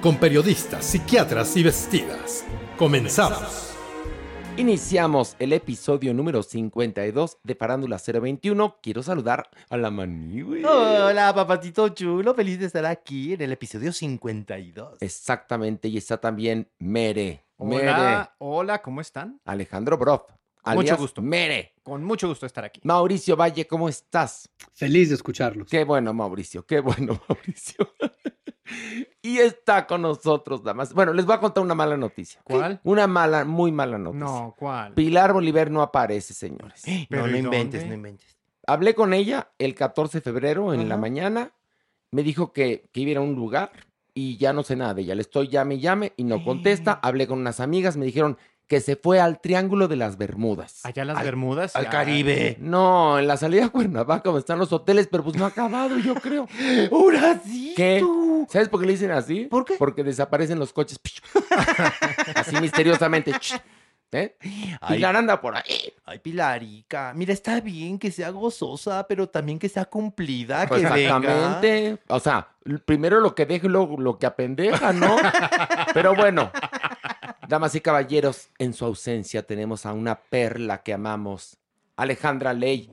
con periodistas, psiquiatras y vestidas. Comenzamos. Iniciamos el episodio número 52 de Farándula 021. Quiero saludar a la Mani, güey. Hola, papacito chulo. Feliz de estar aquí en el episodio 52. Exactamente, y está también Mere. Mere. Hola, hola, ¿cómo están? Alejandro Broff. Mucho gusto. Mere. Con mucho gusto estar aquí. Mauricio Valle, ¿cómo estás? Feliz de escucharlos. Qué bueno, Mauricio, qué bueno, Mauricio. y está con nosotros, damas. Bueno, les voy a contar una mala noticia. ¿Cuál? Una mala, muy mala noticia. No, ¿cuál? Pilar Bolívar no aparece, señores. ¿Pero No, no inventes, dónde? no inventes. Hablé con ella el 14 de febrero en la mañana. Me dijo que, que iba a ir a un lugar y ya no sé nada de ella. Le estoy llame y llame y no contesta. Hablé con unas amigas, me dijeron que se fue al Triángulo de las Bermudas. Allá las Al- Bermudas. Al ya- Caribe. No, en la salida a Cuernavaca, donde están los hoteles, pero pues no ha acabado, yo creo. ¡Horacito! ¿Qué? ¿Sabes por qué le dicen así? ¿Por qué? Porque desaparecen los coches. así misteriosamente. ¿Eh? Ay. Pilar anda por ahí. Ay, Pilarica. Mira, está bien que sea gozosa, pero también que sea cumplida, que venga. Exactamente. O sea, primero lo que deja y luego lo que apendeja, ¿no? Pero bueno, damas y caballeros, en su ausencia tenemos a una perla que amamos, Alejandra Ley.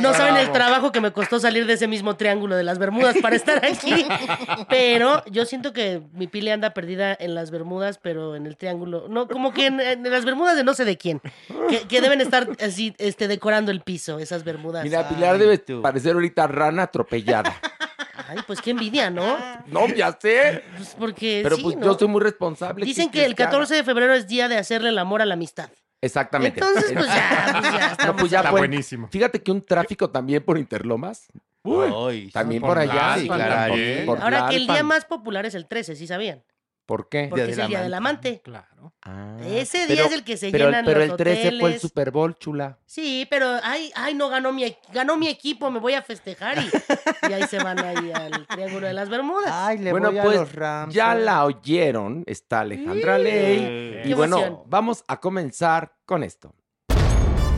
No saben el trabajo que me costó salir de ese mismo triángulo de las Bermudas para estar aquí. Pero yo siento que mi pile anda perdida en las Bermudas, pero en el triángulo. No, como que en, en las Bermudas de no sé de quién. Que, que deben estar así, este, decorando el piso, esas Bermudas. Mira, Pilar Ay, debe tú. parecer ahorita rana atropellada. Ay, pues qué envidia, ¿no? No, ya sé. Pues porque Pero sí, pues ¿no? yo soy muy responsable. Dicen ¿qué que el quieres haga? 14 de febrero es día de hacerle el amor a la amistad. Exactamente. Entonces, pues ya, pues ya No, estamos. pues ya Está fue. buenísimo. Fíjate que un tráfico también por Interlomas. Uy, Ay, también por por allá. Sí, también. por Ahora que el día más popular es el 13, ¿sí sabían? ¿Por qué? Porque Día es el día del amante. Claro. Ah, Ese día es el que se pero, llenan Pero los el 13 fue el. Super Bowl, chula. Sí, pero ay, ay, no ganó mi ganó mi equipo, me voy a festejar y, y ahí se van ahí al Triángulo de las Bermudas. Ay, le bueno, voy a pues los Rams. ya eh. la oyeron. Está Alejandra Ley. Qué Y bueno, emoción. vamos a comenzar con esto.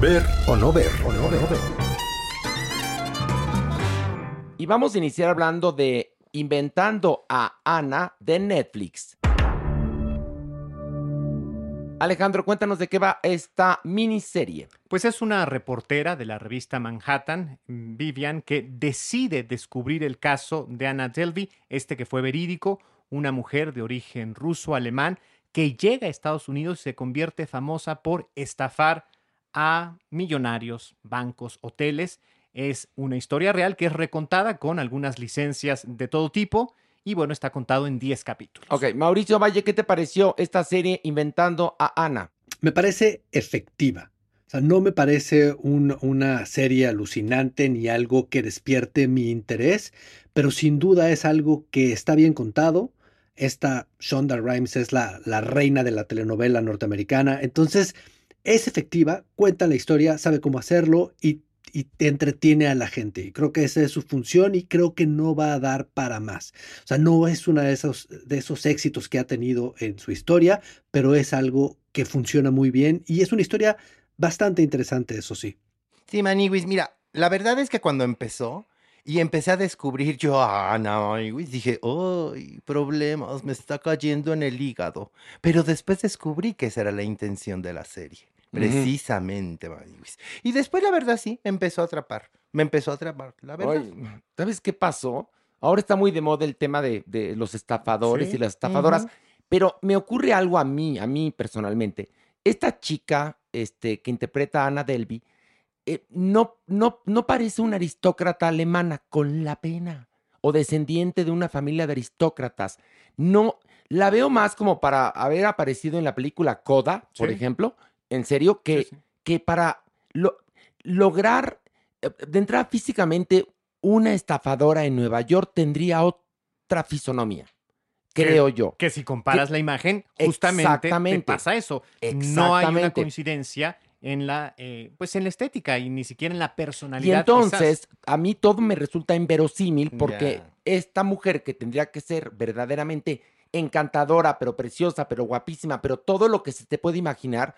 Ver o no ver, o no ver. Y vamos a iniciar hablando de Inventando a Ana de Netflix. Alejandro, cuéntanos de qué va esta miniserie. Pues es una reportera de la revista Manhattan, Vivian, que decide descubrir el caso de Anna Delvey, este que fue verídico, una mujer de origen ruso-alemán que llega a Estados Unidos y se convierte famosa por estafar a millonarios, bancos, hoteles. Es una historia real que es recontada con algunas licencias de todo tipo y bueno, está contado en 10 capítulos. Ok, Mauricio Valle, ¿qué te pareció esta serie Inventando a Ana? Me parece efectiva. O sea, no me parece un- una serie alucinante ni algo que despierte mi interés, pero sin duda es algo que está bien contado. Esta Shonda Rhimes es la, la reina de la telenovela norteamericana, entonces es efectiva, cuenta la historia, sabe cómo hacerlo y, y entretiene a la gente. Y creo que esa es su función y creo que no va a dar para más. O sea, no es uno de esos, de esos éxitos que ha tenido en su historia, pero es algo que funciona muy bien y es una historia bastante interesante, eso sí. Sí, Maniwis, mira, la verdad es que cuando empezó y empecé a descubrir yo a Ana Maniwis, dije, ¡ay, problemas! Me está cayendo en el hígado. Pero después descubrí que esa era la intención de la serie. Precisamente, Maniwis. Y después, la verdad, sí, me empezó a atrapar. Me empezó a atrapar, la verdad. Oye, ¿sabes qué pasó? Ahora está muy de moda el tema de, de los estafadores Sí, y las estafadoras, pero me ocurre algo a mí, a mí personalmente. Esta chica este, que interpreta a Ana Delby eh, no, no, no parece una aristócrata alemana, con la pena, o descendiente de una familia de aristócratas. No, la veo más como para haber aparecido en la película Coda, por Sí. ejemplo, en serio, que, Sí, sí. que para lo- lograr eh, de entrada físicamente una estafadora en Nueva York tendría otra fisonomía, creo yo. Que si comparas la imagen, justamente te pasa eso. No hay una coincidencia en la, eh, pues en la estética y ni siquiera en la Y personalidad. entonces a mí todo me resulta inverosímil porque esta mujer que tendría que ser verdaderamente encantadora, pero preciosa, pero guapísima, pero todo lo que se te puede imaginar,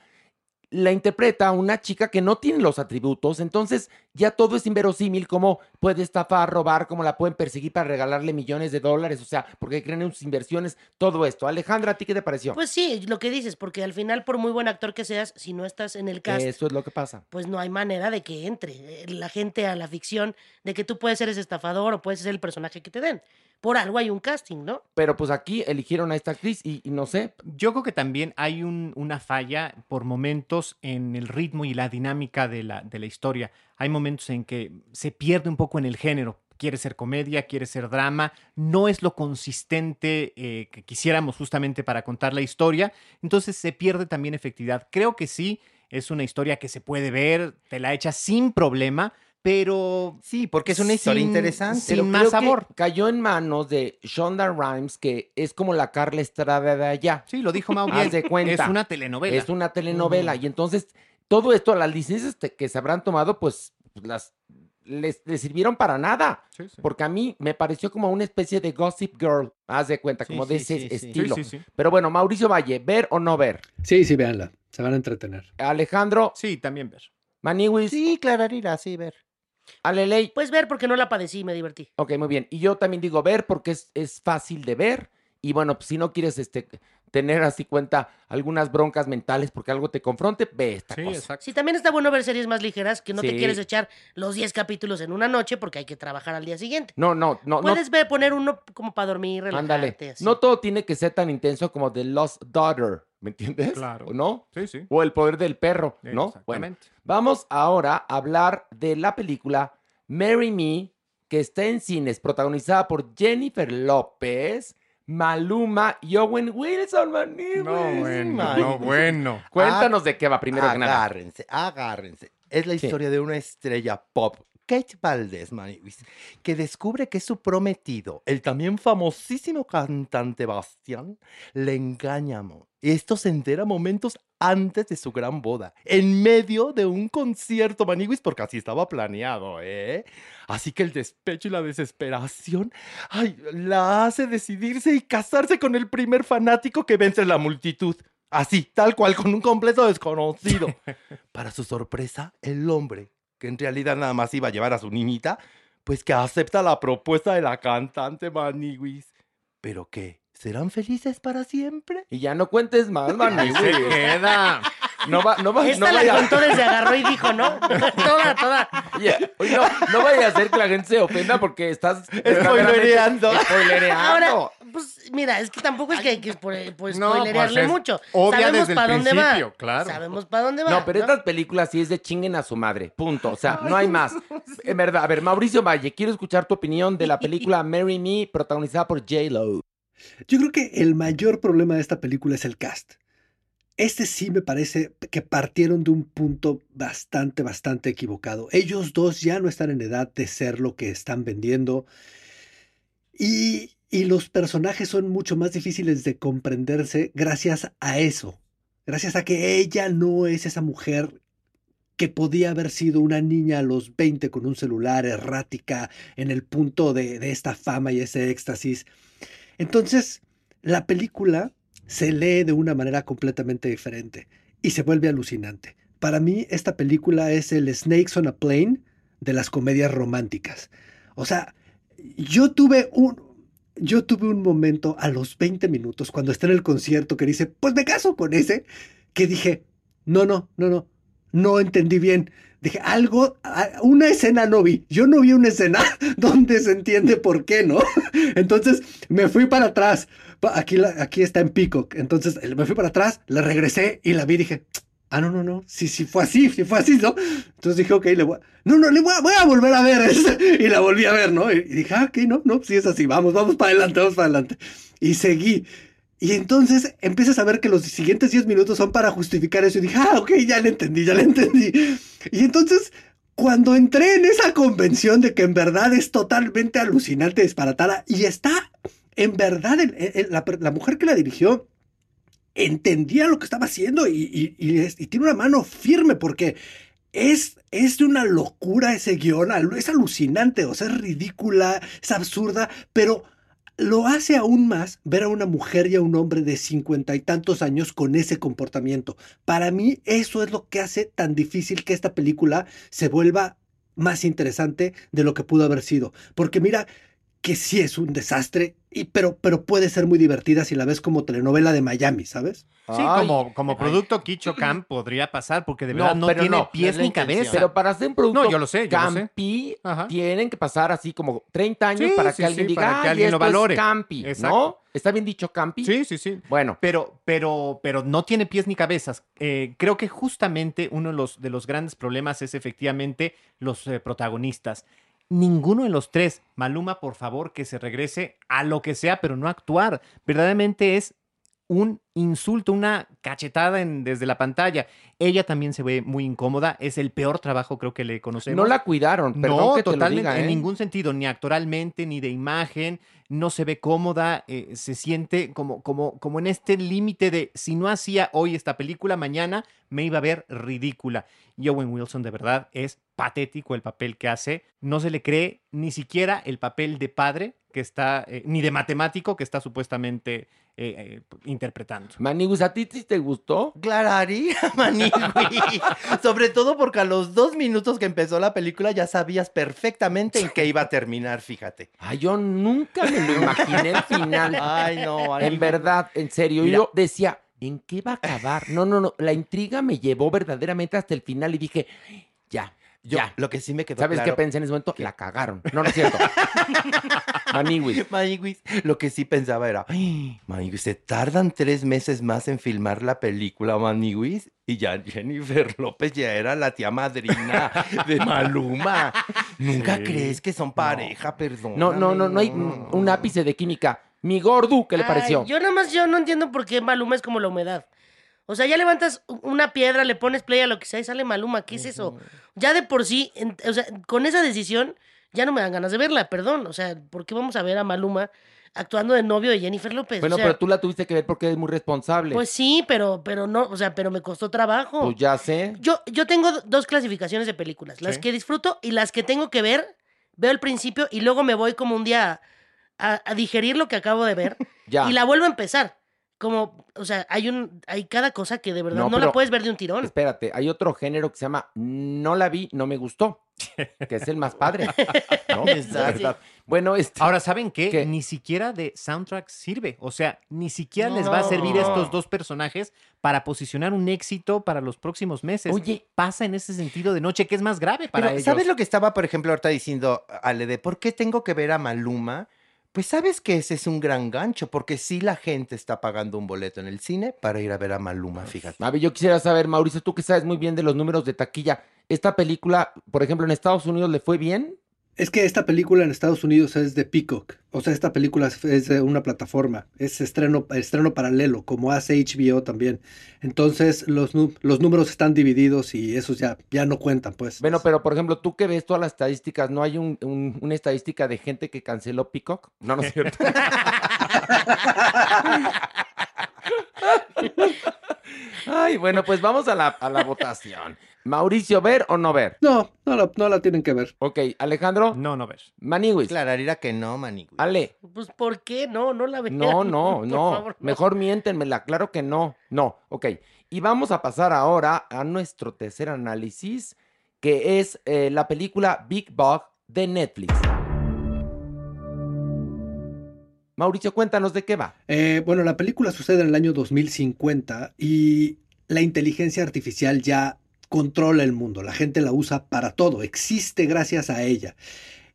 la interpreta una chica que no tiene los atributos, entonces ya todo es inverosímil, como puede estafar, robar, cómo la pueden perseguir para regalarle millones de dólares, o sea, porque creen en sus inversiones, todo esto. Alejandra, ¿a ti qué te pareció? Pues sí, lo que dices, porque al final, por muy buen actor que seas, si no estás en el cast, Eso es lo que pasa. pues no hay manera de que entre eh, la gente a la ficción de que tú puedes ser ese estafador o puedes ser el personaje que te den. Por algo hay un casting, ¿no? Pero pues aquí eligieron a esta actriz y, y no sé, Yo creo que también hay un- una falla por momentos en el ritmo y la dinámica de la, de la historia. Hay momentos en que se pierde un poco en el género. Quiere ser comedia, quiere ser drama, no es lo consistente eh, que quisiéramos justamente para contar la historia, entonces se pierde también efectividad. Creo que sí, es una historia que se puede ver, te la echa sin problema, pero Sí, porque es una historia Sin- interesante. sin Pero más creo que sabor. Cayó en manos de Shonda Rhimes, que es como la Carla Estrada de allá. sí, lo dijo Mau Haz bien, de cuenta. es una telenovela. Es una telenovela. Y entonces, todo esto, las licencias te- que se habrán tomado, pues las les, les sirvieron para nada. Sí, sí. Porque a mí me pareció como una especie de Gossip Girl. Haz de cuenta, Sí, como de ese estilo. Sí, sí, sí. Pero bueno, Mauricio Valle, ¿ver o no ver? Sí, sí, véanla. Se van a entretener. Alejandro, Sí, también ver. Maniwis, Sí, Clararira, sí, ver. Aleley. Puedes ver porque no la padecí y me divertí. Ok, muy bien. Y yo también digo ver porque es, es fácil de ver. Y bueno, pues si no quieres este, tener así cuenta algunas broncas mentales porque algo te confronte, ve esta Sí, cosa. exacto. Sí, también está bueno ver series más ligeras que no Sí. te quieres echar los 10 capítulos en una noche porque hay que trabajar al día siguiente. No, no, no, no. Puedes ver, poner uno como para dormir, relajarte. Ándale. así. No todo tiene que ser tan intenso como The Lost Daughter, ¿me entiendes? Claro. ¿O no? Sí, sí. O El poder del perro, ¿no? Bueno, Exactamente. vamos ahora a hablar de la película Marry Me, que está en cines, protagonizada por Jennifer López, Maluma y Owen Wilson, Maniwis. No, bueno, no, bueno. Cuéntanos de qué va primero que nada. Agárrense, agárrense. Es la Sí. historia de una estrella pop, Kate Valdez, Maniwis, que descubre que su prometido, el también famosísimo cantante Bastián, le engaña. esto se entera momentos antes de su gran boda, en medio de un concierto, Maniwis, porque así estaba planeado, ¿eh? Así que el despecho y la desesperación, ay, la hace decidirse y casarse con el primer fanático que vence la multitud. Así, tal cual, con un completo desconocido. Para su sorpresa, el hombre, que en realidad nada más iba a llevar a su niñita, pues que acepta la propuesta de la cantante Maniwis. ¿Pero qué? ¿Serán felices para siempre? Y ya no cuentes más, Se Maniwis. queda. No va, no va, Esta no la vaya, contó desde agarró y dijo, ¿no? toda, toda. Oye, oye, no, no vaya a ser que la gente se ofenda porque estás Spoilereando. Spoilereando. Ahora, pues mira, es que tampoco es que hay que pues, No, spoilerearle pues, es mucho. obvia Sabemos desde el para dónde va. claro. Sabemos para dónde va. No, pero ¿no? estas películas sí es de chinguen a su madre. Punto. O sea, no hay más. En verdad, a ver, Mauricio Valle, quiero escuchar tu opinión de la película Marry Me, protagonizada por J-Lo. Yo creo que el mayor problema de esta película es el cast. Este sí me parece que partieron de un punto bastante, bastante equivocado. Ellos dos ya no están en edad de ser lo que están vendiendo. Y, y los personajes son mucho más difíciles de comprenderse gracias a eso. Gracias a que ella no es esa mujer que podía haber sido una niña a los 20 con un celular errática en el punto de, de esta fama y ese éxtasis. Entonces, la película se lee de una manera completamente diferente y se vuelve alucinante. para mí esta película es el Snakes on a Plane de las comedias románticas. O sea, yo tuve un, yo tuve un momento a los 20 minutos cuando está en el concierto que dice, pues me caso con ese, que dije, no, no, no, no, no entendí bien. Dije, algo, una escena no vi. Yo no vi una escena donde se entiende por qué, ¿no? Entonces me fui para atrás. Aquí, aquí está en Peacock. Entonces me fui para atrás, la regresé y la vi y dije, Ah, no, no, no. Sí, sí fue así, sí fue así, ¿no? Entonces dije, ok, le voy a... No, no, le voy a, voy a volver a ver. y la volví a ver, ¿no? Y dije, ah, ok, no, no, sí es así, vamos, vamos para adelante, vamos para adelante. Y seguí. Y entonces empiezas a ver que los siguientes 10 minutos son para justificar eso. Y dije, ah, ok, ya le entendí, ya le entendí. Y entonces, cuando entré en esa convención de que en verdad es totalmente alucinante, disparatada, y está, en verdad, la, mujer que la dirigió entendía lo que estaba haciendo y, tiene una mano firme porque es, es de una locura ese guion, es alucinante, o es ridícula, es absurda, pero lo hace aún más ver a una mujer y a un hombre de cincuenta y tantos años con ese comportamiento. Para mí eso es lo que hace tan difícil que esta película se vuelva más interesante de lo que pudo haber sido. Porque mira, que sí es un desastre, y, pero, pero puede ser muy divertida si la ves como telenovela de Miami, ¿sabes? Sí, como, como producto Kicho Camp podría pasar, porque de verdad no, tiene pies ni cabeza. Pero para hacer un producto yo lo sé, Campi, tienen que pasar así como 30 años para que alguien diga, para que alguien lo valore. Campi, ¿no? ¿Está bien dicho Campi? Sí, sí, sí. Bueno. Pero, pero, pero no tiene pies ni cabezas. Eh, creo que justamente uno de los, de los grandes problemas es efectivamente los eh, protagonistas ninguno de los tres. Maluma, por favor, que se regrese a lo que sea, pero no actuar. Verdaderamente es un insulto, una cachetada en, desde la pantalla. Ella también se ve muy incómoda. Es el peor trabajo, creo que le conocemos. No la cuidaron, perdón no, que totalmente, en ¿eh? ningún sentido, ni actoralmente, ni de imagen. No se ve cómoda, eh, se siente como, como, como en este límite de si no hacía hoy esta película, mañana me iba a ver ridícula. Y Owen Wilson, de verdad, es patético el papel que hace. No se le cree ni siquiera el papel de padre que está, eh, ni de matemático que está supuestamente eh, eh, interpretando. Maniguis, ¿a ti te gustó? Clararía, Maniguis. Sobre todo porque a los dos minutos que empezó la película ya sabías perfectamente en qué iba a terminar, fíjate. Ay, yo nunca me lo imaginé el final. Ay, no. En verdad, en serio. Yo decía, ¿en qué va a acabar? No, no, no. La intriga me llevó verdaderamente hasta el final y dije, ya, yo, ya. Lo que sí me quedó ¿Sabes qué pensé en ese momento? La cagaron. No, no es cierto. Maniwis. Maniwis. Lo que sí pensaba era, Maniwis, se tardan tres meses más en filmar la película, Maniwis. Y ya Jennifer López ya era la tía madrina de Maluma. ¿Nunca crees que son pareja? Perdón. No, no, no, no hay un ápice de química. Mi gordo, ¿qué le pareció? Yo nada más yo no entiendo por qué Maluma es como la humedad. O sea, ya levantas una piedra, le pones play a lo que sea y sale Maluma. ¿Qué es eso? Ya de por sí, o sea, con esa decisión ya no me dan ganas de verla, perdón. O sea, ¿por qué vamos a ver a Maluma actuando de novio de Jennifer López? Bueno, pero tú la tuviste que ver porque es muy responsable. Pues sí, pero, pero no, o sea, pero me costó trabajo. Pues ya sé. Yo, yo tengo dos clasificaciones de películas, las que disfruto y las que tengo que ver. Veo el principio y luego me voy como un día a, a digerir lo que acabo de ver ya. y la vuelvo a empezar como, o sea, hay un, hay cada cosa que de verdad no, la puedes ver de un tirón. Espérate, hay otro género que se llama No la vi, no me gustó, que es el más padre. ¿no? Bueno, este, ahora saben qué? que ni siquiera de soundtrack sirve, o sea, ni siquiera les va a servir a estos dos personajes para posicionar un éxito para los próximos meses. Oye, pasa en ese sentido de noche que es más grave para ellos. ¿Sabes lo que estaba, por ejemplo, ahorita diciendo Ale de por qué tengo que ver a Maluma? Pues sabes que ese es un gran gancho, porque sí la gente está pagando un boleto en el cine para ir a ver a Maluma, fíjate. A ver, yo quisiera saber, Mauricio, tú que sabes muy bien de los números de taquilla, ¿esta película, por ejemplo, en Estados Unidos le fue bien? Es que esta película en Estados Unidos es de Peacock. O sea, esta película es de una plataforma. Es estreno, estreno paralelo, como hace HBO también. Entonces, los, los números están divididos y esos ya, ya no cuentan, pues. Bueno, pero por ejemplo, tú que ves todas las estadísticas, ¿no hay un, una estadística de gente que canceló Peacock? No, no es cierto. Ay, bueno, pues vamos a la, a la votación. Mauricio, ¿ver o no ver? No, no la, no la tienen que ver. Ok, Alejandro. No, no ver. Maniwis. Clararía que no, Maniwis. Ale. Pues, ¿por qué? No, no la veo. No, no, no. Mejor miéntenmela, claro que no. No, ok. Y vamos a pasar ahora a nuestro tercer análisis, que es eh, la película Big Bug de Netflix. Mauricio, cuéntanos de qué va. Eh, bueno, la película sucede en el año 2050 y la inteligencia artificial ya controla el mundo. La gente la usa para todo, existe gracias a ella.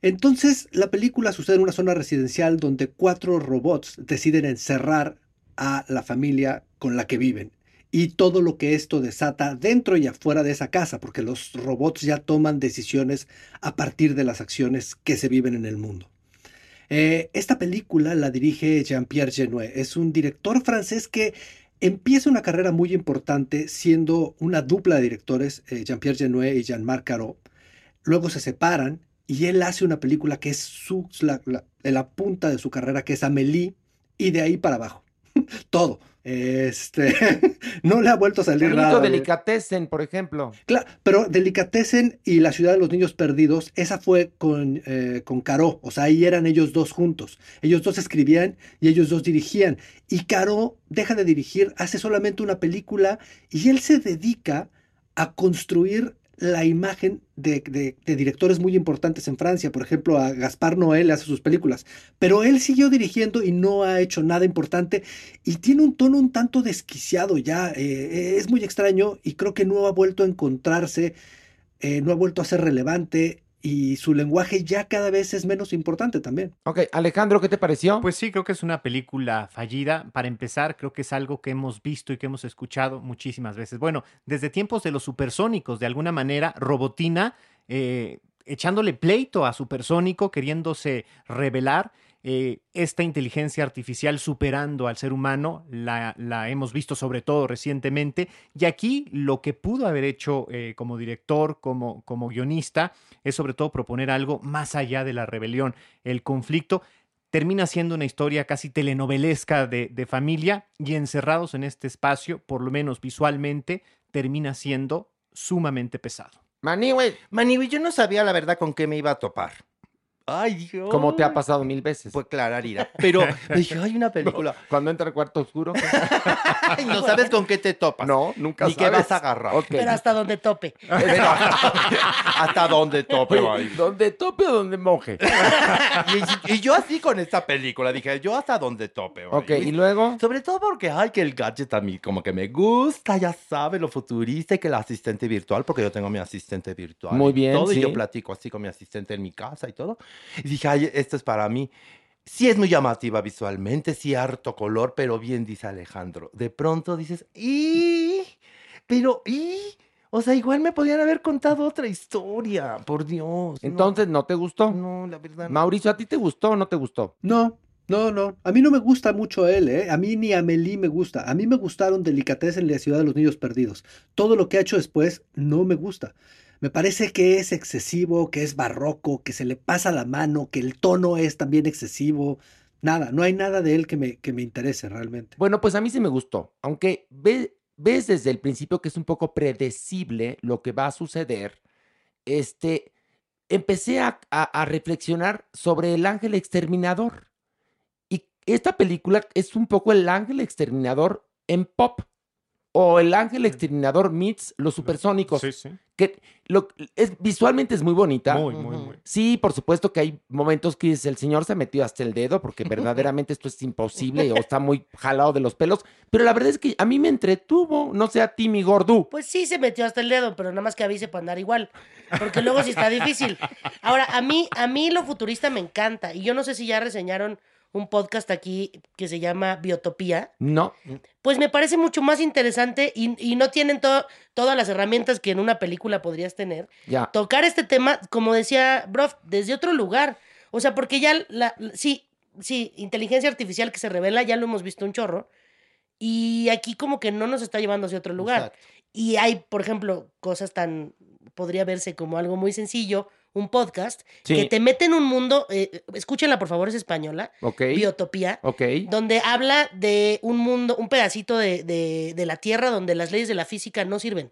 Entonces, la película sucede en una zona residencial donde cuatro robots deciden encerrar a la familia con la que viven y todo lo que esto desata dentro y afuera de esa casa, porque los robots ya toman decisiones a partir de las acciones que se viven en el mundo. Eh, esta película la dirige Jean-Pierre Genuet. Es un director francés que empieza una carrera muy importante siendo una dupla de directores, eh, Jean-Pierre Genuet y Jean-Marc Caro. Luego se separan y él hace una película que es la, la punta de su carrera, que es Amélie, y de ahí para abajo. Todo. Este, no le ha vuelto a salir nada. Delicatessen, por ejemplo. Claro, pero Delicatessen y La ciudad de los niños perdidos, esa fue con, eh, con Caro. O sea, ahí eran ellos dos juntos. Ellos dos escribían y ellos dos dirigían. Y Caro deja de dirigir, hace solamente una película y él se dedica a construir la imagen de, de, de, directores muy importantes en Francia. Por ejemplo, a Gaspar Noé le hace sus películas. Pero él siguió dirigiendo y no ha hecho nada importante. Y tiene un tono un tanto desquiciado ya. Eh, es muy extraño y creo que no ha vuelto a encontrarse, eh, no ha vuelto a ser relevante. Y su lenguaje ya cada vez es menos importante también. Ok, Alejandro, ¿qué te pareció? Pues sí, creo que es una película fallida. Para empezar, creo que es algo que hemos visto y que hemos escuchado muchísimas veces. Bueno, desde tiempos de los supersónicos, de alguna manera, Robotina, eh, echándole pleito a Supersónico, queriéndose revelar. Eh, esta inteligencia artificial superando al ser humano, la, la, hemos visto sobre todo recientemente, y aquí lo que pudo haber hecho eh, como director, como, como guionista, es sobre todo proponer algo más allá de la rebelión, el conflicto. Termina siendo una historia casi telenovelesca de, de familia y encerrados en este espacio, por lo menos visualmente, termina siendo sumamente pesado. Maniwe, Maniwe, yo no sabía la verdad con qué me iba a topar. Ay, Dios. Como te ha pasado mil veces. Pues claro, Arira. Pero dije, hay una película. No, cuando entra el cuarto oscuro. no sabes con qué te topas. No, nunca Ni sabes. qué vas a agarrar. Okay. Pero hasta donde tope. Pero, hasta donde tope. Donde tope o donde moje. y, y, yo así con esta película dije, yo hasta donde tope. Ok, y luego. Sobre todo porque, ay, que el gadget a mí como que me gusta, ya sabe, lo futurista y que el asistente virtual, porque yo tengo mi asistente virtual. Muy bien. Y todo, sí. y yo platico así con mi asistente en mi casa y todo. Y dije, ay, esto es para mí. Sí es muy llamativa visualmente, sí harto color, pero bien dice Alejandro. De pronto dices, ¡y! Pero, ¿y? O sea, igual me podían haber contado otra historia, por Dios. Entonces, ¿no, ¿no te gustó? No, la verdad. No. Mauricio, ¿a ti te gustó o no te gustó? No, no, no. A mí no me gusta mucho él, ¿eh? A mí ni Amelie me gusta. A mí me gustaron Delicatez en la ciudad de los niños perdidos. Todo lo que ha hecho después no me gusta. Me parece que es excesivo, que es barroco, que se le pasa la mano, que el tono es también excesivo. Nada, no hay nada de él que me, que me interese realmente. Bueno, pues a mí sí me gustó. Aunque ve, ves desde el principio que es un poco predecible lo que va a suceder, este, empecé a, a, a reflexionar sobre el ángel exterminador. Y esta película es un poco el ángel exterminador en pop o el ángel exterminador meets los supersónicos. Sí, sí. Que lo, es, visualmente es muy bonita. Muy, muy, muy. Sí, por supuesto que hay momentos que dices, el señor se metió hasta el dedo porque verdaderamente esto es imposible o está muy jalado de los pelos. Pero la verdad es que a mí me entretuvo, no sé a ti, mi gordú. Pues sí se metió hasta el dedo, pero nada más que avise para andar igual. Porque luego sí está difícil. Ahora, a mí, a mí lo futurista me encanta. Y yo no sé si ya reseñaron un podcast aquí que se llama Biotopía. No. Pues me parece mucho más interesante y, y no tienen to todas las herramientas que en una película podrías tener. Ya. Tocar este tema, como decía Brof, desde otro lugar. O sea, porque ya, la, la, sí, sí, inteligencia artificial que se revela, ya lo hemos visto un chorro. Y aquí como que no nos está llevando hacia otro lugar. Exacto. Y hay, por ejemplo, cosas tan, podría verse como algo muy sencillo, un podcast sí. que te mete en un mundo, eh, escúchenla por favor, es española, okay. Biotopía, okay. donde habla de un mundo, un pedacito de, de, de, la Tierra donde las leyes de la física no sirven.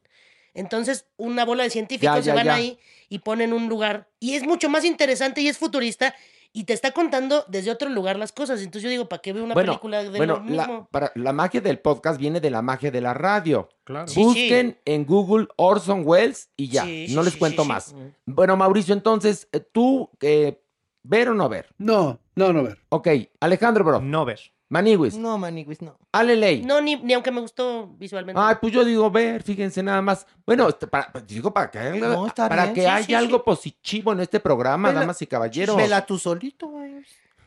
Entonces, una bola de científicos ya, ya, se van ya. ahí y ponen un lugar. Y es mucho más interesante y es futurista. Y te está contando desde otro lugar las cosas. Entonces yo digo, ¿para qué veo una bueno, película de bueno, lo mismo? la, para, la magia del podcast viene de la magia de la radio. Claro. Sí, Busquen en Google Orson Welles y ya, Sí, sí, no les sí, cuento sí, sí. más. Bueno, Mauricio, entonces, eh, tú, eh, ¿ver o no ver? No, no, no ver. Ok, Alejandro, bro. No ver. Maniwis. No, Maniguis, no. Ale Ley. No, ni, ni aunque me gustó visualmente. Ay, pues yo digo ver, fíjense nada más. Bueno, este, para, digo para que, haya- No, para bien, que sí, haya sí, algo sí. positivo en este programa, Vela- damas y caballeros. Vela tú solito, güey.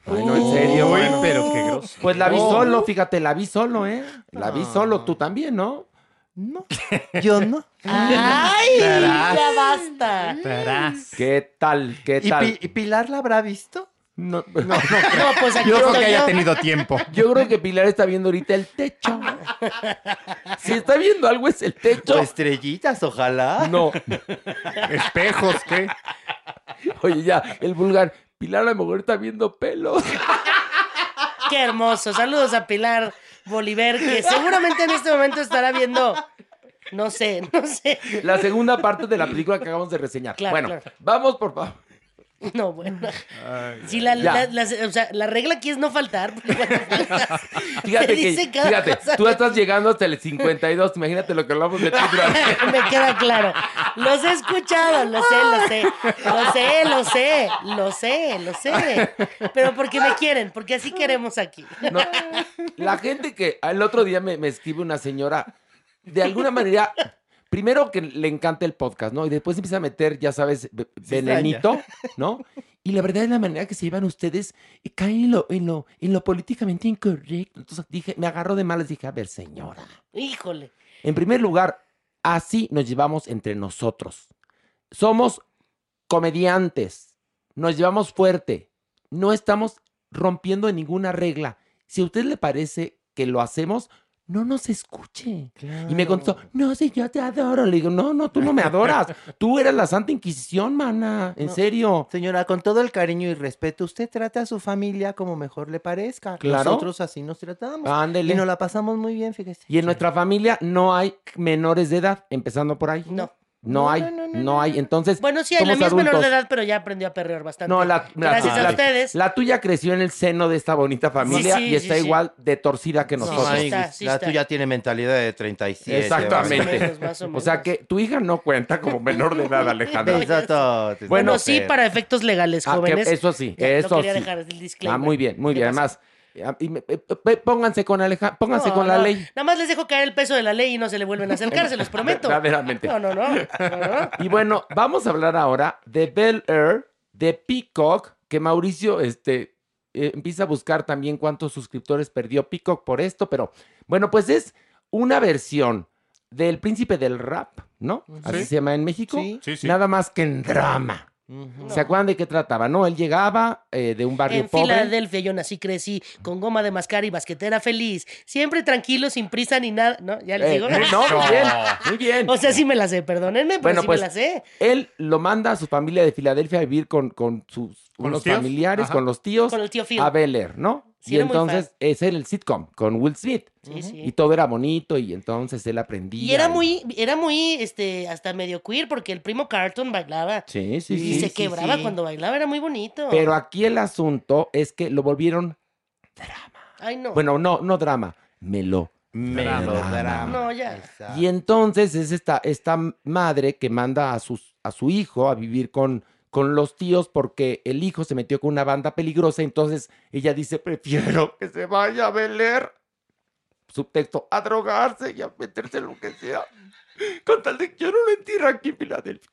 Ay, no, en serio. Uy, bueno. pero qué grosero. Pues la vi No. solo, fíjate, la vi solo, ¿eh? La vi No. solo, tú también, ¿no? No, yo no. ¡Ay! Tarás. ¡Ya basta! Tarás. ¿Qué tal? ¿Qué ¿Y, tal? Pi- y Pilar la habrá visto? No, no, No, pues aquí Yo creo que haya yo. tenido tiempo. Yo creo que Pilar está viendo ahorita el techo. Si está viendo algo es el techo. O estrellitas, ojalá. No. Espejos, ¿qué? Oye, ya, el vulgar. Pilar a lo mejor está viendo pelos. Qué hermoso. Saludos a Pilar Bolívar, que seguramente en este momento estará viendo. No sé, no sé. La segunda parte de la película que acabamos de reseñar. Claro, bueno, claro. vamos por favor. No, bueno. Sí, la, Ya. la- la- o sea, la regla aquí es no faltar. faltas, Fíjate que, tú estás llegando hasta el 52. Imagínate lo que hablamos de ti Me queda claro. Los he escuchado, lo sé, lo sé. Lo sé, lo sé, lo sé, lo sé. Pero porque me quieren, porque así queremos aquí. No, la gente que el otro día me, me escribe una señora, de alguna manera, primero que le encanta el podcast, ¿no? Y después empieza a meter, ya sabes, ve- venenito, ¿no? Y la verdad es la manera que se llevan ustedes y caen en lo, en lo, en lo políticamente incorrecto. Entonces dije, me agarró de malas, dije, a ver, señora. Híjole. En primer lugar, así nos llevamos entre nosotros. Somos comediantes, nos llevamos fuerte, no estamos rompiendo ninguna regla. Si a usted le parece que lo hacemos, no nos escuche. Y me contestó, no, sí, yo te adoro. Le digo, no, no, tú no me adoras. Tú eres la Santa Inquisición, mana. En No. serio. Señora, con todo el cariño y respeto, usted trata a su familia como mejor le parezca. Claro. Nosotros así nos tratamos. Ándele. Y nos la pasamos muy bien, fíjese. Y en nuestra familia no hay menores de edad, empezando por ahí. No. No, No, hay, no, no, no, no, hay. Entonces, Bueno, sí, la somos mía es menor de edad, pero ya aprendió a perrear bastante. No, la, la- Gracias la- a ustedes. La tuya creció en el seno de esta bonita familia sí, y está sí. igual de torcida que nosotros. está, sí la está. tuya tiene mentalidad de 37. Exactamente. Más o menos, más o O sea que tu hija no cuenta como menor de edad, Alejandra. Bueno, Bueno, sí, para efectos legales, Ah, que jóvenes. eso sí, Ya, eso no quería sí. dejar el disclaimer. Ah, muy bien, muy ¿Qué bien. Además, y me- eh, eh, pónganse con Aleja, pónganse No, con la no, ley. Nada más les dejo caer el peso de la ley y no se le vuelven a acercar, se los prometo. Verdaderamente. No, no, no. no, no. Y bueno, vamos a hablar ahora de Bel Air, de Peacock, que Mauricio este, eh, empieza a buscar también cuántos suscriptores perdió Peacock por esto, pero bueno, pues es una versión del príncipe del rap, ¿no? Así Sí. se llama en México. Sí. Sí, sí. Nada más que en drama. ¿Se acuerdan de qué trataba? No, él llegaba eh, de un barrio En pobre. Filadelfia yo nací, crecí, con goma de mascar y basquetera feliz. Siempre tranquilo, sin prisa ni nada. ¿No? ¿Ya les Eh, digo? eh, no, muy bien, muy bien. O sea, sí me la sé, perdónenme, pero Bueno, sí pues, me la sé. Él lo manda a su familia de Filadelfia a vivir con, con sus ¿Con unos los familiares, Ajá. con los tíos, Con el tío Phil. a Bel Air, ¿no? Sí, y entonces ese era el sitcom con Will Smith. Sí, sí. Y todo era bonito y entonces él aprendía. Y era muy, era muy, este, hasta medio queer, porque el primo Carlton bailaba. Sí, sí, y sí. se sí, quebraba sí. cuando bailaba, era muy bonito. Pero aquí el asunto es que lo volvieron, Ay, no. bueno, no, no drama, melo. Melodrama. No, ya. Y entonces es esta, esta madre que manda a, sus, a su hijo a vivir con, con los tíos porque el hijo se metió con una banda peligrosa. Entonces ella dice, prefiero que se vaya a Beler. Subtexto, a drogarse y a meterse en lo que sea. Con tal de que yo no lo entierre aquí en Filadelfia.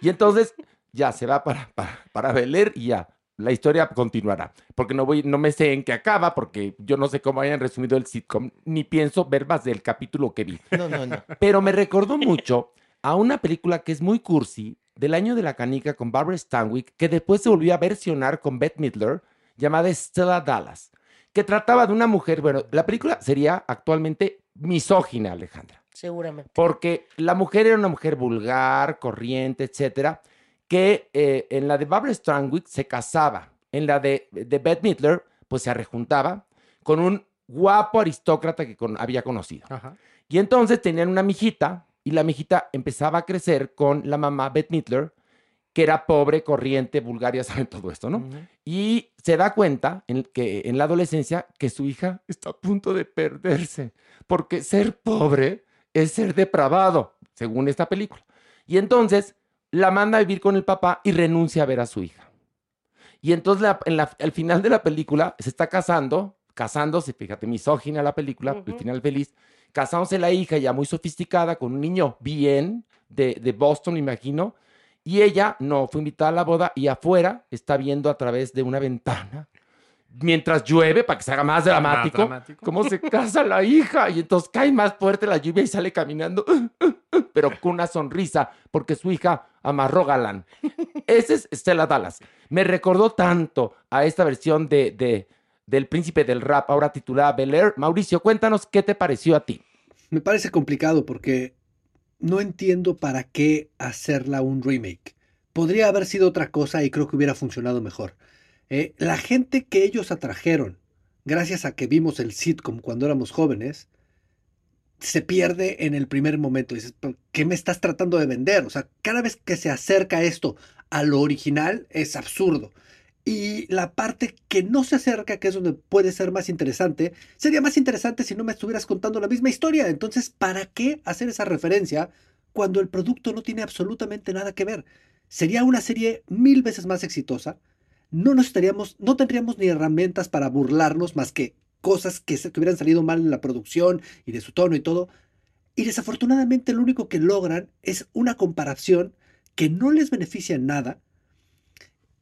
Y entonces ya se va para, para, para Bel Air y ya. La historia continuará. Porque no, voy, no me sé en qué acaba, porque yo no sé cómo hayan resumido el sitcom, ni pienso ver más del capítulo que vi. No, no, no. Pero me recordó mucho a una película que es muy cursi, del año de la canica con Barbara Stanwyck, que después se volvió a versionar con Bette Midler, llamada Stella Dallas, que trataba de una mujer, bueno, la película sería actualmente misógina, Alejandra, Seguramente. porque la mujer era una mujer vulgar, corriente, etcétera, que eh, en la de Barbara Stanwyck se casaba, en la de, de Bette Midler, pues se arrejuntaba con un guapo aristócrata que con- había conocido. Ajá. Y entonces tenían una mijita y la mijita empezaba a crecer con la mamá Beth Midler que era pobre, corriente, vulgar, ya saben todo esto, ¿no? Y se da cuenta en, que en la adolescencia que su hija está a punto de perderse, porque ser pobre es ser depravado, según esta película. Y entonces la manda a vivir con el papá y renuncia a ver a su hija. Y entonces la- en la- al final de la película se está casando, casándose, fíjate, misógina la película, el Ujú. final feliz, casándose la hija ya muy sofisticada con un niño bien de, de Boston, me imagino, y ella no fue invitada a la boda y afuera está viendo a través de una ventana, mientras llueve, para que se haga más dramático, dramático. cómo se casa la hija y entonces cae más fuerte la lluvia y sale caminando, pero con una sonrisa, porque su hija amarró galán. Ese es Stella Dallas. Me recordó tanto a esta versión de, de- del príncipe del rap, ahora titulada Bel Air. Mauricio, cuéntanos qué te pareció a ti. Me parece complicado porque no entiendo para qué hacerla un remake. Podría haber sido otra cosa y creo que hubiera funcionado mejor. Eh, la gente que ellos atrajeron, gracias a que vimos el sitcom cuando éramos jóvenes, se pierde en el primer momento. Dices, "¿Pero ¿qué me estás tratando de vender? O sea, cada vez que se acerca esto a lo original es absurdo. Y la parte que no se acerca, que es donde puede ser más interesante, sería más interesante si no me estuvieras contando la misma historia. Entonces, ¿para qué hacer esa referencia cuando el producto no tiene absolutamente nada que ver? Sería una serie mil veces más exitosa. No nos estaríamos, no tendríamos ni herramientas para burlarnos más que cosas que, se, que hubieran salido mal en la producción y de su tono y todo. Y desafortunadamente lo único que logran es una comparación que no les beneficia en nada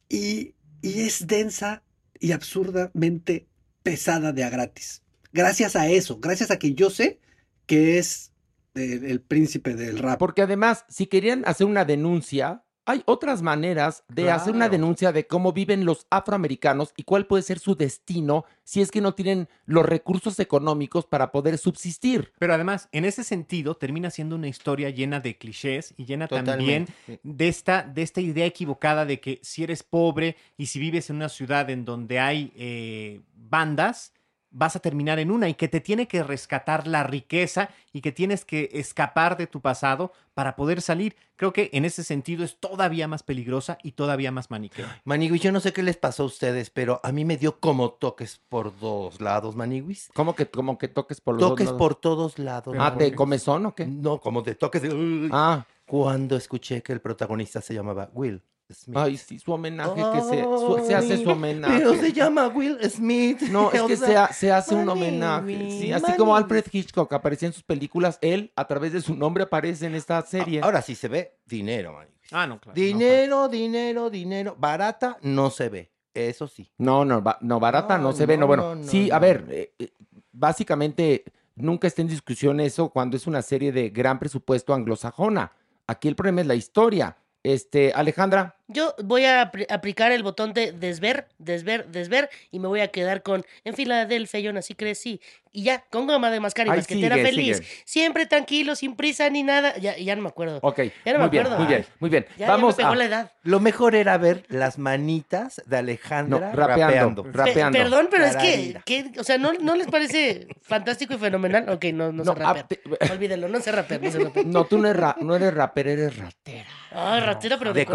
y, y es densa y absurdamente pesada de a gratis. Gracias a eso, gracias a que yo sé que es eh, el príncipe del rap. Porque además, si querían hacer una denuncia, hay otras maneras de hacer una denuncia de cómo viven los afroamericanos y cuál puede ser su destino si es que no tienen los recursos económicos para poder subsistir. Pero además, en ese sentido, termina siendo una historia llena de clichés y llena también Totalmente, de esta, de esta idea equivocada de que si eres pobre y si vives en una ciudad en donde hay eh, bandas, vas a terminar en una y que te tiene que rescatar la riqueza y que tienes que escapar de tu pasado para poder salir. Creo que en ese sentido es todavía más peligrosa y todavía más maniquea. Maniguis, yo no sé qué les pasó a ustedes, pero a mí me dio como toques por dos lados, Maniguis. ¿Cómo que, como que toques por los dos Toques por todos lados. Ah, ¿por ¿te qué? comezón o qué? No, como de toques de... Ah, Cuando escuché que el protagonista se llamaba Will Smith. ay, sí, su homenaje, que se, su- se hace su homenaje. Pero se llama Will Smith. No, es que sea, se, ha- se hace un homenaje. Sí, así Manny. como Alfred Hitchcock aparecía en sus películas, él, a través de su nombre, aparece en esta serie. Ahora sí se ve dinero, Maniguis. Ah, no, claro. Dinero, dinero, dinero. Barata no se ve. Eso sí. No, no, ba- no, barata no, No, se ve. No, no, bueno, no, sí, no, a ver, eh, eh, básicamente nunca está en discusión eso cuando es una serie de gran presupuesto anglosajona. Aquí el problema es la historia. Este, Alejandra, Yo voy a apl- aplicar el botón de desver, desver, desver y me voy a quedar con en Filadelfia yo nací, crecí. Y ya, con goma de mascar y Ay, basquetera sigue, feliz. sigue. Siempre tranquilo, sin prisa ni nada. Ya, ya no me acuerdo. ok, Ya no me muy bien, acuerdo. muy bien, muy bien. Ya, Vamos ya me pegó a... la edad. Lo mejor era ver las manitas de No, Alejandra rapeando, rapeando. Pe- rapeando. perdón, pero es que, o sea, ¿no, ¿no les parece fantástico y fenomenal? Ok, no, no, No, sé rapear. ah, Olvídenlo, no sé rapear, no sé rapear. No, tú no eres, ra- no eres rapera, eres ratera. Ay, ratera, pero de, de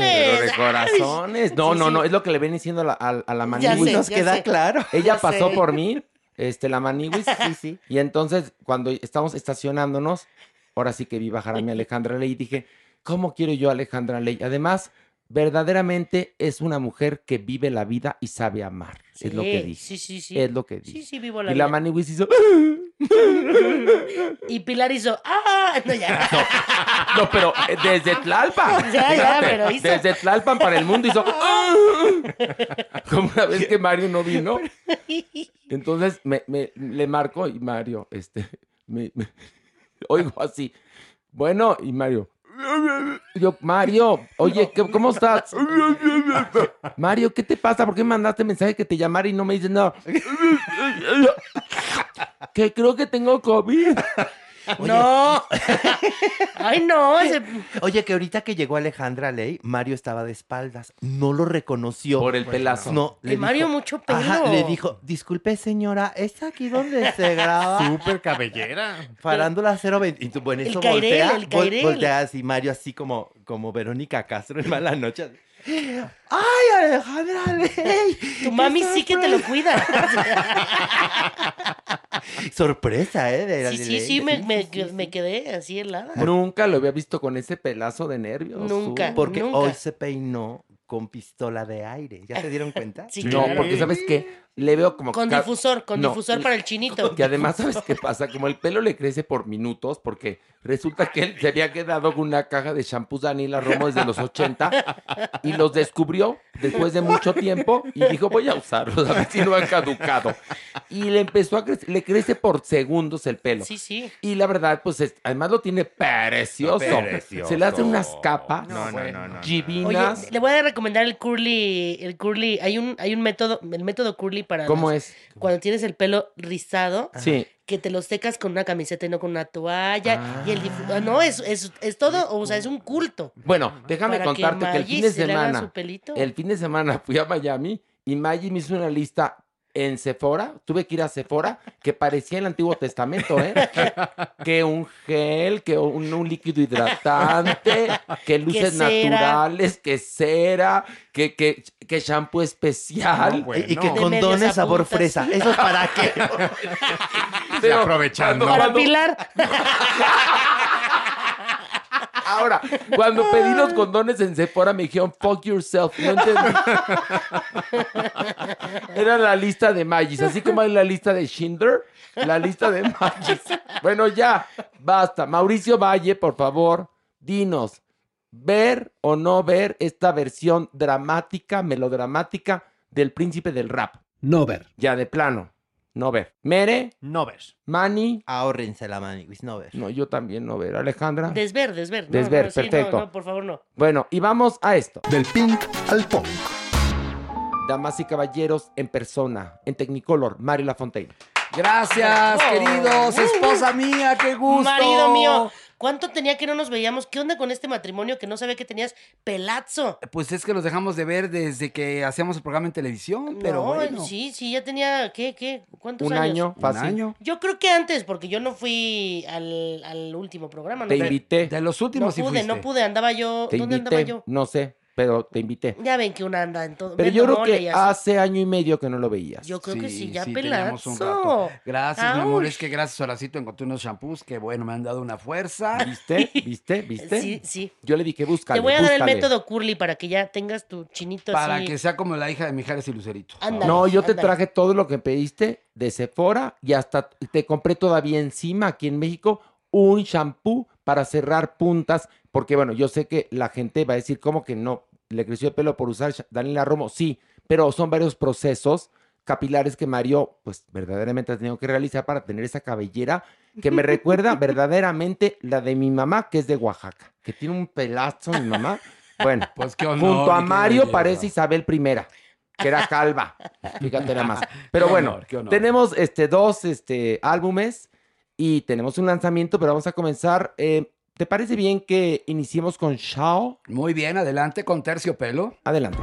corazones. Pero de corazones. No, Sí, no, sí. no, es lo que le ven diciendo a la, a, a la Ya Maniwis. sé, Nos queda sé. claro. Ella ya pasó sé. por mí, este, la Maniwis. Sí, sí. Y entonces, cuando estamos estacionándonos, ahora sí que vi bajar a mi Alejandra Ley y dije, ¿cómo quiero yo a Alejandra Ley? Además, verdaderamente es una mujer que vive la vida y sabe amar. es lo que Sí, dije. Sí, sí, sí. Es lo que Sí, dije. sí, vivo la y la vida. Maniwis hizo, Y Pilar hizo, ¡ah! No, ya. no, pero eh, desde Tlalpan. Ya, ya, pero hizo- Desde Tlalpan para el mundo hizo, como una vez que Mario no vino. Entonces me, me- le marco y Mario, este, me, me- oigo así. Bueno, y Mario. Yo, Mario, oye, ¿qué- ¿cómo estás? Mario, ¿qué te pasa? ¿Por qué me mandaste mensaje que te llamara y no me dices nada? Que creo que tengo COVID. No. Ay, no. ese- Oye, que ahorita que llegó Alejandra Ley, Mario estaba de espaldas. No lo reconoció. Por el pelazo. No, Que Mario mucho pelo. Ajá, le dijo, disculpe señora, ¿es aquí donde se graba? Súper cabellera. Farándula 020. Y tú, bueno, El eso Cairel, voltea, el Cairel. voltea así, Mario así como, como Verónica Castro en Mala Noche. ¡Ay, Alejandra Ley! Tu mami sí que te lo cuida. Sorpresa, ¿eh? de Sí, sí, Ley. sí, me, me, sí, sí. me quedé así helada. Nunca lo había visto con ese pelazo de nervios. Nunca. Su- Porque Nunca. hoy se peinó con pistola de aire. ¿Ya se dieron cuenta? Sí, No, claro. porque ¿sabes qué? Le veo como... Con difusor, con No, difusor para el chinito. Que además, ¿sabes qué pasa? Como el pelo le crece por minutos, porque resulta que él se había quedado con una caja de shampoos Daniela Romo desde los 80 y los descubrió después de mucho tiempo y dijo, voy a usarlos, a ver si no han caducado. Y le empezó a crecer, le crece por segundos el pelo. Sí, sí. Y la verdad, pues es- además lo tiene precioso. Precioso. Se le hacen unas capas No, no, no, no, no. divinas. Oye, le voy a recomendar el curly, el curly, hay un, hay un método, el método curly para ¿Cómo es? cuando tienes el pelo rizado, Sí. que te lo secas con una camiseta y no con una toalla, y el Ah. no, es, es, es todo, o sea, es un culto. Bueno, déjame Para que contarte que, el fin de se le haga semana, su pelito. el fin de semana fui a Miami y Maggie me hizo una lista en Sephora, tuve que ir a Sephora, que parecía el Antiguo Testamento, ¿eh? que un gel, que un, un líquido hidratante, que luces naturales, que cera, que, que, que shampoo especial. No, Y- Y que condones sabor fresa. ¿Eso es para qué? Pero aprovechando. cuando- Para Pilar, Ahora, cuando pedí los condones en Sephora me dijeron, fuck yourself. No entendí. Era la lista de Magis, así como hay la lista de Schindler, la lista de Magis. Bueno, ya, basta. Mauricio Valle, por favor, dinos, ¿ver o no ver esta versión dramática, melodramática del príncipe del rap? No ver. Ya, de plano, no ver. Mere, No ves. Manny, Ahórrense la maniguis, no ver. no, yo también no ver. Alejandra. desver, desver. No, Desver, no, sí, no, perfecto. no, por favor, no. Bueno, y vamos a esto. Del pink al punk. Damas y caballeros, en persona, en Technicolor, Mario Lafontaine. Gracias, Oh. queridos. Esposa mía, qué gusto. Marido mío, ¿cuánto tenía que no nos veíamos? ¿Qué onda con este matrimonio que no sabía que tenías pelazo? Pues es que los dejamos de ver desde que hacíamos el programa en televisión, pero no, bueno. sí, sí, ya tenía, ¿qué, qué? ¿Cuántos Un años? año, Un año. Yo creo que antes, porque yo no fui al, al último programa. Te no, invité, De los no últimos sí pude, no pude, andaba yo. te ¿Dónde andaba yo? no sé, pero te invité. Ya ven que una anda en todo. Pero yo creo que hace año y medio que no lo veías. Yo creo que sí, ya teníamos pelazo. un rato. Gracias, mi amor. Es que gracias, Horacito, encontré unos shampoos que, bueno, me han dado una fuerza. ¿Viste? ¿Viste? ¿Viste? Sí, sí. Yo le dije, búscale, Te voy a dar el método curly para que ya tengas tu chinito Para así. que sea como la hija de Mijares y Lucerito. Ándale. No, yo te traje todo lo que pediste de Sephora y hasta te compré todavía encima aquí en México un shampoo para cerrar puntas, porque bueno, yo sé que la gente va a decir como que no, le creció el pelo por usar Daniela Romo, sí, pero son varios procesos capilares que Mario pues verdaderamente ha tenido que realizar para tener esa cabellera que me recuerda verdaderamente la de mi mamá que es de Oaxaca, que tiene un pelazo mi mamá. Bueno, Pues qué honor. Junto a Mario belleza. parece Isabel I, que era calva. Fíjate nada más. Pero Qué bueno, honor, qué honor. tenemos este, dos este, álbumes y tenemos un lanzamiento, pero vamos a comenzar. eh, ¿Te parece bien que iniciemos con Shao? Muy bien, adelante con terciopelo. Adelante.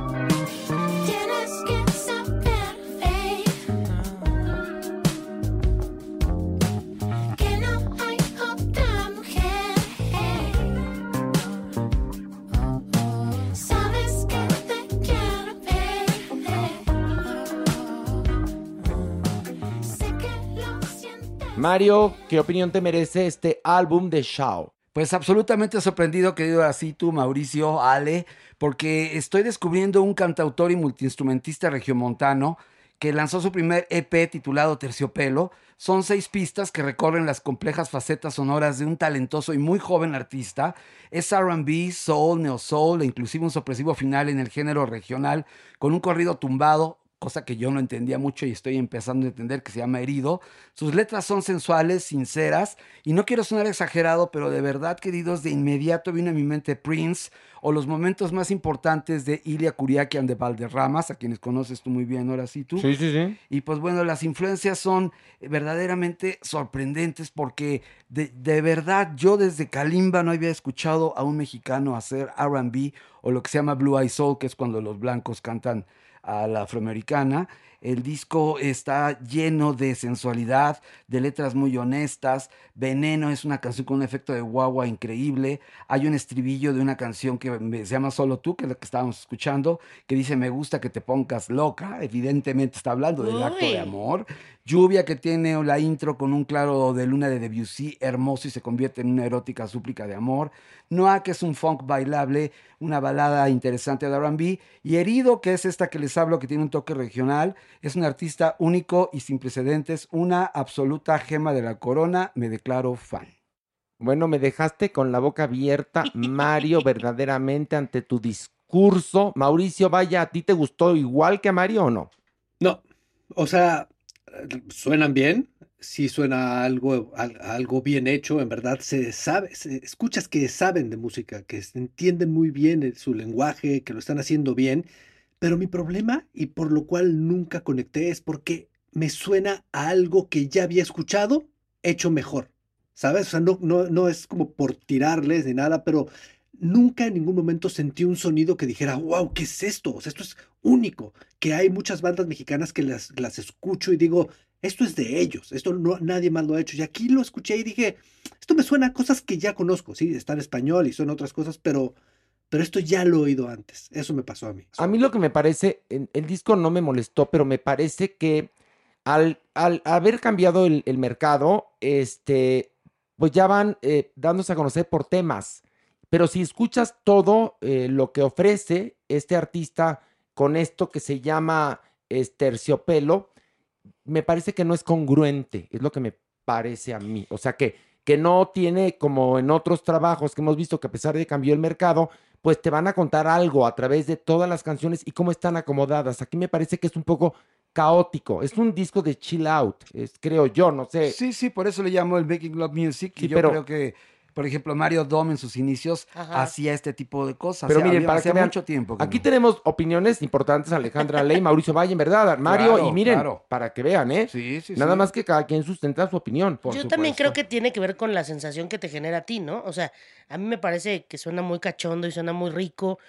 Mario, ¿qué opinión te merece este álbum de Shao? Pues absolutamente sorprendido, querido así tú, Mauricio, Ale, porque estoy descubriendo un cantautor y multiinstrumentista regiomontano que lanzó su primer EP titulado Terciopelo. Son seis pistas que recorren las complejas facetas sonoras de un talentoso y muy joven artista. Es RB, soul, neo soul e inclusive un sorpresivo final en el género regional con un corrido tumbado, cosa que yo no entendía mucho y estoy empezando a entender que se llama Herido. Sus letras son sensuales, sinceras y no quiero sonar exagerado, pero de verdad, queridos, de inmediato vino a mi mente Prince o los momentos más importantes de Ilia Kuriakian de Valderramas, a quienes conoces tú muy bien, ahora sí tú. sí, sí. Y pues bueno, las influencias son verdaderamente sorprendentes porque de, de verdad yo desde Kalimba no había escuchado a un mexicano hacer RB o lo que se llama Blue Eye Soul, que es cuando los blancos cantan a la afroamericana. El disco está lleno de sensualidad, de letras muy honestas. Veneno es una canción con un efecto de guagua increíble. Hay un estribillo de una canción que se llama Solo tú, que es la que estábamos escuchando, que dice me gusta que te pongas loca. Evidentemente está hablando del acto Uy. de amor. Lluvia que tiene la intro con un claro de luna de Debussy hermoso y se convierte en una erótica súplica de amor. Noah que es un funk bailable, una balada interesante de R&B. Y Herido que es esta que les hablo que tiene un toque regional. Es un artista único y sin precedentes, una absoluta gema de la corona. Me declaro fan. Bueno, me dejaste con la boca abierta, Mario, verdaderamente ante tu discurso. Mauricio, vaya, ¿a ti te gustó igual que a Mario o no? No, o sea, suenan bien, sí suena algo, al- algo bien hecho, en verdad se sabe, escuchas que saben de música, que entienden muy bien el- su lenguaje, que lo están haciendo bien, pero mi problema, y por lo cual nunca conecté, es porque me suena a algo que ya había escuchado, hecho mejor, ¿sabes? O sea, no, no, no es como por tirarles ni nada, pero nunca en ningún momento sentí un sonido que dijera, wow, ¿qué es esto? O sea, esto es único, que hay muchas bandas mexicanas que las, las escucho y digo, esto es de ellos, esto no, nadie más lo ha hecho. Y aquí lo escuché y dije, esto me suena a cosas que ya conozco, sí, está en español y son otras cosas, pero, pero esto ya lo he oído antes. Eso me pasó a mí. A mí lo que me parece, el disco no me molestó, pero me parece que al, al haber cambiado el, mercado, este, pues ya van eh, dándose a conocer por temas. Pero si escuchas todo eh, lo que ofrece este artista con esto que se llama es, terciopelo, me parece que no es congruente, es lo que me parece a mí. O sea que, que no tiene como en otros trabajos que hemos visto que a pesar de que cambió el mercado, pues te van a contar algo a través de todas las canciones y cómo están acomodadas. Aquí me parece que es un poco caótico. Es un disco de chill out, es, creo yo, no sé. Sí, sí, por eso le llamo el Making Love Music. Sí, y yo pero- creo que, por ejemplo, Mario Dom en sus inicios Ajá. hacía este tipo de cosas. Pero Ya miren, para que vean, mucho tiempo. que Aquí no. tenemos opiniones importantes, Alejandra Ley, Mauricio Valle, en verdad, Mario, Claro, y miren, claro. para que vean, ¿eh? Sí, sí, Nada sí. más que cada quien sustenta su opinión. Por Yo también creo que tiene que ver con la sensación que te genera a ti, ¿no? O sea, a mí me parece que suena muy cachondo y suena muy rico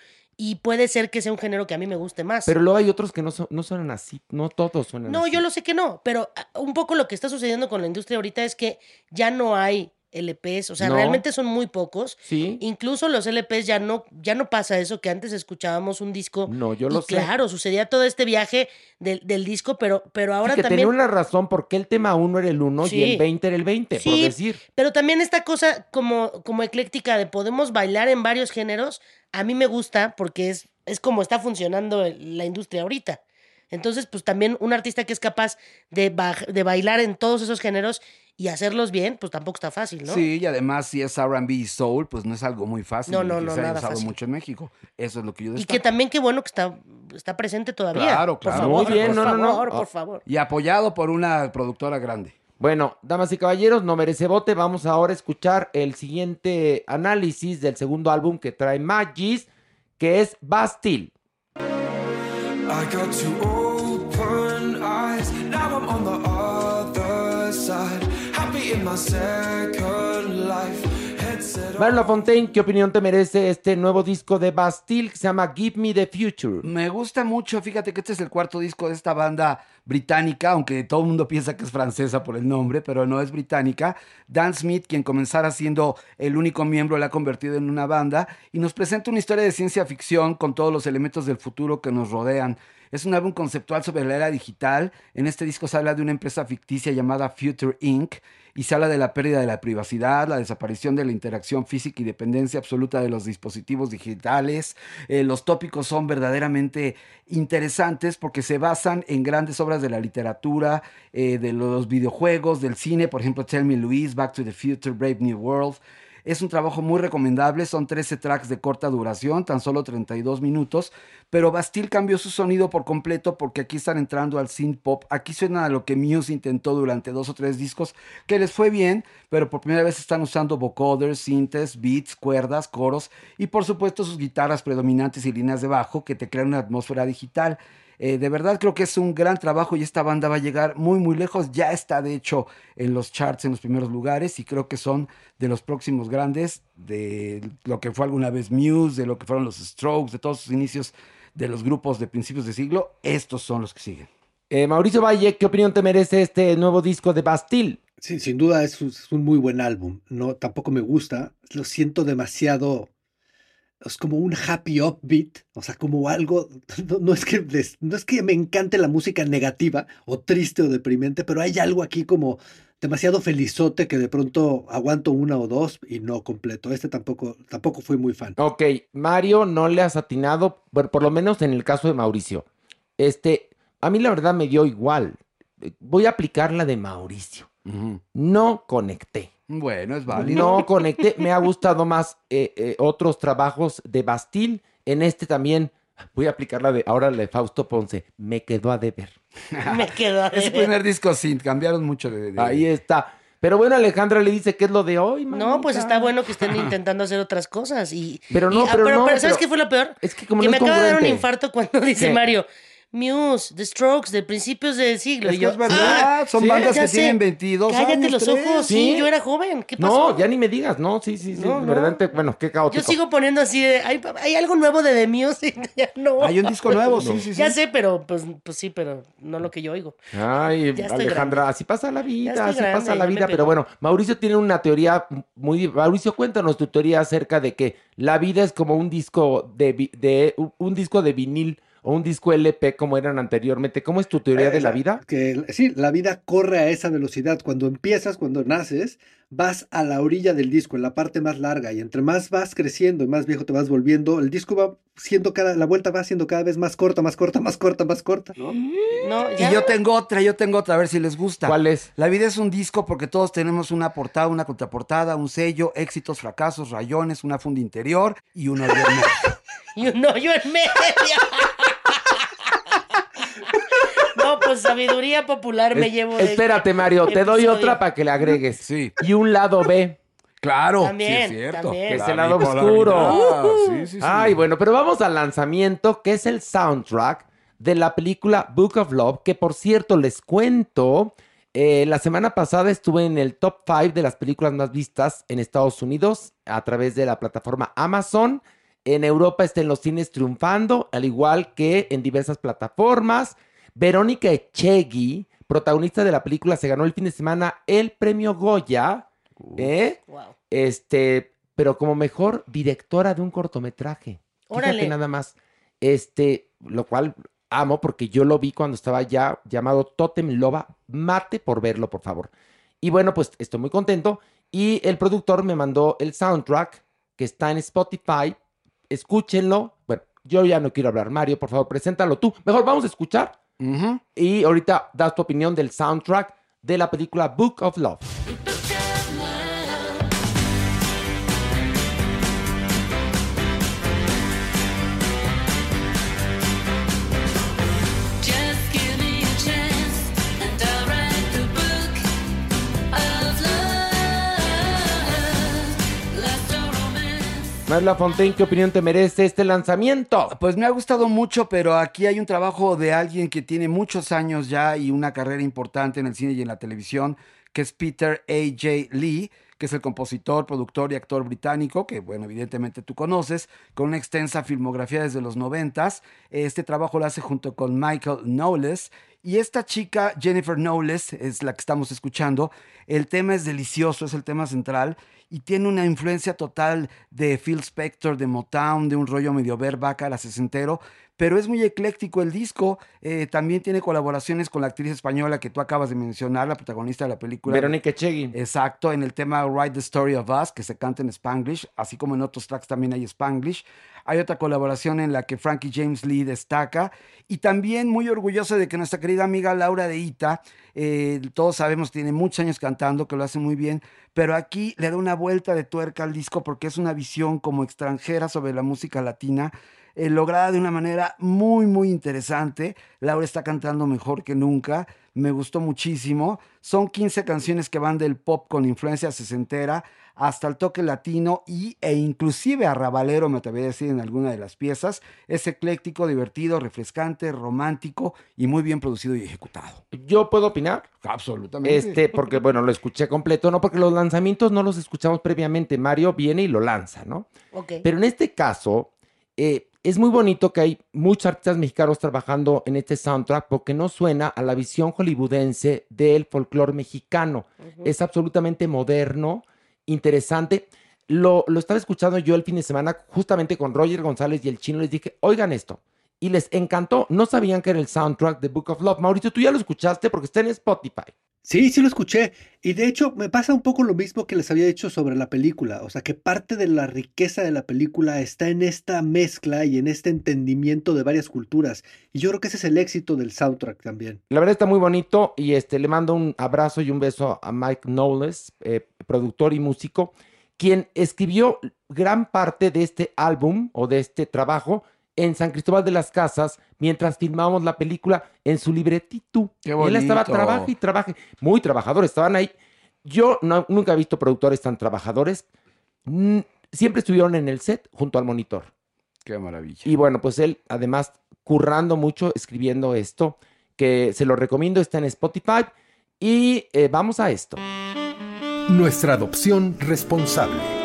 y puede ser que sea un género que a mí me guste más. Pero luego hay otros que no, son, no suenan así, no todos suenan No, así. yo lo sé que no, pero ah, un poco lo que está sucediendo con la industria ahorita es que ya no hay LPs, o sea, No. realmente son muy pocos. Sí, Incluso los LPs ya no, ya no pasa eso, que antes escuchábamos un disco. no, yo y lo sé. claro, sucedía todo este viaje del, del disco, pero, pero Sí, ahora que también. tenía una razón porque el tema 1 era el 1 y Sí. el 20 era el 20, por Sí, decir. Pero también esta cosa como, como ecléctica de podemos bailar en varios géneros, a mí me gusta porque es, es como está funcionando la industria ahorita. Entonces, pues también un artista que es capaz de, baj- de bailar en todos esos géneros y hacerlos bien, pues tampoco está fácil, ¿no? Sí, y además si es R&B y soul, pues no es algo muy fácil. No, y no, no, se nada usado fácil. mucho en México. Eso es lo que yo Y destaco. que también qué bueno que está, está presente todavía. Claro, Por claro. favor, Muy bien, por no, no, no. favor, Ah. por favor. Y apoyado por una productora grande. Bueno, damas y caballeros, no merece bote. Vamos ahora a escuchar el siguiente análisis del segundo álbum que trae Magis, que es Bastille. I got two open eyes. Now I'm on the. Mario Lafontaine, ¿qué opinión te merece este nuevo disco de Bastille que se llama Give Me the Future? Me gusta mucho, fíjate que este es el cuarto disco de esta banda británica, aunque todo el mundo piensa que es francesa por el nombre, pero no es británica. Dan Smith, quien comenzara siendo el único miembro, la ha convertido en una banda y nos presenta una historia de ciencia ficción con todos los elementos del futuro que nos rodean. Es un álbum conceptual sobre la era digital. En este disco se habla de una empresa ficticia llamada Future Inc. y se habla de la pérdida de la privacidad, la desaparición de la interacción física y dependencia absoluta de los dispositivos digitales. Eh, los tópicos son verdaderamente interesantes porque se basan en grandes obras de la literatura, eh, de los videojuegos, del cine, por ejemplo, Tell Me Louise, Back to the Future, Brave New World. Es un trabajo muy recomendable, son 13 tracks de corta duración, tan solo 32 minutos, pero Bastille cambió su sonido por completo porque aquí están entrando al synth pop, aquí suena a lo que Muse intentó durante dos o tres discos, que les fue bien, pero por primera vez están usando vocoders, sintes, beats, cuerdas, coros y por supuesto sus guitarras predominantes y líneas de bajo que te crean una atmósfera digital. Eh, de verdad creo que es un gran trabajo y esta banda va a llegar muy muy lejos. Ya está de hecho en los charts en los primeros lugares y creo que son de los próximos grandes de lo que fue alguna vez Muse, de lo que fueron los Strokes, de todos sus inicios de los grupos de principios de siglo. Estos son los que siguen. Eh, Mauricio Valle, ¿qué opinión te merece este nuevo disco de Bastille? Sí, sin duda es, un- es un muy buen álbum. No, tampoco me gusta. Lo siento demasiado. Es como un happy upbeat, o sea, como algo. No, es que no es que me encante la música negativa o triste o deprimente, pero hay algo aquí como demasiado felizote que de pronto aguanto una o dos y no completo. Este tampoco, tampoco fui muy fan. Ok, Mario no le has atinado, bueno, por lo menos en el caso de Mauricio. Este, a mí la verdad me dio igual. Voy a aplicar la de Mauricio. No conecté. Bueno, es válido. No conecté. Me ha gustado más eh, eh, otros trabajos de Bastille. En este también voy a aplicar la de ahora la de Fausto Ponce. Me quedó a deber. Me quedo a Es deber. primer disco sin, cambiaron mucho de... de- Ahí está. Pero bueno, Alejandra le dice que es lo de hoy, No, pues está bueno que estén intentando hacer otras cosas. Y, Pero no, y- ah, pero no, ¿sabes pero- qué fue lo peor? Es que como que no me es acaba de dar un infarto cuando dice ¿Qué? Mario, Muse, The Strokes, de principios del siglo. Es y que yo, es verdad, "Ah, son sí, bandas ya que sé. tienen 22 Cállate años, los tres. ojos, sí, yo era joven. ¿Qué pasó? No, ya ni me digas, no, sí, sí, sí. No, bueno, qué caótico. Yo sigo poniendo así de, hay, hay algo nuevo de The Muse. ya no. Hay un disco nuevo, sí, sí, sí. Ya sé, pero pues, pues sí, pero no lo que yo oigo. Ay, Alejandra, grande. así pasa la vida, así pasa la vida, pero bueno, Mauricio tiene una teoría muy... Mauricio, cuéntanos tu teoría acerca de que la vida es como un disco de un disco de vinil o un disco LP como eran anteriormente. ¿Cómo es tu teoría de la vida? Que sí, la vida corre a esa velocidad. Cuando empiezas, cuando naces, vas a la orilla del disco, en la parte más larga, y entre más vas creciendo y más viejo te vas volviendo, el disco va siendo cada, la vuelta va siendo cada vez más corta, más corta, más corta, más corta, ¿no? No, Y yo tengo otra, yo tengo otra, a ver si les gusta. ¿Cuál es? La vida es un disco porque todos tenemos una portada, una contraportada, un sello, éxitos, fracasos, rayones, una funda interior y un hoyo en medio. Y un hoyo en medio. Pues sabiduría popular me Es- llevo de Espérate, Mario, te doy episodio. otra para que le agregues. Sí. Y un lado B, Claro, También, sí es cierto. también. que es el lado oscuro. Sí, sí, sí. Ay, bueno, pero vamos al lanzamiento, que es el soundtrack de la película Book of Love, que por cierto les cuento, eh, la semana pasada estuve en el top 5 de las películas más vistas en Estados Unidos a través de la plataforma Amazon. En Europa está en los cines triunfando, al igual que en diversas plataformas. Verónica Echegui, protagonista de la película, se ganó el fin de semana el premio Goya. ¿eh? Wow. Este, pero como mejor directora de un cortometraje. Fíjate Órale. nada más. Este, lo cual amo porque yo lo vi cuando estaba ya llamado Totem Loba. Mate por verlo, por favor. Y bueno, pues estoy muy contento. Y el productor me mandó el soundtrack que está en Spotify. Escúchenlo. Bueno, yo ya no quiero hablar, Mario. Por favor, preséntalo tú. Mejor vamos a escuchar. Y ahorita das tu opinión del soundtrack de la película Book of Love. Marla Fontaine, ¿qué opinión te merece este lanzamiento? Pues me ha gustado mucho, pero aquí hay un trabajo de alguien que tiene muchos años ya y una carrera importante en el cine y en la televisión, que es Peter A.J. Lee, que es el compositor, productor y actor británico, que bueno, evidentemente tú conoces, con una extensa filmografía desde los noventas. Este trabajo lo hace junto con Michael Knowles. Y esta chica, Jennifer Knowles, es la que estamos escuchando. El tema es delicioso, es el tema central y tiene una influencia total de Phil Spector, de Motown, de un rollo medio verbaca la sesentero, pero es muy ecléctico el disco. eh, también tiene colaboraciones con la actriz española que tú acabas de mencionar, la protagonista de la película. Verónica Echegui. Exacto, en el tema Write the Story of Us, que se canta en Spanglish, así como en otros tracks también hay Spanglish. Hay otra colaboración en la que Frankie James Lee destaca. Y también muy orgulloso de que nuestra querida amiga Laura de Ita, eh, todos sabemos, tiene muchos años cantando, que lo hace muy bien, pero aquí le da una vuelta de tuerca al disco porque es una visión como extranjera sobre la música latina. eh, lograda de una manera muy, muy interesante. Laura está cantando mejor que nunca. Me gustó muchísimo. Son 15 canciones que van del pop con influencia sesentera hasta el toque latino y, e inclusive arrabalero, me atrevería a decir, en alguna de las piezas. Es ecléctico, divertido, refrescante, romántico y muy bien producido y ejecutado. ¿Yo puedo opinar? Absolutamente. Este, porque bueno, lo escuché completo, no porque los lanzamientos no los escuchamos previamente. Mario viene y lo lanza, ¿no? Ok. Pero en este caso, eh, es muy bonito que hay muchos artistas mexicanos trabajando en este soundtrack porque no suena a la visión hollywoodense del folclore mexicano. Es absolutamente moderno, interesante. Lo, lo estaba escuchando yo el fin de semana justamente con Roger González y el chino. Les dije, oigan esto. Y les encantó. No sabían que era el soundtrack de Book of Love. Mauricio, tú ya lo escuchaste porque está en Spotify. Sí, sí lo escuché. Y de hecho me pasa un poco lo mismo que les había dicho sobre la película. O sea, que parte de la riqueza de la película está en esta mezcla y en este entendimiento de varias culturas. Y yo creo que ese es el éxito del soundtrack también. La verdad está muy bonito y este, le mando un abrazo y un beso a Mike Knowles, eh, productor y músico, quien escribió gran parte de este álbum o de este trabajo en San Cristóbal de las Casas mientras filmábamos la película en su libretito. Qué Él estaba bonito. trabaja y trabaja, muy trabajadores, estaban ahí. Yo no- nunca he visto productores tan trabajadores. Mm, Siempre estuvieron en el set junto al monitor. Qué maravilla. Y bueno, pues él además currando mucho, escribiendo esto, que se lo recomiendo, está en Spotify. Y eh, vamos a esto. Nuestra adopción responsable.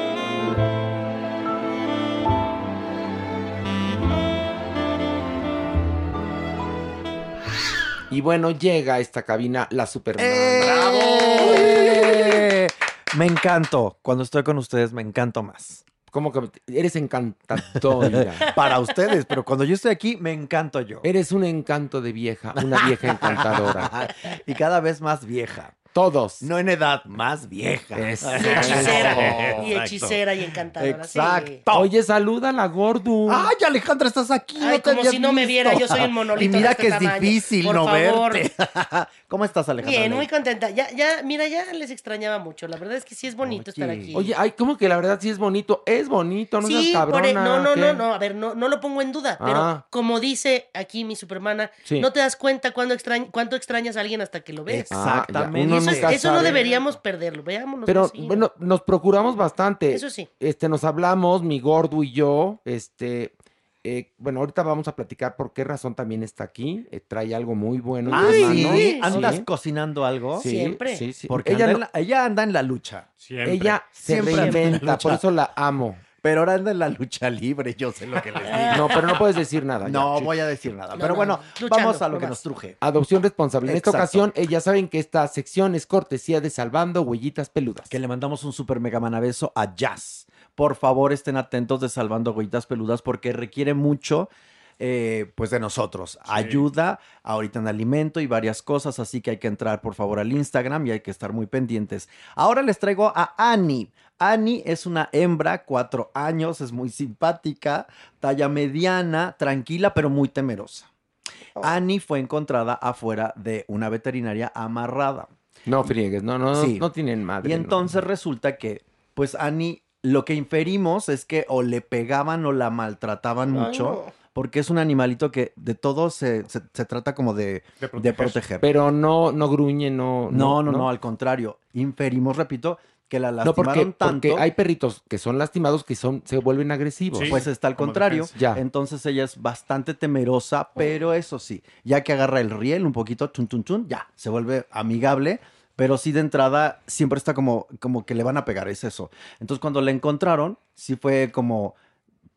Y bueno, llega a esta cabina la Superman. ¡Eh! Me encanto. Cuando estoy con ustedes me encanto más. Como que eres encantadora. Para ustedes, pero cuando yo estoy aquí me encanto yo. Eres un encanto de vieja, una vieja encantadora. y cada vez más vieja. Todos. No en edad, más vieja. Y hechicera. y hechicera y encantadora. sí. Exacto. Oye, saluda a la Gordu. Ay, Alejandra, estás aquí. Ay, no te como si no me viera, yo soy un monolito Y mira de este que es tamaño. difícil Por no favor. verte. ¿Cómo estás, Alejandra? Bien, Ley? muy contenta. Ya, ya, mira, ya les extrañaba mucho. La verdad es que sí es bonito estar aquí. Oye, ay, ¿cómo que la verdad sí es bonito? Es bonito, no seas sí, cabrona. por no, no, ¿qué? no, no, a ver, no, no lo pongo en duda, pero Ah. como dice aquí mi supermana, Sí. no te das cuenta cuando extrañ- cuánto extrañas a alguien hasta que lo ves. Ah, Exactamente. Eso, es- eso no deberíamos perderlo, veámonos. Pero bueno, nos procuramos bastante. Eso sí. Este, nos hablamos, mi gordo y yo. Este, eh, bueno, ahorita vamos a platicar por qué razón también está aquí. Eh, trae algo muy bueno. en Ah, sí. ¿Andas Sí, cocinando algo? sí, Siempre. Sí, sí. Porque ella, anda en no- la- ella anda en la lucha. Siempre. ella se Siempre reinventa, por eso la amo. Pero ahora anda en la lucha libre, yo sé lo que les digo. No, pero no puedes decir nada. ya. No voy a decir nada. No, Pero no, bueno, luchando, vamos a lo que más. nos truje. Adopción responsable. En esta ocasión, eh, ya saben que esta sección es cortesía de Salvando Huellitas Peludas. Que le mandamos un super mega manabeso a Jazz. Por favor, estén atentos de Salvando Huellitas Peludas porque requiere mucho. eh, pues de nosotros, ayuda ahorita en alimento y varias cosas, así que hay que entrar por favor al Instagram y hay que estar muy pendientes. Ahora les traigo a Annie. Annie es una hembra, cuatro años, es muy simpática, talla mediana, tranquila, pero muy temerosa. Annie fue encontrada afuera de una veterinaria amarrada. No friegues, no, no, Sí. no tienen madre. Y no. entonces resulta que, pues Annie, lo que inferimos es que o le pegaban o la maltrataban Ay, mucho, no. porque es un animalito que de todo se, se- se trata como de, De de proteger. Pero no, no gruñe, no. no, no, no, al contrario. Inferimos, repito, que la No, lastimaron porque, tanto. porque hay perritos que son lastimados que son, se vuelven agresivos. Sí. Pues está al contrario. Ya. Entonces ella es bastante temerosa, pero eso sí, ya que agarra el riel un poquito, chun, chun, chun, ya, se vuelve amigable. Pero sí de entrada siempre está como, como que le van a pegar, es eso. Entonces cuando la encontraron, sí fue como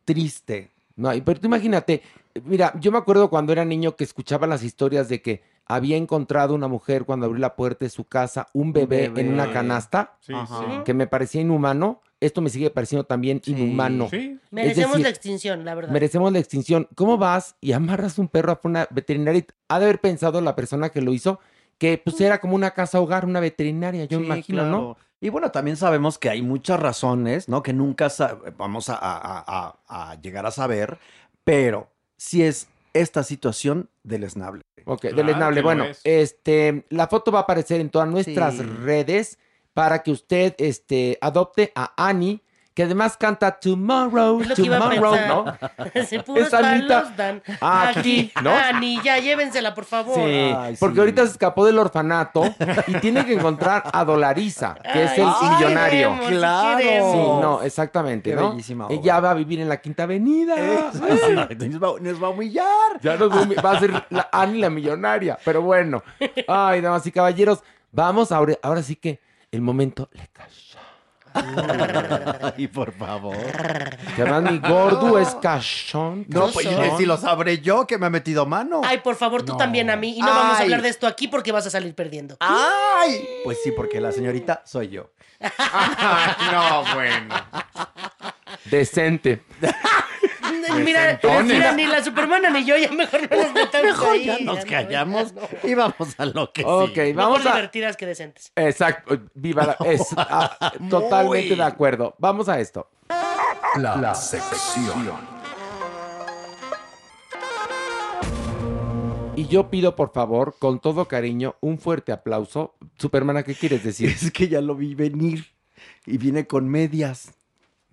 triste. No, y- pero tú imagínate, mira, yo me acuerdo cuando era niño que escuchaba las historias de que había encontrado una mujer cuando abrió la puerta de su casa, un bebé, bebé. en una canasta, Sí, Ajá. sí. que me parecía inhumano. Esto me sigue pareciendo también Sí. inhumano. Sí. Merecemos decir, la extinción, la verdad. Merecemos la extinción. ¿Cómo vas y amarras un perro a una veterinaria? Ha de haber pensado la persona que lo hizo que pues era como una casa hogar, una veterinaria, yo Sí, imagino, ¿no? Y bueno, también sabemos que hay muchas razones, ¿no? Que nunca sa- vamos a, a- a- a- a llegar a saber, pero si es esta situación deleznable. Ok, Claro deleznable. que lo Bueno, es. este, la foto va a aparecer en todas nuestras Sí. redes para que usted este, adopte a Annie, que además canta Tomorrow, Es lo que iba a Tomorrow. ¿no? Se puros Es Anita dan. aquí, ¿no? Ani, ya llévensela, por favor. Sí, Ay, porque sí. ahorita se escapó del orfanato y tiene que encontrar a Dolariza, que es el sí millonario. queremos, Claro. queremos. Sí, no, exactamente, Qué ¿no? bellísima obra. Ella va a vivir en la Quinta Avenida. Exacto, Nos va, nos va a humillar. Ya nos va a humi- va a ser la Annie la millonaria, pero bueno. Ay, damas y caballeros, vamos ahora, ahora sí que el momento le cayó. Ay, por favor. Que mi gordo es cachón. No, pues si lo sabré yo que me ha metido mano. Ay, por favor, tú No. también a mí. Y no vamos a Ay. hablar de esto aquí porque vas a salir perdiendo. ¡Ay! Pues sí, porque la señorita soy yo. no, bueno. Decente. Mira, mira, ni la Supermana ni yo, ya mejor no nos metamos Mejor ahí. ya nos no, callamos y vamos a lo que Ok, sigue. vamos Mejor a... divertidas que decentes. Exacto, viva la- es, ah, totalmente de acuerdo. Vamos a esto. La, la sección. Y yo pido, por favor, con todo cariño, un fuerte aplauso. Supermana, ¿qué quieres decir? Es que ya lo vi venir y viene con medias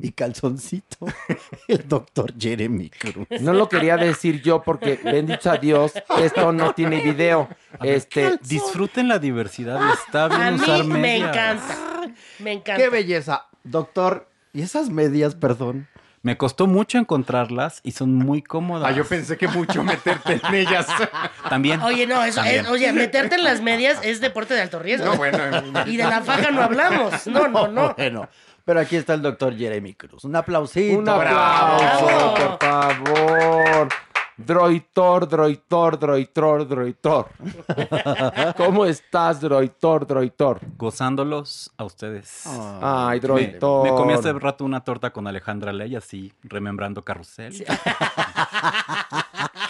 y calzoncito. El doctor Jeremy Cruz. No lo quería decir yo porque, bendito a Dios, esto no tiene video. Este, Disfruten la diversidad y está bien A mí usar me medias. encanta. Me encanta. ¡Qué belleza! Doctor, ¿y esas medias, perdón? Me costó mucho encontrarlas y son muy cómodas. Ah, yo pensé que mucho meterte en ellas. También. Oye, no, eso, También. es- oye, meterte en las medias es deporte de alto riesgo. No, bueno. Y de la faja no hablamos. No, no, no. Bueno, pero aquí está el doctor Jeremy Cruz. Un aplausito. un aplauso, Bravo. por favor. Droitor, droitor, droitor, droitor. ¿Cómo estás, droitor, droitor? Gozándolos a ustedes. Ay, droitor. me comí hace rato una torta con Alejandra Ley, así, remembrando carrusel.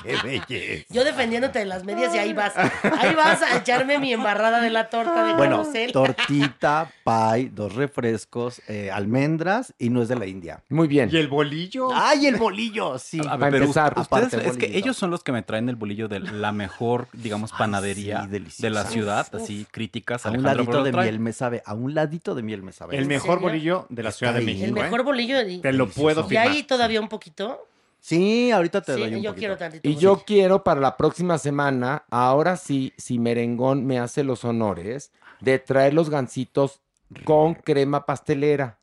¡Qué belleza! Yo defendiéndote de las medias y ahí vas. Ahí vas a echarme mi embarrada de la torta de Bueno, carrusel. tortita, pie, dos refrescos, eh, almendras y no es de la India. Muy bien. ¿Y el bolillo? ¡Ay, el bolillo! Sí. A Para ver, pero empezar, ustedes, aparte, es que ellos son los que me traen el bolillo de la mejor, digamos, panadería sí, de la ciudad, así, críticas. A un Alejandro ladito de trae. miel me sabe. A un ladito de miel me sabe. El ¿En mejor serio? bolillo de la Está Ciudad de. México. El ¿eh? mejor bolillo. Y, Te lo puedo y firmar. ahí todavía un poquito. Sí, ahorita te Sí, doy un yo poquito. quiero tantito. Y yo quiero para la próxima semana, ahora sí, si Merengón me hace los honores, de traer los gancitos con crema pastelera.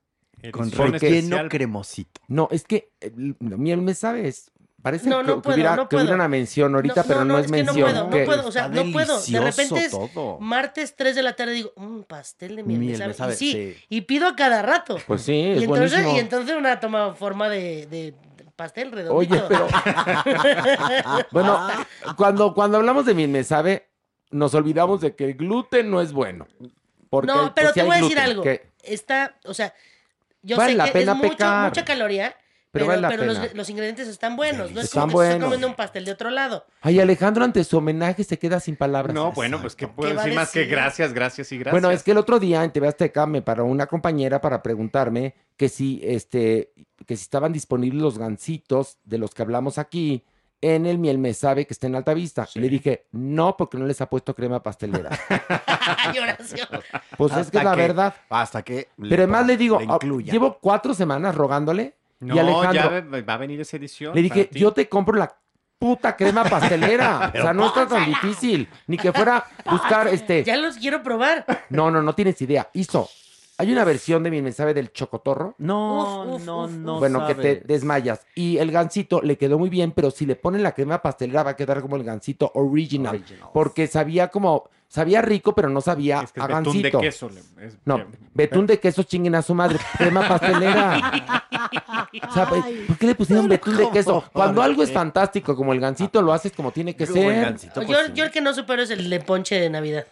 Con porque- relleno especial. cremosito. No, es que eh, miel me sabes. Parece No, que, no que puedo, hubiera, no que hubiera una mención ahorita, No, pero no, no, no, es, es que no mención. puedo, no puedo, o sea, no puedo. De repente es todo. martes 3 de la tarde digo, un pastel de miel, Miel me sabe. y sí, sí. y pido a cada rato. Pues sí, y es entonces, buenísimo. y entonces una toma forma de, de pastel redondito. Oye, pero... bueno, cuando, cuando hablamos de miel me sabe, nos olvidamos de que el gluten no es bueno. Porque, no, pues, pero sí te voy a decir gluten, algo. que- Está, o sea, yo Vale sé la que pena es mucho- pecar. mucha caloría, Pero pero, vale la pero los, pena. los ingredientes están buenos. No es Están como que buenos. comiendo un pastel de otro lado. Ay, Alejandro, ante su homenaje se queda sin palabras. No, bueno, pues que puedo ¿Qué va a decir más que gracias, gracias y gracias. Bueno, es que el otro día en TV Azteca me paró una compañera para preguntarme que si, este, que si estaban disponibles los gancitos de los que hablamos aquí en el miel me sabe que está en alta vista. Y le dije, no, porque no les ha puesto crema pastelera. Pues es que la verdad. Hasta que. Pero además le digo, ah, llevo cuatro semanas rogándole. No, y Alejandro, ya va- a venir esa edición. le dije, yo te compro la puta crema pastelera. o sea, no está tan difícil. Ni que fuera buscar este. Ya los quiero probar. No, no, no tienes idea. Hizo. Hay una versión de mi mensaje del chocotorro. No, Uf, uf, no, uf, no. bueno, que te desmayas. Y el gansito le quedó muy bien, pero si le ponen la crema pastelera va a quedar como el gansito original. Original. Porque sabía como, sabía rico, pero no sabía Es que a betún de queso. le- es- No, betún de queso chinguen a su madre, crema pastelera. O sea, ¿por qué le pusieron betún de queso? Cuando algo es fantástico como el gansito, lo haces como tiene que ser. yo, pues, sí. yo el que no supero es el de ponche de Navidad.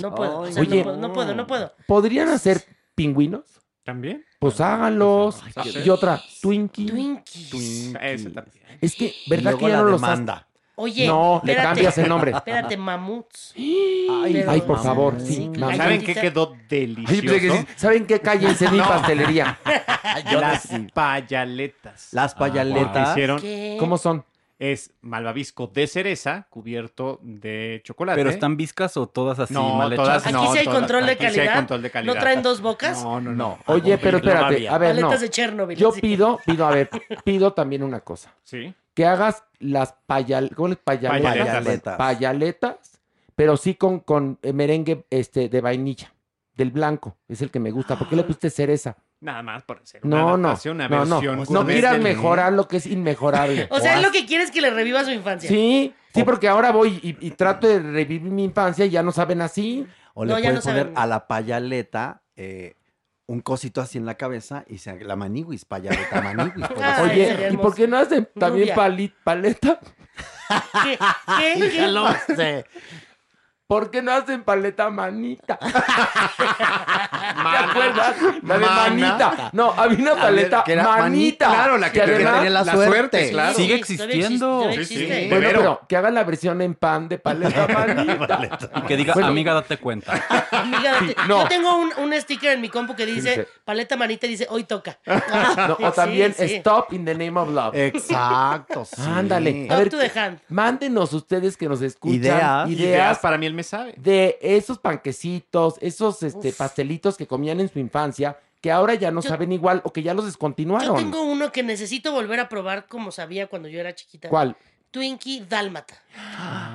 No puedo. o sea, Oye. no, puedo no puedo, no puedo. ¿Podrían hacer pingüinos? ¿También? Pues háganlos. Y otra, Twinkie. Twinkies. Ese también. Es que, Y ¿verdad luego que ya la no los has- demanda. Oye, No, le cambias el nombre. Espérate, mamuts. Ay, Pero- Ay, por favor, Sí. ¿Saben qué quedó delicioso? ¿Saben qué? Cállense mi pastelería. Las payaletas. Las payaletas. hicieron ¿Qué? ¿Cómo son? Es malvavisco de cereza cubierto de chocolate. Pero están viscas o todas así No, mal hechas. todas Aquí no, sí hay todas- control de aquí sí hay calidad. control de calidad. ¿No traen dos bocas? No, no, no. Oye, pero espérate, a ver, no. Paletas de Chernobyl. Yo pido, pido, a ver, pido también una cosa. Sí. Que hagas las payal, ¿cómo les payaletas? Payaletas. Payaletas, pero sí con, con merengue este, de vainilla, del blanco. Es el que me gusta. ¿Por qué le pusiste cereza? Nada más por hacer No, una no, adaptación, una no, no. versión No gourmet quieras del- mejorar lo que es inmejorable. O sea, es lo que quieres que le reviva su infancia. Sí, sí, porque ahora voy y, y trato de revivir mi infancia y ya no saben así. O No, le no poner saben. a la payaleta eh, un cosito así en la cabeza y se la maniguis, tamaniguis. puede Ay, ser. Oye, ¿y por qué no hacen también Rubia. pali- paleta? ¿Qué? ¿Qué? ¿Qué? ¿Por qué no hacen paleta manita? ¿Te acuerdas? La de manita. No, había una ver, paleta que era manita. manita. Claro, la que te además- tenía la suerte. claro. Sigue existiendo. Sí, sí. existe. Bueno, Pero- que hagan la versión en pan de paleta manita. Y que diga, Bueno. amiga, date cuenta. Amiga, date- no. Yo tengo un, un sticker en mi compu que dice, dice? paleta manita y dice, hoy toca. No, o también sí. Stop in the Name of Love. Exacto, sí. Ándale. A Talk ver, to the hand. mándenos ustedes que nos escuchan Ideas. ideas, Ideas para mí él me sabe. de esos panquecitos, esos este, pastelitos que comían en su infancia, que ahora ya no Yo- saben igual o que ya los Yo descontinuaron. tengo uno que necesito volver a probar como sabía cuando yo era chiquita. ¿Cuál? Twinkie Dálmata.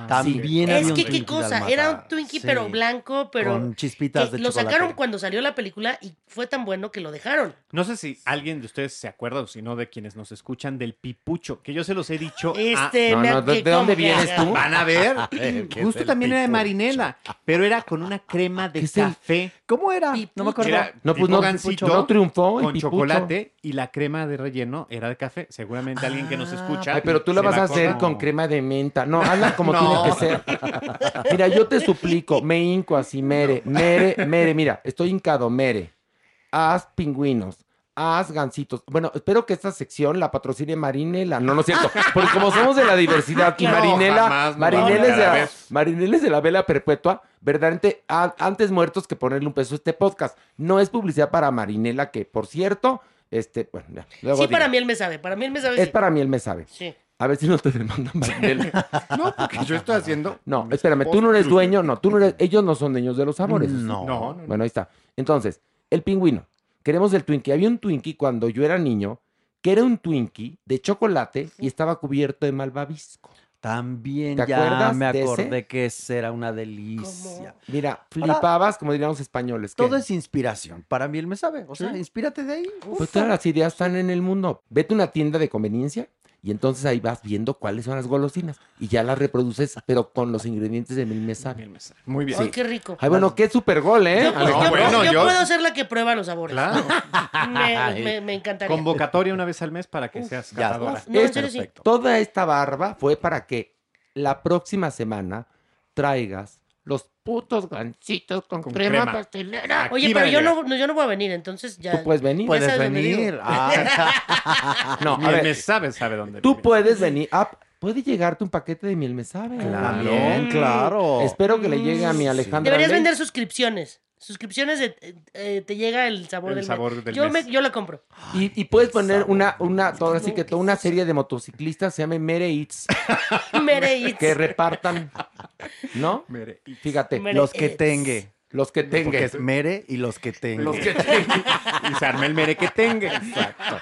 También Es había un que qué cosa, Dálmata. era un Twinkie Sí. pero blanco, pero Con chispitas que de lo chocolate. sacaron cuando salió la película y fue tan bueno que lo dejaron. No sé si alguien de ustedes se acuerda o si no de quienes nos escuchan del pipucho, que yo se los he dicho. a- Este, No, me- no, ¿de- dónde vienes tú? Van a ver. ¿qué es Justo también era de marinela, pero era con una crema de ¿Qué es el- café. ¿Cómo era? No me acuerdo. Era No, pues no, gansito no triunfó el con pipucho. chocolate y la crema de relleno era de café. Seguramente alguien que nos escucha. Ay, pero tú la vas va a hacer acordar. Con crema de menta. No, hazla como No. tiene que ser. Mira, yo te suplico, me hinco así, mere, mere, mere, mira, estoy hincado, mere. Haz pingüinos, haz gancitos. Bueno, espero que esta sección la patrocine Marinela. No, no es cierto. Porque como somos de la diversidad y No, Marinela, jamás, Marinela, es de la, vez. Marinela es de la vela perpetua, verdaderamente, a- antes muertos que ponerle un peso a este podcast. No es publicidad para Marinela, que por cierto, este, bueno, ya, luego Sí, digo. para mí él me sabe. Para mí él me sabe. Es sí. para mí, él me sabe. Sí. A ver si no te demandan Marinela. No, porque yo estoy haciendo. No, espérame, tú no eres dueño, no, tú no eres, ellos no son dueños de los sabores. No. No, no, no. Bueno, ahí está. Entonces, el pingüino. Queremos el Twinkie. Había un Twinkie cuando yo era niño, que era un Twinkie de chocolate y estaba cubierto de malvavisco. También ¿Te ya acuerdas me de ese? acordé que ese era una delicia. Mira, flipabas, como dirían los españoles. ¿qué? Todo es inspiración. Para mí él me sabe. O sea, Sí. inspírate de ahí. Pues todas las ideas están en el mundo. Vete a una tienda de conveniencia y entonces ahí vas viendo cuáles son las golosinas y ya las reproduces, pero con los ingredientes de Mil Me Sabe. Muy bien. Ay, qué rico. Ay, bueno, qué super gol, ¿eh? Yo, Alejandro? yo- bueno, yo yo- puedo ser la que prueba los sabores. Claro. Me, me- me encantaría. Convocatoria una vez al mes para que seas ya, catadora. No, Es sí. perfecto. Toda esta barba fue para que la próxima semana traigas los putos gancitos con, Con crema, crema. pastelera. Aquí Oye, pero yo no, no- yo no voy a venir, entonces ya. Tú puedes venir. Puedes sabes venir. Ah, No, a ver, me sabe, sabe dónde. tú vive. puedes venir. Ah, puede llegarte un paquete de miel me sabe. También, claro. Espero que le llegue a mi Alejandra. Deberías Ley. vender suscripciones. Suscripciones de eh, te llega el sabor El del sabor mes. del yo, mes. Me, yo la compro. Y, y puedes poner una, una, todo así que toda una serie de motociclistas se llame Mere Eats Mere Eats. que repartan, ¿no? Mere Fíjate, Mere los que tengue. Los que Porque tengan. es mere y los que tengue. Los que tengan. Y se arma el mere que tenga. Exacto.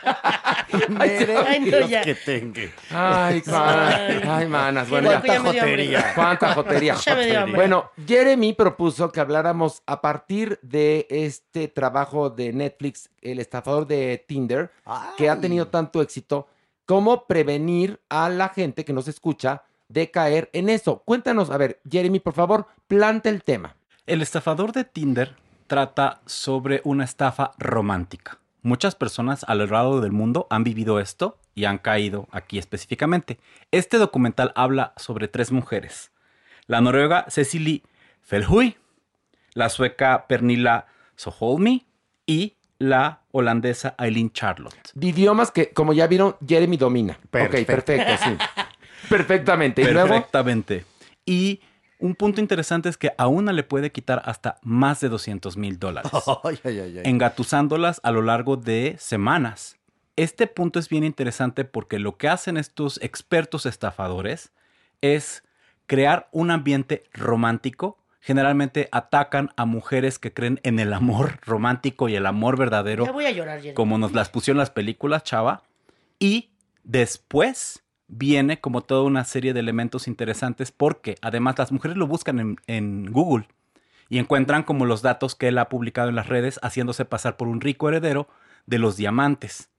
mere Ay, y los ya. que tengue. Ay, man- ay, manas. Bueno, ya. Cuánta jotería. Dio hambre. Bueno, Jeremy propuso que habláramos a partir de este trabajo de Netflix, El estafador de Tinder, que ha tenido tanto éxito, cómo prevenir a la gente que nos escucha de caer en eso. Cuéntanos, a ver, Jeremy, por favor, planta el tema. El estafador de Tinder trata sobre una estafa romántica. Muchas personas a lo largo del mundo han vivido esto y han caído aquí específicamente. Este documental habla sobre tres mujeres. La noruega Cecily Felhui, la sueca Pernilla Soholmi y la holandesa Eileen Charlotte. De idiomas que, como ya vieron, Jeremy domina. Perfecto. Ok, perfecto, sí. Perfectamente. Y luego, Perfectamente. Y un punto interesante es que a una le puede quitar hasta más de 200 mil dólares. Engatusándolas a lo largo de semanas. Este punto es bien interesante porque lo que hacen estos expertos estafadores es crear un ambiente romántico. Generalmente atacan a mujeres que creen en el amor romántico y el amor verdadero, Ya voy a llorar, Jeremy. como nos las pusieron las películas, chava. Y después viene como toda una serie de elementos interesantes porque además las mujeres lo buscan en, en Google y encuentran como los datos que él ha publicado en las redes haciéndose pasar por un rico heredero de los diamantes.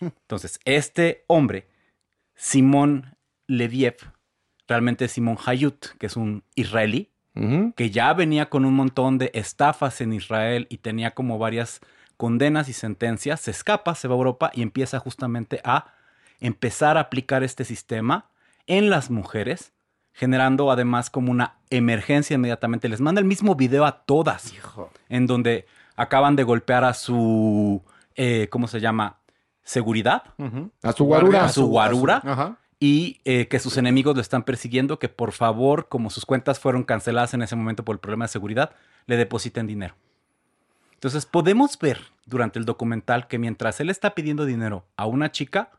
Entonces, este hombre, Simón Leviev, realmente Simón Hayut, que es un israelí, que ya venía con un montón de estafas en Israel y tenía como varias condenas y sentencias, se escapa, se va a Europa y empieza justamente a empezar a aplicar este sistema en las mujeres, generando además como una emergencia inmediatamente. Les manda el mismo video a todas, en donde acaban de golpear a su, eh, ¿cómo se llama? Seguridad. A su guarura. A su guarura. Ajá. Y eh, que sus enemigos lo están persiguiendo, que por favor, como sus cuentas fueron canceladas en ese momento por el problema de seguridad, le depositen dinero. Entonces podemos ver durante el documental que mientras él está pidiendo dinero a una chica,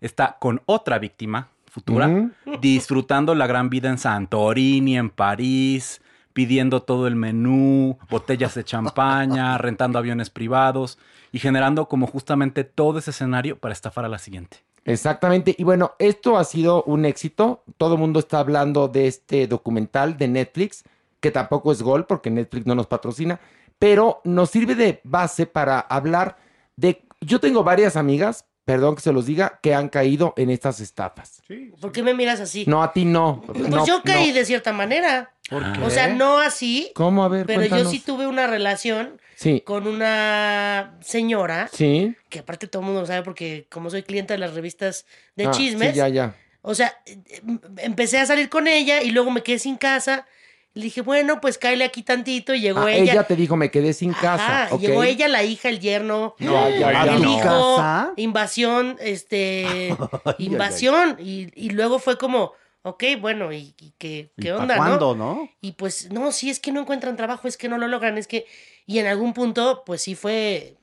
está con otra víctima futura, disfrutando la gran vida en Santorini, en París, pidiendo todo el menú, botellas de champaña, rentando aviones privados y generando como justamente todo ese escenario para estafar a la siguiente. Exactamente. Y bueno, esto ha sido un éxito. Todo el mundo está hablando de este documental de Netflix, que tampoco es gol porque Netflix no nos patrocina, pero nos sirve de base para hablar de... Yo tengo varias amigas, perdón que se los diga, que han caído en estas estafas. ¿Por qué me miras así? No, a ti no. Pues No, yo caí no. de cierta manera. ¿Por qué? O sea, no así, ¿Cómo? A ver, pero yo sí tuve una relación Sí, con una señora sí. que aparte todo el mundo lo sabe porque como soy clienta de las revistas de Ah, chismes, Sí, ya, ya. o sea, eh, em- empecé a salir con ella y luego me quedé sin casa. Le dije, bueno, pues cáele aquí tantito y llegó Ah, ella. ella te dijo, me quedé sin casa. Llegó ella, la hija, el yerno, No, ya, ya, el no. hijo, ¿Casa? invasión, este, invasión. Y, y luego fue como, ok, bueno, ¿y, y qué, ¿Y qué pa' onda, cuándo, no? no? Y pues, no, sí, es que no encuentran trabajo, es que no lo logran, es que... Y en algún punto, pues sí fue,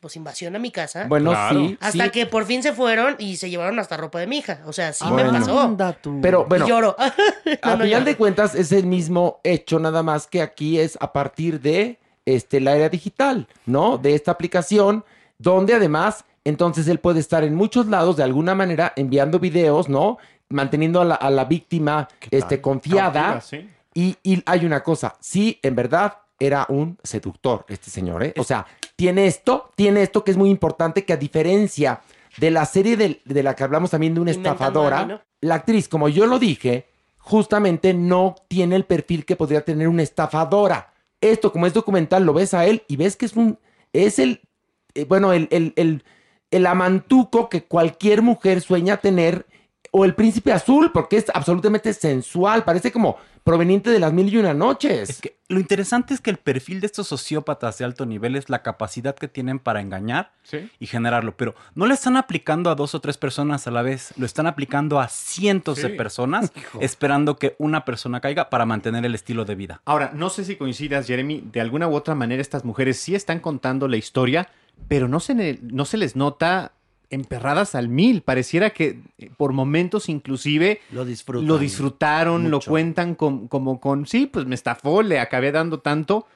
pues invasión a mi casa. Bueno, Claro. sí. hasta sí. que por fin se fueron y se llevaron hasta ropa de mi hija. O sea, sí Bueno. me pasó. Pero bueno, y lloro. a No, no final lloro. de cuentas es el mismo hecho, nada más que aquí es a partir de este, la era digital, ¿no? De esta aplicación, donde además, entonces él puede estar en muchos lados de alguna manera enviando videos, ¿no? Manteniendo a la, a la víctima este, confiada. Cautiva, sí. Y, y hay una cosa, sí, en verdad era un seductor este señor, ¿eh? O sea, tiene esto, tiene esto que es muy importante, que a diferencia de la serie del- de, la que hablamos también de una Inventando estafadora, a mí, ¿no? la actriz, como yo lo dije, justamente no tiene el perfil que podría tener una estafadora. Esto, como es documental, lo ves a él y ves que es un, es el, eh, bueno, el, el, el, el amantuco que cualquier mujer sueña tener, o el príncipe azul, porque es absolutamente sensual, parece como proveniente de las mil y una noches. Es que lo interesante es que el perfil de estos sociópatas de alto nivel es la capacidad que tienen para engañar Sí. y generarlo, pero no le están aplicando a dos o tres personas a la vez, lo están aplicando a cientos de personas, esperando que una persona caiga para mantener el estilo de vida. Ahora, no sé si coincidas, Jeremy, de alguna u otra manera estas mujeres sí están contando la historia, pero no se, ne- no se les nota emperradas al mil. Pareciera que eh, por momentos inclusive Lo disfrutan. lo disfrutaron, lo cuentan con- como con, sí, pues me estafó, le acabé dando tanto,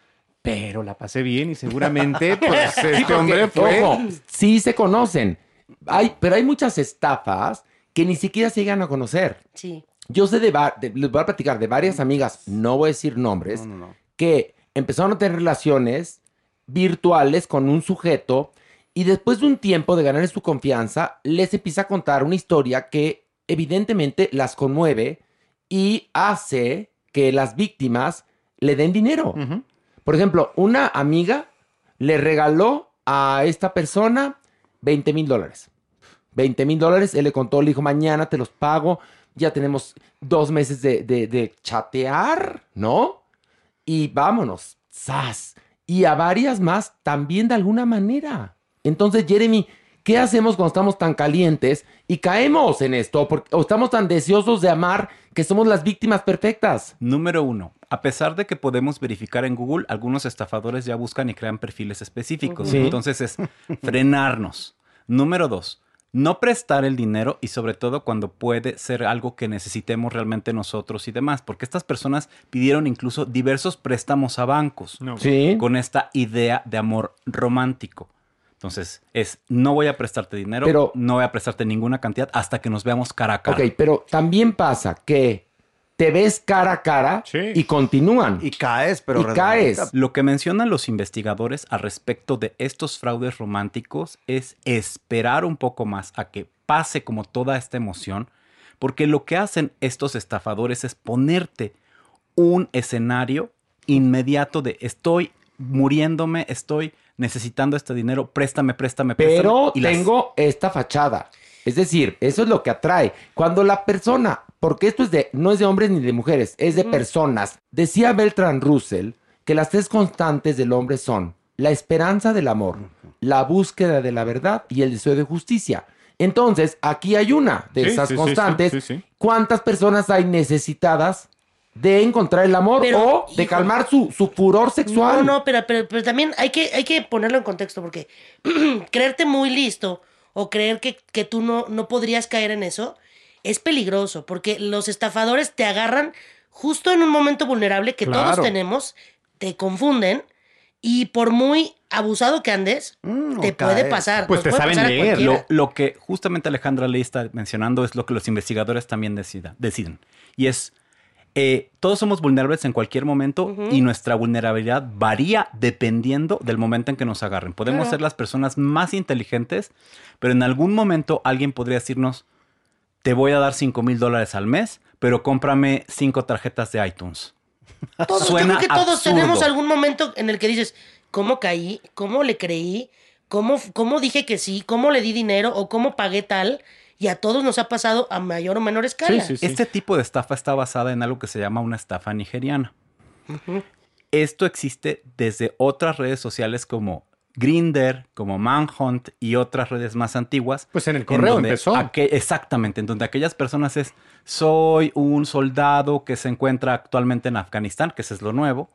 pero la pasé bien y seguramente pues este porque, hombre fue... ojo, sí se conocen. Hay, pero hay muchas estafas que ni siquiera se llegan a conocer. Sí. Yo sé de, de- les voy a platicar de varias amigas, no voy a decir nombres, No, no, no. que empezaron a tener relaciones virtuales con un sujeto y después de un tiempo de ganar su confianza, les empieza a contar una historia que evidentemente las conmueve y hace que las víctimas le den dinero. Por ejemplo, una amiga le regaló a esta persona 20 mil dólares. 20 mil dólares, él le contó, le dijo, mañana te los pago, ya tenemos dos meses de, de- de chatear, ¿no? Y vámonos, ¡zas! Y a varias más también de alguna manera. Entonces, Jeremy, ¿qué hacemos cuando estamos tan calientes y caemos en esto? Porque, o estamos tan deseosos de amar que somos las víctimas perfectas. Número uno, a pesar de que podemos verificar en Google, algunos estafadores ya buscan y crean perfiles específicos. Sí. Entonces es frenarnos. Número dos, no prestar el dinero y sobre todo cuando puede ser algo que necesitemos realmente nosotros y demás, porque estas personas pidieron incluso diversos préstamos a bancos No. Sí. con esta idea de amor romántico. Entonces es, no voy a prestarte dinero, Pero- no voy a prestarte ninguna cantidad hasta que nos veamos cara a cara. Ok, pero también pasa que te ves cara a cara Sí. y continúan. Y caes, pero Y caes. Lo que mencionan los investigadores al respecto de estos fraudes románticos es esperar un poco más a que pase como toda esta emoción, porque lo que hacen estos estafadores es ponerte un escenario inmediato de estoy muriéndome, estoy necesitando este dinero, préstame, préstame, préstame. Pero y las- tengo esta fachada. Es decir, eso es lo que atrae. Cuando la persona, porque esto es de, no es de hombres ni de mujeres, es de personas. Decía Beltran Russell que las tres constantes del hombre son la esperanza del amor, la búsqueda de la verdad y el deseo de justicia. Entonces, aquí hay una de Sí, esas sí, sí, constantes. sí, sí, sí. ¿Cuántas personas hay necesitadas de encontrar el amor Pero, o de calmar su, su furor sexual? No, no, pero, pero, pero también hay que, hay que ponerlo en contexto porque creerte muy listo o creer que, que tú no, no podrías caer en eso es peligroso porque los estafadores te agarran justo en un momento vulnerable que todos tenemos, te confunden y por muy abusado que andes, te puede pasar. Pues nos te saben leer. Lo, lo que justamente Alejandra Lee está mencionando es lo que los investigadores también decida- deciden. Y es, eh, todos somos vulnerables en cualquier momento y nuestra vulnerabilidad varía dependiendo del momento en que nos agarren. Podemos Claro. ser las personas más inteligentes, pero en algún momento alguien podría decirnos, te voy a dar 5 mil dólares al mes, pero cómprame cinco tarjetas de iTunes. Todos, yo Suena creo que todos absurdo. tenemos algún momento en el que dices, ¿cómo caí? ¿Cómo le creí? ¿Cómo, ¿Cómo dije que sí? ¿Cómo le di dinero? ¿O cómo pagué tal? Y a todos nos ha pasado a mayor o menor escala. Este tipo de estafa está basada en algo que se llama una estafa nigeriana. Esto existe desde otras redes sociales como Grinder, como Manhunt y otras redes más antiguas. Pues en el correo donde empezó. exactamente, en donde aquellas personas es, soy un soldado que se encuentra actualmente en Afganistán, que ese es lo nuevo.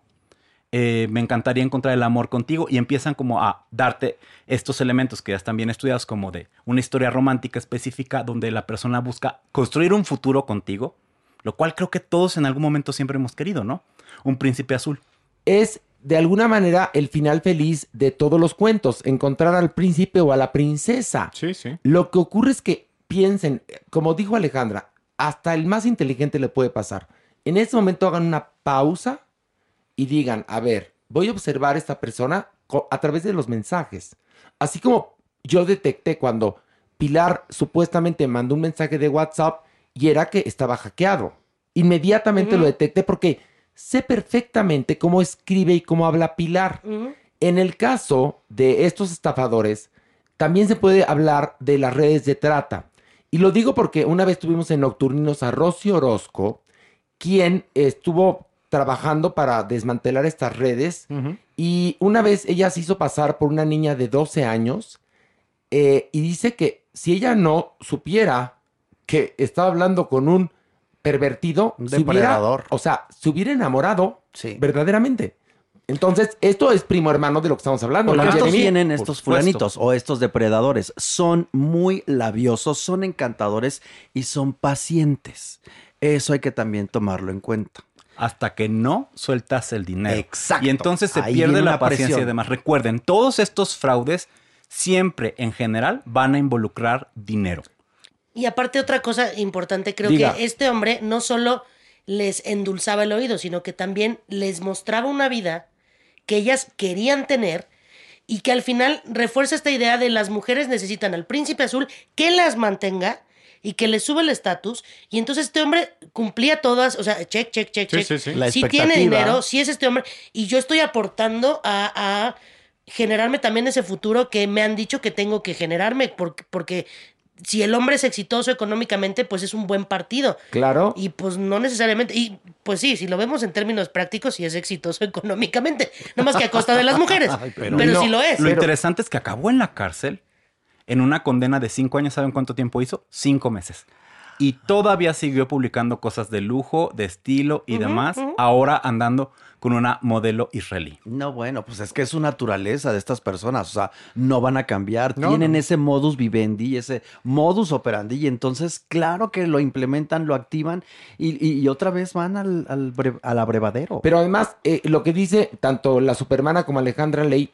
Eh, me encantaría encontrar el amor contigo y empiezan como a darte estos elementos que ya están bien estudiados como de una historia romántica específica donde la persona busca construir un futuro contigo, lo cual creo que todos en algún momento siempre hemos querido, ¿no? Un príncipe azul. es de alguna manera el final feliz de todos los cuentos, encontrar al príncipe o a la princesa. Sí, sí. Lo que ocurre es que piensen, como dijo Alejandra, hasta el más inteligente le puede pasar. En ese momento hagan una pausa y digan, a ver, voy a observar a esta persona a través de los mensajes. Así como yo detecté cuando Pilar supuestamente mandó un mensaje de WhatsApp y era que estaba hackeado. Inmediatamente lo detecté porque sé perfectamente cómo escribe y cómo habla Pilar. En el caso de estos estafadores, también se puede hablar de las redes de trata. Y lo digo porque una vez tuvimos en Nocturninos a Rosy Orozco, quien estuvo trabajando para desmantelar estas redes. Y una vez ella se hizo pasar por una niña de 12 años eh, y dice que si ella no supiera que estaba hablando con un pervertido, Un se hubiera- depredador. o sea, se hubiera enamorado Sí. verdaderamente. Entonces, esto es primo hermano de lo que estamos hablando. Porque ¿no, estos Jeremy? vienen estos fulanitos o estos depredadores. Son muy labiosos, son encantadores y son pacientes. Eso hay que también tomarlo en cuenta. Hasta que no sueltas el dinero. Exacto. Y entonces se Ahí pierde la paciencia presión. y demás. Recuerden, todos estos fraudes siempre, en general, van a involucrar dinero. Y aparte otra cosa importante, creo Diga. que este hombre no solo les endulzaba el oído, sino que también les mostraba una vida que ellas querían tener y que al final refuerza esta idea de las mujeres necesitan al príncipe azul que las mantenga y que les sube el estatus. Y entonces este hombre cumplía todas, o sea, check, check, check, Sí, check. sí, sí. La Si tiene dinero, si es este hombre, y yo estoy aportando a, a generarme también ese futuro que me han dicho que tengo que generarme, porque, porque si el hombre es exitoso económicamente, pues es un buen partido. Claro. Y pues no necesariamente, y pues sí, si lo vemos en términos prácticos, sí es exitoso económicamente, no más que a costa de las mujeres, Ay, pero, pero no, sí lo es. Lo Pero- interesante es que acabó en la cárcel en una condena de cinco años. ¿Saben cuánto tiempo hizo? Cinco meses. Y todavía siguió publicando cosas de lujo, de estilo y demás. Ahora andando con una modelo israelí. No, bueno, pues es que es su naturaleza de estas personas, o sea, no van a cambiar, No, tienen no. ese modus vivendi, ese modus operandi, y entonces claro que lo implementan, lo activan y, y- y otra vez van al, al abrevadero. Pero además, eh, lo que dice tanto la supermana como Alejandra Ley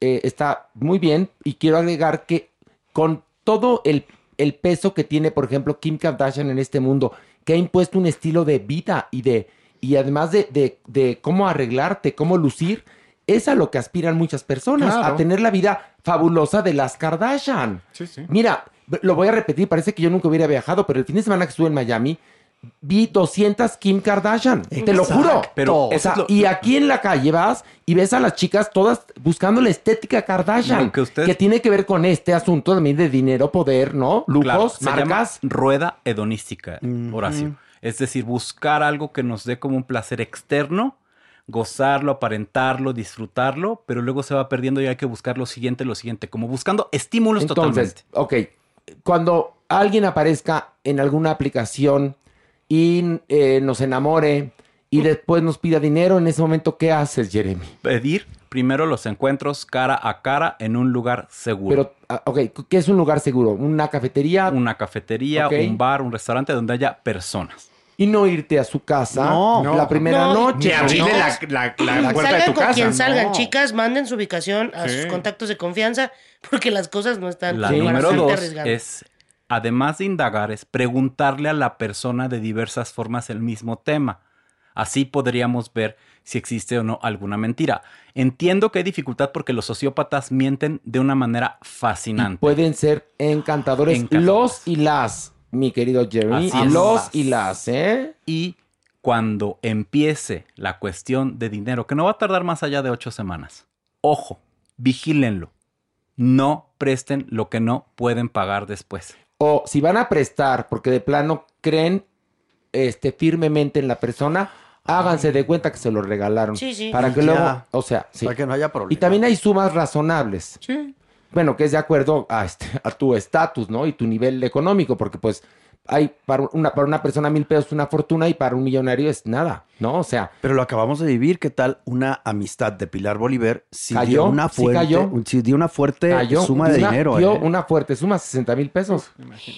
eh, está muy bien. Y quiero agregar que con todo el, el peso que tiene, por ejemplo, Kim Kardashian en este mundo, que ha impuesto un estilo de vida y de y además de, de- de cómo arreglarte, cómo lucir, es a lo que aspiran muchas personas, Claro. a tener la vida fabulosa de las Kardashian. Sí, sí. Mira, lo voy a repetir, parece que yo nunca hubiera viajado, pero el fin de semana que estuve en Miami, vi 200 Kim Kardashian. Te lo juro. Pero O eso sea, es lo- y aquí en la calle vas y ves a las chicas todas buscando la estética Kardashian. Aunque usted- Que tiene que ver con este asunto también de dinero, poder, ¿no? Lujos, Claro, se llama marcas. rueda hedonística, Horacio. Es decir, buscar algo que nos dé como un placer externo, gozarlo, aparentarlo, disfrutarlo, pero luego se va perdiendo y hay que buscar lo siguiente, lo siguiente, como buscando estímulos Entonces, totalmente. ok, cuando alguien aparezca en alguna aplicación y eh, nos enamore y después nos pida dinero, en ese momento, ¿qué haces, Jeremy? Pedir primero los encuentros cara a cara en un lugar seguro. Pero, ah, ok, ¿qué es un lugar seguro? ¿Una cafetería? Una cafetería, Ok. un bar, un restaurante donde haya personas. Y no irte a su casa No, la primera No, noche. Ni abrirle ¿no? la, la- la puerta de salgan tu con casa. quien salgan, No. chicas, manden su ubicación a Sí. sus contactos de confianza, porque las cosas no están La número dos arriesgar. es, además de indagar, es preguntarle a la persona de diversas formas el mismo tema. Así podríamos ver si existe o no alguna mentira. Entiendo que hay dificultad porque los sociópatas mienten de una manera fascinante. Pueden ser encantadores, Encantadores. los y las, mi querido Jeremy. Así es. los y las, ¿eh? Y cuando empiece la cuestión de dinero, que no va a tardar más allá de ocho semanas, ojo, vigílenlo. No presten lo que no pueden pagar después. O si van a prestar porque de plano creen este, firmemente en la persona, háganse de cuenta que se lo regalaron. Sí, sí. Para que Ya. luego, o sea, sí. Para que no haya problema. Y también hay sumas razonables. Sí. Bueno, que es de acuerdo a, este, a tu estatus, ¿no? Y tu nivel económico, porque pues hay para una, para una persona mil pesos una fortuna y para un millonario es nada, ¿no? O sea, Pero lo acabamos de vivir. ¿Qué tal una amistad de Pilar Bolívar? Sí Cayó, dio una sí fuerte, cayó. un- sí dio una fuerte cayó suma de una- dinero. dio ¿eh? una fuerte suma, 60 mil pesos.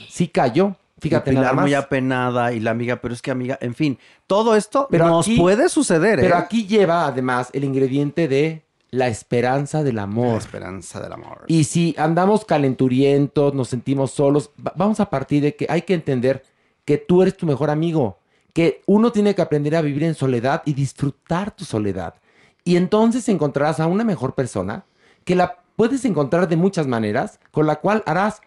Sí cayó. Fíjate Y Pilar nada más. muy apenada y la amiga, pero es que amiga, en fin, todo esto Pero nos aquí- puede suceder, Pero ¿eh? aquí lleva además el ingrediente de la esperanza del La amor. esperanza del amor. Y si andamos calenturientos, nos sentimos solos, va- vamos a partir de que hay que entender que tú eres tu mejor amigo, que uno tiene que aprender a vivir en soledad y disfrutar tu soledad. Y entonces encontrarás a una mejor persona que la puedes encontrar de muchas maneras, con la cual harás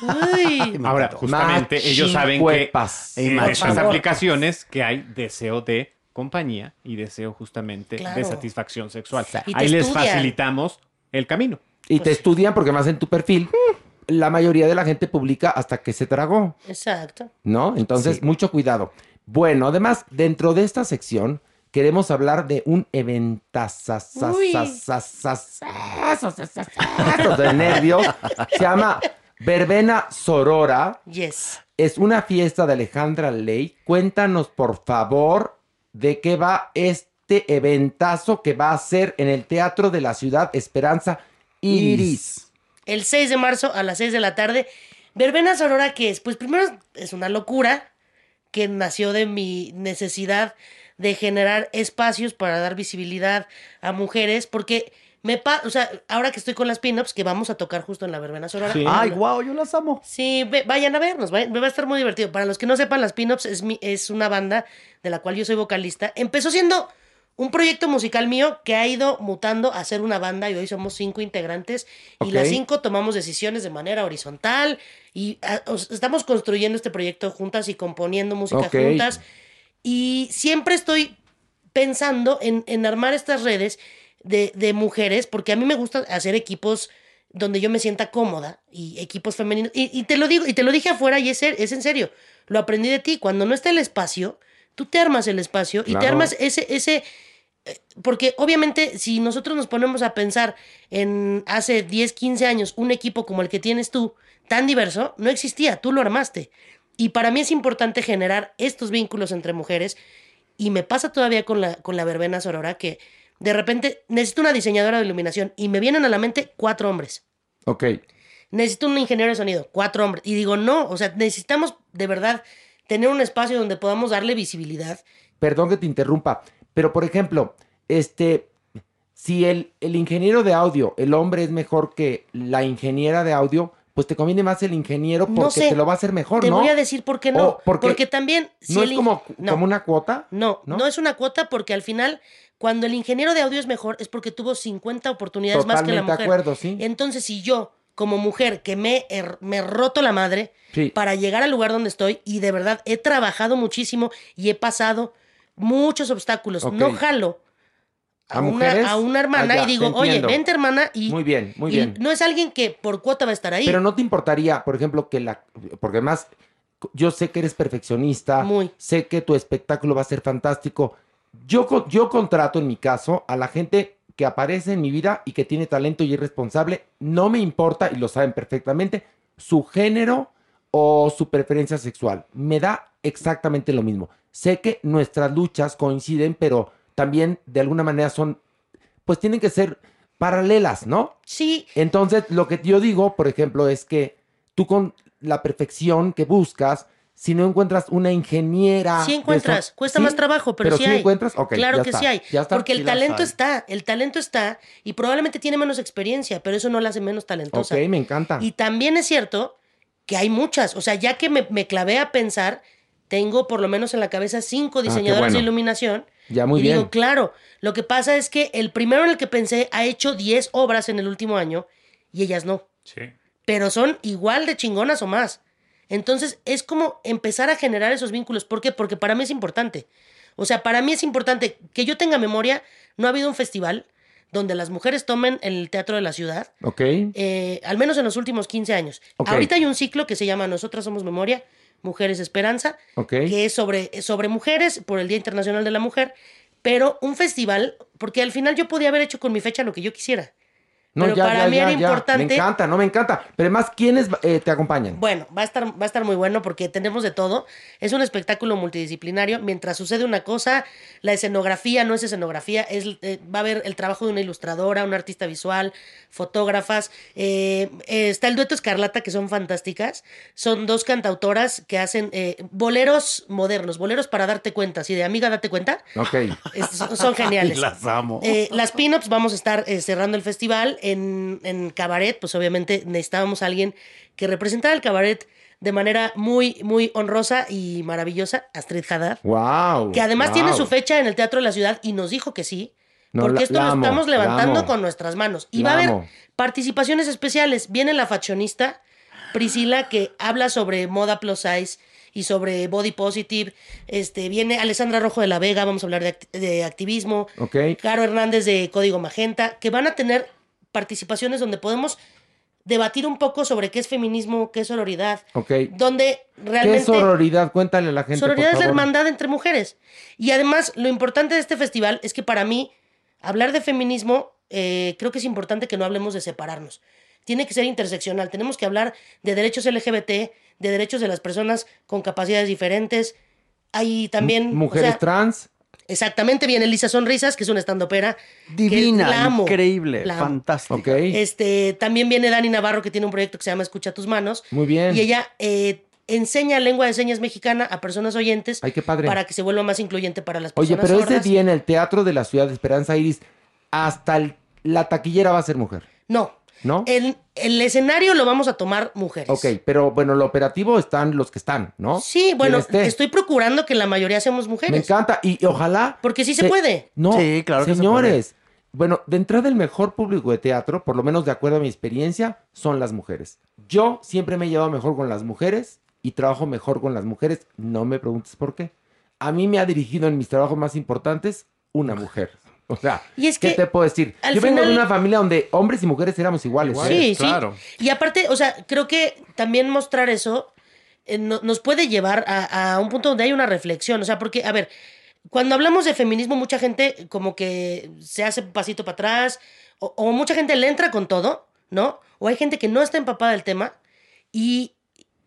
Uy, Ahora, justamente ellos saben que en estas aplicaciones que hay deseo de compañía y deseo justamente claro. de satisfacción sexual. Ahí les facilitamos el camino. Y pues te estudian porque más en tu perfil. La mayoría de la gente publica hasta que se tragó. Exacto. ¿No? Entonces, sí. mucho cuidado. Bueno, además, dentro de esta sección, queremos hablar de un eventazazazazazazazo de nervios. Se llama Verbena Sorora. Yes. Es una fiesta de Alejandra Ley. Cuéntanos, por favor, de qué va este eventazo que va a ser en el Teatro de la Ciudad Esperanza Iris. El 6 de marzo a las 6 de la tarde. Verbena Sonora, ¿qué es? Pues primero es una locura que nació de mi necesidad de generar espacios para dar visibilidad a mujeres, porque me pa o sea, ahora que estoy con las pin-ups, que vamos a tocar justo en la Verbena Sonora. Sí. Ay, guau, yo las amo. Sí, ve- vayan a vernos, vayan- me va a estar muy divertido. Para los que no sepan, las Pin-Ups es, mi- es una banda de la cual yo soy vocalista. Empezó siendo un proyecto musical mío que ha ido mutando a ser una banda y hoy somos cinco integrantes y las cinco tomamos decisiones de manera horizontal y ah, os- estamos construyendo este proyecto juntas y componiendo música juntas y siempre estoy pensando en, en armar estas redes de, de mujeres, porque a mí me gusta hacer equipos donde yo me sienta cómoda y equipos femeninos. Y, y te lo digo, y te lo dije afuera y es, es en serio. Lo aprendí de ti. Cuando no está el espacio, tú te armas el espacio y te armas ese, ese. eh, Porque obviamente, si nosotros nos ponemos a pensar en hace 10, 15 años, un equipo como el que tienes tú, tan diverso, no existía, tú lo armaste. Y para mí es importante generar estos vínculos entre mujeres. Y me pasa todavía con la, con la verbena sorora que de repente necesito una diseñadora de iluminación y me vienen a la mente cuatro hombres. Ok. Necesito un ingeniero de sonido, cuatro hombres. Y digo, no, o sea, necesitamos de verdad tener un espacio donde podamos darle visibilidad. perdón que te interrumpa, pero por ejemplo, este, si el, el ingeniero de audio, el hombre es mejor que la ingeniera de audio, pues te conviene más el ingeniero porque No sé. te lo va a hacer mejor, Te ¿no? voy a decir por qué no. Porque porque, también... si ¿No el es como, no. como una cuota? No, ¿No? no, es una cuota porque al final, cuando el ingeniero de audio es mejor, es porque tuvo 50 oportunidades más que la mujer. de acuerdo, sí. Entonces, si yo, como mujer que me he, me he roto la madre Sí. para llegar al lugar donde estoy y de verdad he trabajado muchísimo y he pasado muchos obstáculos. Ok. No jalo a, ¿A una, mujeres? a una hermana Ah, ya, y digo, te oye, entiendo. vente hermana y, Muy bien, muy y bien. no es alguien que por cuota va a estar ahí. Pero no te importaría, por ejemplo, que la. Porque además, yo sé que eres perfeccionista. Muy. Sé que tu espectáculo va a ser fantástico. Yo, yo contrato, en mi caso, a la gente que aparece en mi vida y que tiene talento y es responsable. No me importa, y lo saben perfectamente, su género o su preferencia sexual. Me da exactamente lo mismo. Sé que nuestras luchas coinciden, pero también de alguna manera son, pues tienen que ser paralelas, ¿no? Sí. Entonces, lo que yo digo, por ejemplo, es que tú con la perfección que buscas, si no encuentras una ingeniera... Sí de encuentras, eso- cuesta ¿sí? más trabajo, pero, sí, sí hay. encuentras, ok, claro ya que está, sí hay. ya está. Porque el Sí talento está, el talento está y probablemente tiene menos experiencia, pero eso no la hace menos talentosa. Ok, me encanta. Y también es cierto que hay muchas, o sea, ya que me, me clavé a pensar, tengo por lo menos en la cabeza cinco Ah, diseñadoras de bueno. iluminación. Ya, muy y bien. digo, claro, lo que pasa es que el primero en el que pensé ha hecho 10 obras en el último año y ellas no Sí. pero son igual de chingonas o más. Entonces es como empezar a generar esos vínculos. ¿Por qué? Porque para mí es importante. O sea, para mí es importante que yo tenga memoria. No ha habido un festival donde las mujeres tomen el teatro de la ciudad, Ok. eh, al menos en los últimos 15 años. Ok. Ahorita hay un ciclo que se llama Nosotras Somos Memoria, Mujeres Esperanza, Ok. que es sobre, sobre mujeres por el Día Internacional de la Mujer, pero un festival, porque al final yo podía haber hecho con mi fecha lo que yo quisiera. No, pero ya, para ya, mí ya, era ya. importante. Me encanta, no me encanta. Pero además, ¿quiénes eh, te acompañan? Bueno, va a estar, va a estar muy bueno porque tenemos de todo. Es un espectáculo multidisciplinario. Mientras sucede una cosa, la escenografía no es escenografía, es, eh, va a haber el trabajo de una ilustradora, una artista visual, fotógrafas. eh, eh, está el dueto Escarlata, que son fantásticas. Son dos cantautoras que hacen eh, boleros modernos, boleros para darte cuenta. Así de amiga, date cuenta. Ok. Es- son, geniales. Las amo. Eh, las pin-ups vamos a estar eh, cerrando el festival en, en cabaret, pues obviamente necesitábamos a alguien que representara el cabaret de manera muy, muy honrosa y maravillosa, Astrid Haddad, Wow. que además tiene su fecha en el Teatro de la Ciudad y nos dijo que sí, No, porque la- esto la lo amo, estamos levantando con nuestras manos. Y va a haber participaciones especiales. Viene la fashionista Priscila, que habla sobre moda plus size y sobre body positive. Este, viene Alessandra Rojo de la Vega, vamos a hablar de, act- de activismo. Ok. Caro Hernández de Código Magenta, que van a tener participaciones donde podemos debatir un poco sobre qué es feminismo, qué es sororidad, Ok. donde ¿Qué realmente es sororidad? Cuéntale a la gente. sororidad por es la hermandad entre mujeres. Y además, lo importante de este festival es que para mí, hablar de feminismo, eh, creo que es importante que no hablemos de separarnos. Tiene que ser interseccional. Tenemos que hablar de derechos LGBT, de derechos de las personas con capacidades diferentes. Hay también... Mujeres sea, trans. Exactamente, viene Lisa Sonrisas, que es una estandopera. que Divina, la amo, increíble, la amo. fantástica. Ok. Este, también viene Dani Navarro, que tiene un proyecto que se llama Escucha tus manos. Muy bien. Y ella eh, enseña lengua de señas mexicana a personas oyentes Ay, qué padre. para que se vuelva más incluyente para las Oye, personas pero ese día en el Teatro de la Ciudad de Esperanza Iris, hasta el- la taquillera va a ser mujer, No, ¿no? el, el escenario lo vamos a tomar mujeres. Ok, pero bueno, lo operativo están los que están, ¿no? Sí, bueno, estoy procurando que la mayoría seamos Me mujeres. encanta y, y ojalá... Porque sí se puede. No, Sí, claro que se señores. Bueno, de entrada el mejor público de teatro, por lo menos de acuerdo a mi experiencia, son las mujeres. Yo siempre me he llevado mejor con las mujeres y trabajo mejor con las mujeres. No me preguntes por qué. A mí me ha dirigido en mis trabajos más importantes una mujer. O sea, Y es ¿qué que te puedo decir? al Yo vengo de una familia donde hombres y mujeres éramos iguales. ¿eh? Sí, sí. Y aparte, o sea, creo que también mostrar eso eh, no- nos puede llevar a, a un punto donde hay una reflexión. O sea, porque, a ver, cuando hablamos de feminismo, mucha gente como que se hace un pasito para atrás, o, o mucha gente le entra con todo, ¿no? O hay gente que no está empapada del tema y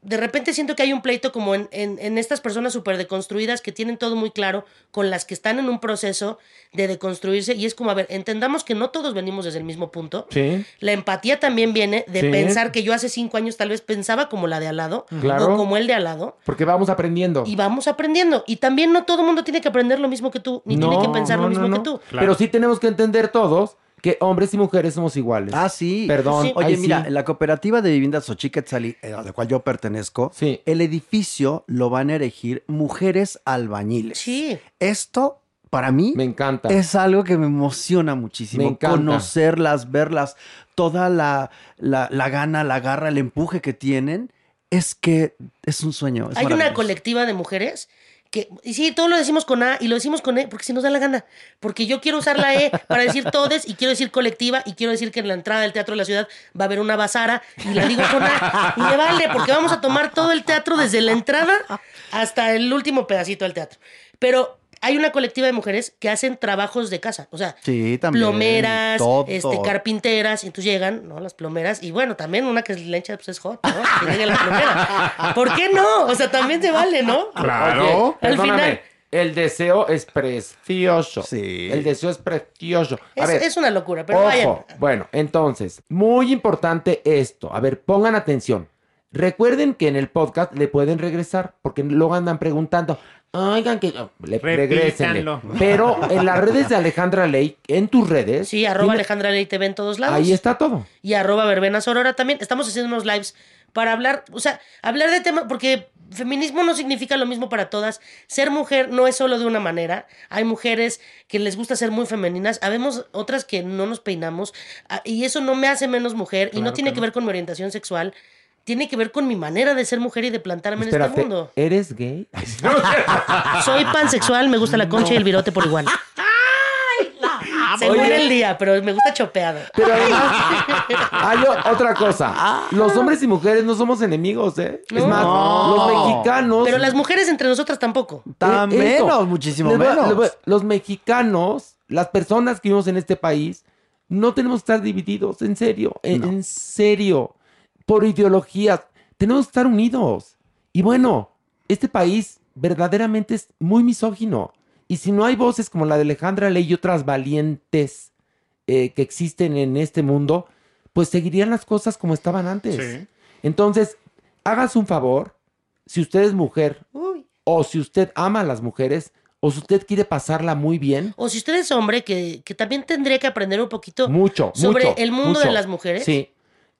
de repente siento que hay un pleito como en, en- en estas personas súper deconstruidas que tienen todo muy claro, con las que están en un proceso de deconstruirse y es como, a ver, entendamos que no todos venimos desde el mismo punto. Sí. La empatía también viene de Sí. pensar que yo hace cinco años tal vez pensaba como la de al lado Claro. o como el de al lado Porque vamos aprendiendo. y vamos aprendiendo. Y también no todo el mundo tiene que aprender lo mismo que tú, ni tiene que pensar no, lo mismo no, que no. tú. Pero sí tenemos que entender todos que hombres y mujeres somos iguales. Ah, sí. Perdón. Oye, Ay, sí. mira, la cooperativa de viviendas Xochiquetzali, eh, a la cual yo pertenezco, el edificio lo van a erigir mujeres albañiles. Sí. Esto para mí Me encanta. es algo que me emociona muchísimo. Me encanta. Conocerlas, verlas, toda la, la, la gana, la garra, el empuje que tienen, es que es un sueño. es Hay una colectiva de mujeres que, y sí, todo lo decimos con A y lo decimos con E porque si nos da la gana. Porque yo quiero usar la E para decir todes y quiero decir colectiva y quiero decir que en la entrada del Teatro de la Ciudad va a haber una basara y la digo con A. Y me vale porque vamos a tomar todo el teatro desde la entrada hasta el último pedacito del teatro. Pero hay una colectiva de mujeres que hacen trabajos de casa. O sea, Sí, también. plomeras, todo. este, carpinteras, y entonces llegan, ¿no? Las plomeras, y bueno, también una que es lencha, pues es hot, ¿no? Que llegue la plomera. ¿Por qué no? O sea, también se vale, ¿no? Oye, Al perdóname, final, El deseo es precioso. Sí. El deseo es precioso. A es, ver, es una locura, pero ojo. vayan. Bueno, entonces, muy importante esto. A ver, pongan atención. Recuerden que en el podcast le pueden regresar, porque luego andan preguntando. Oigan, que le regresenle. Repítanlo. Pero en las redes de Alejandra Ley, en tus redes. Sí, arroba tiene- Alejandra Ley TV en todos lados. Ahí está todo. Y arroba Verbena Sorora también. Estamos haciendo unos lives para hablar, o sea, hablar de temas, porque feminismo no significa lo mismo para todas. Ser mujer no es solo de una manera. Hay mujeres que les gusta ser muy femeninas, habemos otras que no nos peinamos, ah, y eso no me hace menos mujer, y no tiene que ver con mi orientación sexual. Tiene que ver con mi manera de ser mujer y de plantarme en este mundo. ¿eres gay? Soy pansexual, me gusta la concha y el virote por igual. Según Oye. el día, pero me gusta chopeado. Pero además, hay otra cosa. Los hombres y mujeres no somos enemigos, ¿eh? Es No. más, los mexicanos. Pero las mujeres entre nosotras tampoco. Tan Eh, esto. menos, muchísimo menos. los mexicanos, las personas que vivimos en este país, no tenemos que estar divididos, en serio, en, en serio, por ideologías. Tenemos que estar unidos. Y bueno, este país verdaderamente es muy misógino. Y si no hay voces como la de Alejandra Ley y otras valientes eh, que existen en este mundo, pues seguirían las cosas como estaban antes. Sí. Entonces, hágase un favor, si usted es mujer, Uy. o si usted ama a las mujeres, o si usted quiere pasarla muy bien, O si usted es hombre, que, que también tendría que aprender un poquito mucho, sobre mucho, el mundo de las mujeres. Sí.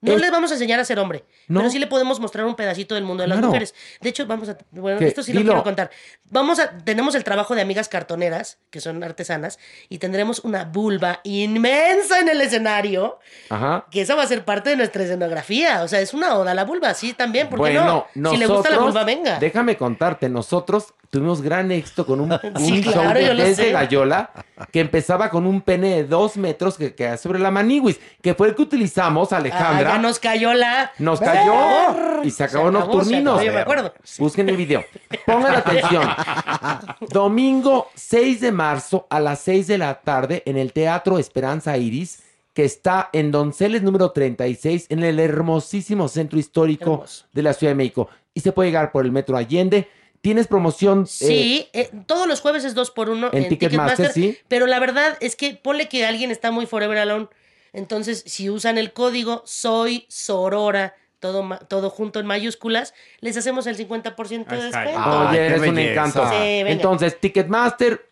No Es- les vamos a enseñar a ser hombre, No. pero sí le podemos mostrar un pedacito del mundo de las Claro. mujeres. De hecho, vamos a, bueno, ¿Qué? esto sí lo quiero contar. Vamos a, tenemos el trabajo de amigas cartoneras, que son artesanas, y tendremos una vulva inmensa en el escenario, Ajá. que esa va a ser parte de nuestra escenografía. O sea, es una oda a la vulva, sí, también, ¿por qué Bueno, no? Si le gusta la vulva, venga. Déjame contarte, nosotros tuvimos gran éxito con un, un Sí, show claro, de desde. Gallola que empezaba con un pene de dos metros que queda sobre la maniwis, que fue el que utilizamos, Ah, Alejandra. Ya nos cayó la... Nos cayó y se acabó, Nocturninos. acabó, yo me acuerdo. Busquen el video. Pongan atención. Domingo 6 de marzo a las 6 de la tarde en el Teatro Esperanza Iris, que está en Donceles número 36, en el hermosísimo centro histórico Hermoso. de la Ciudad de México. Y se puede llegar por el Metro Allende. Tienes promoción. eh, Sí, eh, todos los jueves es dos por uno en en, Ticketmaster, Ticketmaster, sí. Pero la verdad es que ponle que alguien está muy forever alone. Entonces, si usan el código Soy Sorora, todo, ma- todo junto en mayúsculas, les hacemos el 50% de descuento. Ay, Oye, eres un encanto. Sí. Entonces, Ticketmaster,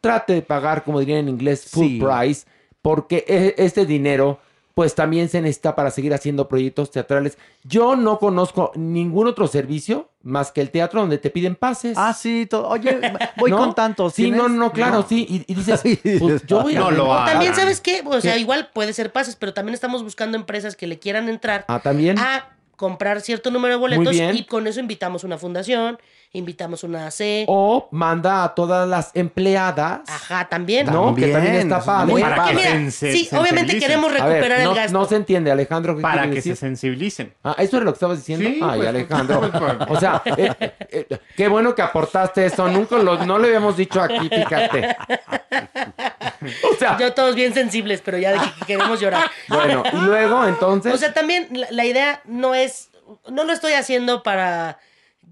trate de pagar, como dirían en inglés, full Sí. price, porque e- este dinero, pues también se necesita para seguir haciendo proyectos teatrales. Yo no conozco ningún otro servicio más que el teatro donde te piden pases. Ah, sí, oye, voy ¿No? con tantos. Sí, no, no, claro, sí. Y, y dices, pues yo voy a. No lo O hagas. también, ¿sabes qué? O sea, ¿Qué? igual puede ser pases, pero también estamos buscando empresas que le quieran entrar Ah, también. a comprar cierto número de boletos bien. y con eso invitamos una fundación, invitamos una AC. O manda a todas las empleadas. Ajá, también. No, que también está padre. Para Porque que mira, se- sí, se obviamente queremos ver, recuperar no, el gasto. no se entiende, Alejandro. ¿qué Para que se sensibilicen. Ah, ¿eso era lo que estabas diciendo? Sí, Ay, pues, Alejandro. pues, pues. O sea, eh, eh, qué bueno que aportaste eso. Nunca lo, no lo habíamos dicho aquí, fíjate. O sea, Yo todos bien sensibles, pero ya de que queremos llorar. bueno, y luego entonces. O sea, también la, la idea no es, no lo estoy haciendo para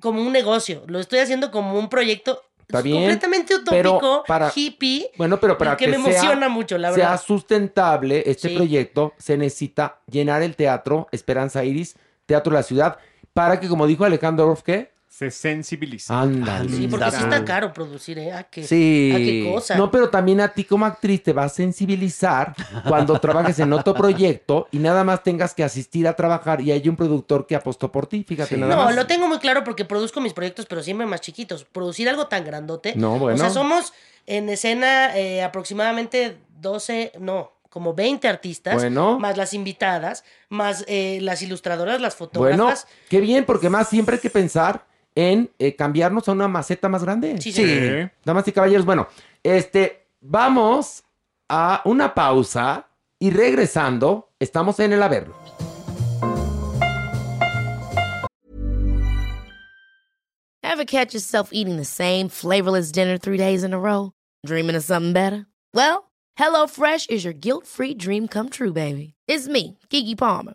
como un negocio, lo estoy haciendo como un proyecto Está bien, completamente utópico, para- hippie, bueno, pero para que, que, me sea- emociona mucho, la sea verdad. sustentable este Sí. proyecto, se necesita llenar el teatro Esperanza Iris, Teatro de la Ciudad, para que, como dijo Alejandro Orff, ¿qué? Se sensibiliza. Ándale. Sí, porque sí Está caro producir, ¿eh? ¿A qué, Sí. ¿A qué cosa? No, pero también a ti como actriz te va a sensibilizar cuando trabajes en otro proyecto y nada más tengas que asistir a trabajar y hay un productor que apostó por ti, fíjate Sí. nada No, más. lo tengo muy claro porque produzco mis proyectos, pero siempre más chiquitos. Producir algo tan grandote. No, bueno. O sea, somos En escena, eh, aproximadamente 12, no, como 20 artistas, Bueno. más las invitadas, más eh, las ilustradoras, las Bueno, fotógrafas. qué bien, porque más siempre hay que pensar en eh, cambiarnos a una maceta más grande. Sí, señor. Damas y caballeros, bueno, este, vamos a una pausa y regresando, estamos en el Averno. Ever catch yourself eating the same flavorless dinner three days in a row? Dreaming of something better? Well, HelloFresh is your guilt-free dream come true, baby. It's me, Kiki Palmer.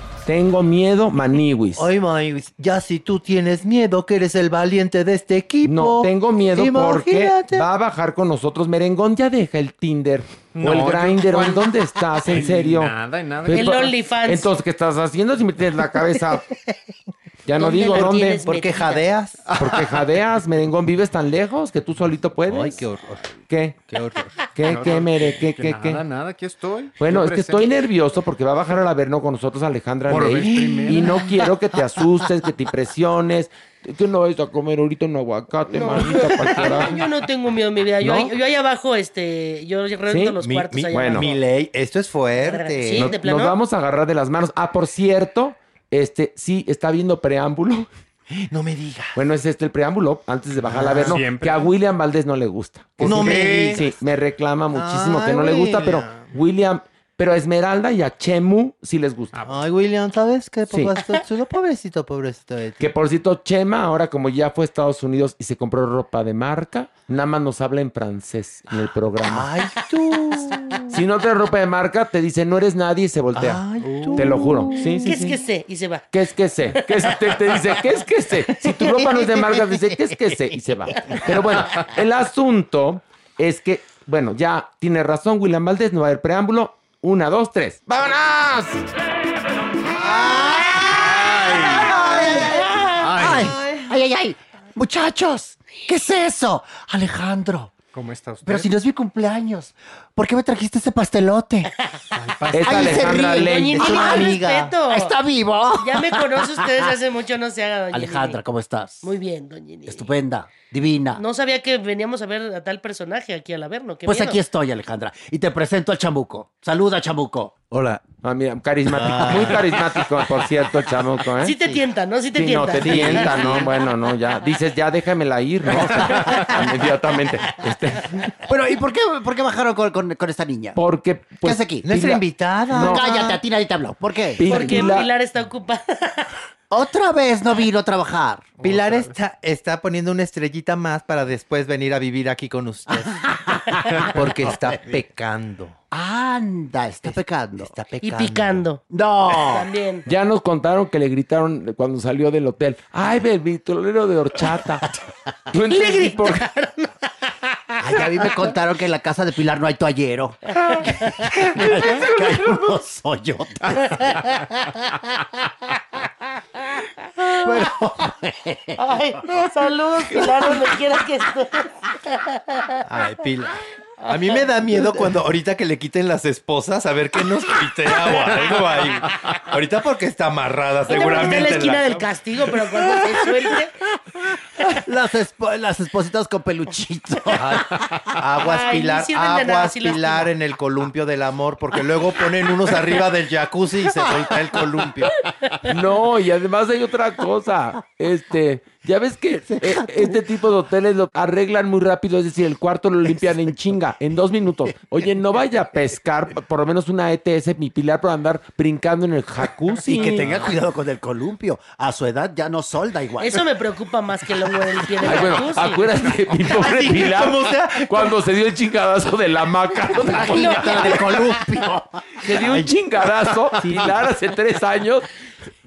Tengo miedo, Maniwis. Ay, Maniwis, ya si tú tienes miedo, que eres el valiente de este equipo. No, tengo miedo porque va a bajar con nosotros Merengón. Ya deja el Tinder No, o el yo- Grinder. ¿o ¿En ¿cuál? dónde estás? ¿En serio? nada, en nada. Pues, El OnlyFans. Entonces, ¿qué estás haciendo si me tienes la cabeza? Ya no ¿Dónde digo dónde. ¿Por qué jadeas? Porque jadeas, Merengón. ¿Vives tan lejos que tú solito puedes? Ay, qué horror. ¿Qué? Qué horror. ¿Qué, qué, Mere? ¿Qué, Que qué, nada, qué? nada, aquí estoy. Bueno, es que estoy nervioso porque va a bajar al Averno con nosotros Alejandra Por primera. Y no quiero que te asustes, que te impresiones. Que no vais a comer ahorita un aguacate, manita, para. Yo no tengo miedo, mi vida. Yo, ¿No? ahí, yo ahí abajo, este, yo rento ¿Sí? los Mi, cuartos mi- allá bueno. abajo. mi ley, esto es fuerte. Sí, Nos, de plano. nos vamos a agarrar de las manos. Ah, por cierto, este, sí, está viendo preámbulo. No me digas. Bueno, es este el preámbulo antes de bajar al Averno. siempre. Que a William Valdés no le gusta. Que No sí- me Sí, digas. me reclama muchísimo que no le gusta, pero William. Pero a Esmeralda y a Chemu sí les gusta. Ay, William, ¿sabes qué? Sí. Pobrecito, chulo, pobrecito, pobrecito. de ti. Que por cierto, Chema, ahora como ya fue a Estados Unidos y se compró ropa de marca, nada más nos habla en francés en el programa. Ay, tú. Si no traes ropa de marca, te dice no eres nadie y se voltea. Ay, tú. Te lo juro. Sí, sí, ¿Qué es sí. que sé? Y se va. ¿Qué es que sé? ¿Qué es, te, te dice, ¿qué es que sé? Si tu ropa no es de marca, te dice, ¿qué es que sé? Y se va. Pero bueno, el asunto es que, bueno, ya tiene razón William Valdés, no va a haber preámbulo. Una, dos, tres. ¡Vámonos! ¡Ay! ¡Ay, ay, ay! Muchachos, ¿qué es eso? Alejandro, ¿Cómo está usted? pero si no es mi cumpleaños, ¿por qué me trajiste ese pastelote? Ay, se Alejandra ríe. Ley. Doña Es Inés, una amiga. respeto. ¿Está vivo? Ya me conoce usted desde hace mucho, no se haga, doña Alejandra. ¿cómo estás? Muy bien, doña Inés. Estupenda, divina. No sabía que veníamos a ver a tal personaje aquí al Averno. qué pues miedo. aquí estoy, Alejandra, y te presento al chamuco. Saluda, chamuco. Hola. Ah, mira, carismático. Muy carismático, por cierto, el chamuco, ¿eh? Sí te tienta, ¿no? Sí te Sí, no, tienta. te tienta, ¿no? Bueno, no, ya. Dices, ya déjamela ir, ¿no? O sea, inmediatamente. Este, Bueno, ¿y por qué, por qué bajaron con, con- con esta niña? porque, pues... ¿Qué hace aquí? Nuestra Pilar- invitada. No. Cállate, a ti nadie te habló. ¿Por qué? Pi- Porque Pilar- Pilar está ocupada. Otra vez no vino a trabajar. Pilar está, está poniendo una estrellita más para después venir a vivir aquí con usted. Porque está pecando. Anda, está pecando. Está Y picando. No. También. Ya nos contaron que le gritaron cuando salió del hotel. ¡Ay, bebitolero de horchata! No entendí por qué. Ay, a mí me contaron que en la casa de Pilar no hay toallero. que hay unos hoyotas. Ay, saludos, Pilar, donde quiera que estés. Ay, Pilar. A mí me da miedo cuando ahorita que le quiten las esposas a ver qué nos tuitea o algo ahí. Ahorita porque está amarrada Está seguramente. en la esquina la del castigo, pero cuando se suelte. Las, espo- las espositas con peluchito. Aguas Ay, Pilar, no nada, aguas Pilar en el columpio del amor, porque luego ponen unos arriba del jacuzzi y se suelta el columpio. No, y además hay otra cosa. Este, ya ves que eh, este tipo de hoteles lo arreglan muy rápido, es decir, el cuarto lo limpian en chinga, en dos minutos. Oye, no vaya a pescar por lo menos una ETS, mi pilar, por andar brincando en el jacuzzi. Y que tenga cuidado con el columpio. A su edad ya no solda igual. Eso me preocupa más que el hongo del pie del Ay, bueno, jacuzzi. acuérdate, mi pobre Así, Pilar, como sea. cuando se dio el chingadazo de la maca. Ay, no, pero del columpio. Se dio un chingadazo, Pilar, hace tres años.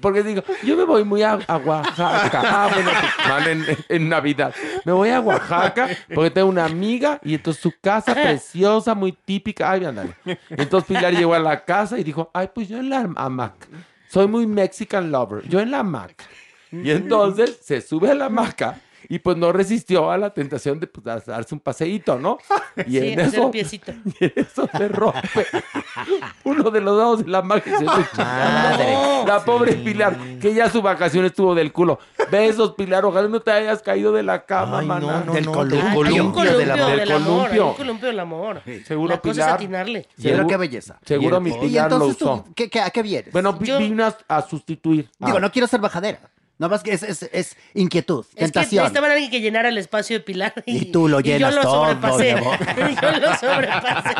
Porque digo, yo me voy muy a, a Oaxaca. Ah, bueno, pues, van en, en Navidad. Me voy a Oaxaca porque tengo una amiga y entonces su casa preciosa, muy típica. Ay, ándale. Entonces Pilar llegó a la casa y dijo, ay, pues yo en la hamaca. Soy muy Mexican lover. Yo en la hamaca. Y entonces se sube a la hamaca y pues no resistió a la tentación de pues, darse un paseíto, ¿no? Y Sí, en eso, el piecito. y en eso se rompe uno de los dados de la magia se Madre. La pobre Pilar, que ya su vacación estuvo del culo. Besos, Pilar, ojalá no te hayas caído de la cama, Ay, maná. no, no, Del no, columpio. un columpio del amor. del Del amor, hay columpio. un columpio del amor. Seguro, La cosa es Pilar. atinarle. Seguro- qué belleza. Seguro mi Y Pilar lo entonces, usó. ¿tú, ¿qué, qué- ¿a qué vienes? Bueno, Yo- vino a, a sustituir. Digo, Ah. no quiero ser bajadera. Nada más que es, es, es inquietud, Es que tentación. necesitaban alguien que llenara el espacio de Pilar. Y, Y tú lo llenas y yo lo todo, sobrepasé. yo lo sobrepasé.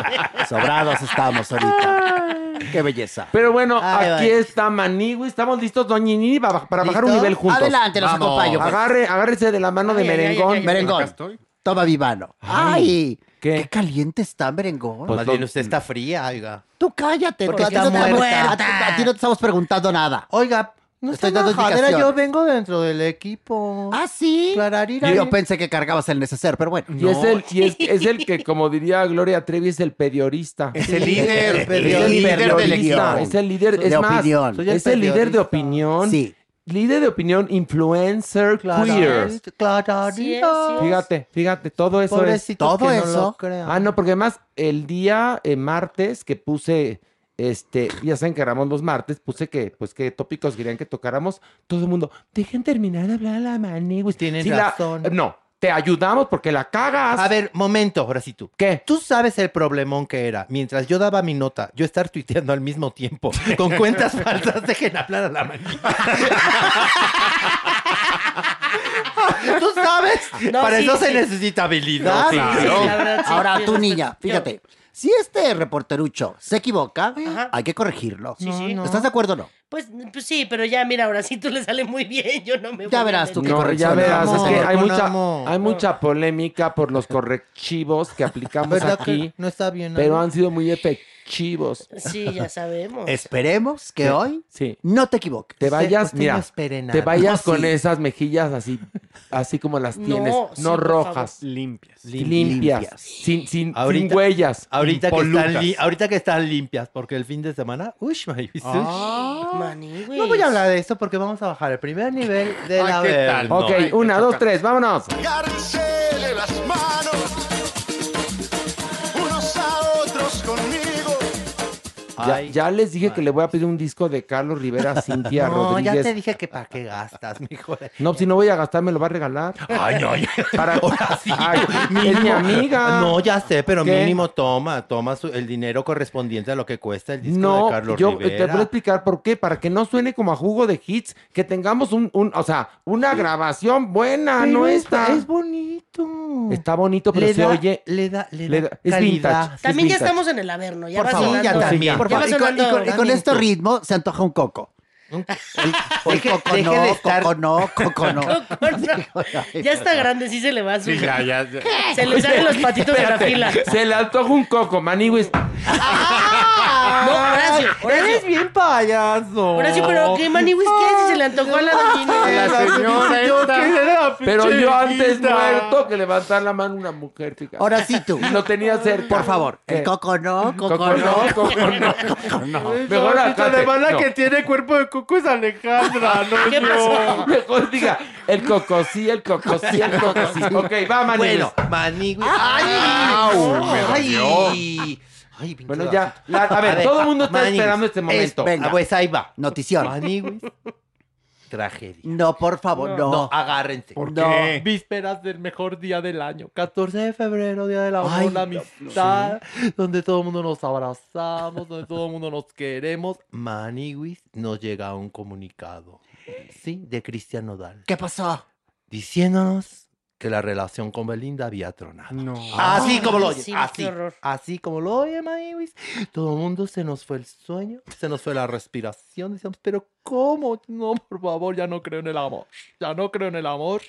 Sobrados estamos ahorita. Qué belleza. Pero bueno, Ay, aquí ay. está Manigui. ¿Estamos listos, Doña Nini, para, para bajar un nivel juntos? Adelante, los Vamos. acompaño. pues. Agarre, agárrese de la mano de Ay, merengón. Merengón. Toma mi mano. Ay, ¿Qué? qué caliente está, merengón. Pues Más bien usted está fría, oiga. Tú cállate. Porque tú- a ti está no te- muerta. A ti, a ti no te estamos preguntando nada. Oiga, no Estoy dando majadera, yo vengo dentro del equipo. Ah, sí. Clararira. Yo pensé que cargabas el neceser, pero bueno. Y, es, el, y es, es el que, como diría Gloria Trevi, es el periodista. Es el líder. el Es el líder del periodista, guion. es el líder, De más, opinión. Soy el es el líder de opinión. Sí. Líder de opinión, influencer queer. Sí. Fíjate, fíjate, todo eso es. Todo que no eso. lo crea. Ah, no, porque además el día eh, martes que puse, este, ya saben que los martes, puse que, pues, qué tópicos querían que tocáramos. Todo el mundo, dejen terminar de hablar a la manigüis. Tienen Sí, la- razón. no, te ayudamos porque la cagas. A ver, momento, ahora sí tú. ¿Qué? Tú sabes el problemón que era. Mientras yo daba mi nota, yo estar tuiteando al mismo tiempo con cuentas falsas, dejen hablar a la manita. Tú sabes. No, Para sí, eso se necesita habilidad. Sí, sí, la verdad, sí. Ahora tú, niña, yo- fíjate. Si este reporterucho se equivoca, Ajá. hay que corregirlo. Sí, sí. ¿Estás de acuerdo o no? Pues, pues sí, pero ya mira, ahora sí tú le sale muy bien, yo no me Ya voy a verás tú meter. qué No, ya verás, es que hay mucha, hay mucha polémica por los correctivos que aplicamos ¿Verdad aquí, que no está bien? pero han sido muy efectivos. Sí, ya sabemos. Esperemos que hoy Sí. no te equivoques. Te vayas, usted mira, no te vayas No, con sí. esas mejillas así, así como las tienes, no rojas, Limpias. limpias, Limpias. sin, sin, Ahorita- sin huellas. Ahorita que, están li- ahorita que están limpias, porque el fin de semana. Uy, my- Ah. No voy a hablar de esto porque vamos a bajar el primer nivel de Ay, la ¿qué verga. tal? Ok, una, dos, tres, vámonos. Las manos, Ya, les dije que le voy a pedir un disco de Carlos Rivera a Cintia No, Rodríguez. ya te dije que para qué gastas, mijo. No, si no voy a gastar, me lo va a regalar. Ay, no, ya. Para... Ahora sí. Ay, es mi amiga. No, ya sé, pero ¿Qué? mínimo toma, toma su- el dinero correspondiente a lo que cuesta el disco No, de Carlos yo eh, Rivera. te voy a explicar por qué, para que no suene como a jugo de hits, que tengamos un, un o sea, una grabación buena, Pero no es- está. Es bonito. Está bonito, pero le se da, oye. le da, le le da es calidad. vintage. También ya vintage. estamos en el Averno, ya Por va favor, sonando. ya también. ya Por Y con, y con- y con este ritmo se antoja un coco. Deje, deje de estar... Coco no, coco no. Ya está grande, sí se le va a su. Sí, ya, ya, ya. Se le salen los patitos de la fila. Se le antoja un coco. No, Horacio, Horacio. Eres bien payaso. Horacio, pero ¿qué maniwis qué? Si se le antojó a la doñina. La señora esta. Pero yo antes muerto que levantar la mano una mujer, fíjate. Ahora sí tú. Y lo tenía cerca. Por favor, el coco no, coco, Coco no. no, coco no. Coco no. Mejor La no. que tiene cuerpo de coco es Alejandra, no ¿Qué yo. pasó? Mejor diga, el cocosí, el cocosí, el cocosí. Ok, va, maniwis. Bueno, manigüis. Au, me ¡Ay! Ay, Bueno, ya. la- a ver, A ver, todo el mundo está manigüis. esperando este momento. Es- venga, pues ahí va. Notición. Manigüis. Tragedia. No, por favor, no. No, agárrense. ¿Por No. qué? Vísperas del mejor día del año. 14 de febrero, día del amor, Ay, la amistad. Donde todo el mundo nos abrazamos, donde todo el mundo nos queremos. Maniwis nos llega un comunicado. Sí, de Cristian Nodal. ¿Qué pasó? Diciéndonos que la relación con Belinda había tronado. No. Así como lo sí, así, así como lo oyen, Maniwis. Todo el mundo se nos fue el sueño, se nos fue la respiración. Decíamos, pero ¿cómo? No, por favor, ya no creo en el amor. Ya no creo en el amor.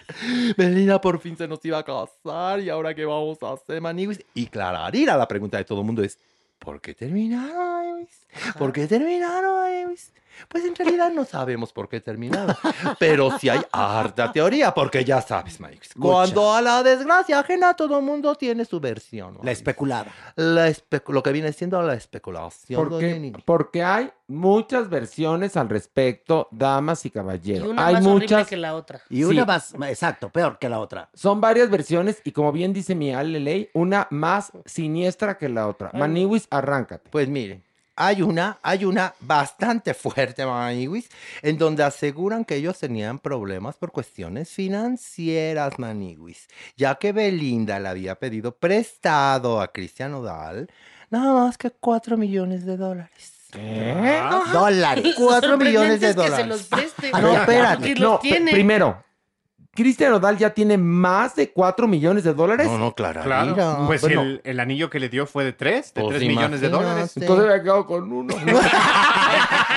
Belinda por fin se nos iba a casar y ahora qué vamos a hacer, Maniwis. Y Clararira, la pregunta de todo el mundo es, ¿por qué terminaron, Maniwis? ¿Por qué terminaron, Maniwis? Pues en realidad no sabemos por qué terminaron. Pero sí hay harta teoría, porque ya sabes, Maniwis. Cuando a la desgracia ajena todo el mundo tiene su versión. La especulada. La espe- lo que viene siendo la especulación. Porque, porque hay muchas versiones al respecto, damas y Y caballeros. una hay más muchas. que la otra. Y una Sí. más, exacto, peor que la otra. Son varias versiones y como bien dice mi Ley, una más siniestra que la otra. Maniwis, arráncate. Pues miren, hay una, hay una bastante fuerte, Maniwis, en donde aseguran que ellos tenían problemas por cuestiones financieras, Maniwis, ya que Belinda le había pedido prestado a Cristian Odal nada más que 4 millones de dólares. Dólares. 4 Sorprendente millones de es que se dólares. los preste. Ah, no, espérate. No, primero, Cristian Odal ya tiene más de 4 millones de dólares. No, no, claro. Claro. Pues Bueno. el, el anillo que le dio fue de 3, de Pues 3 millones de dólares. Entonces había quedado con uno.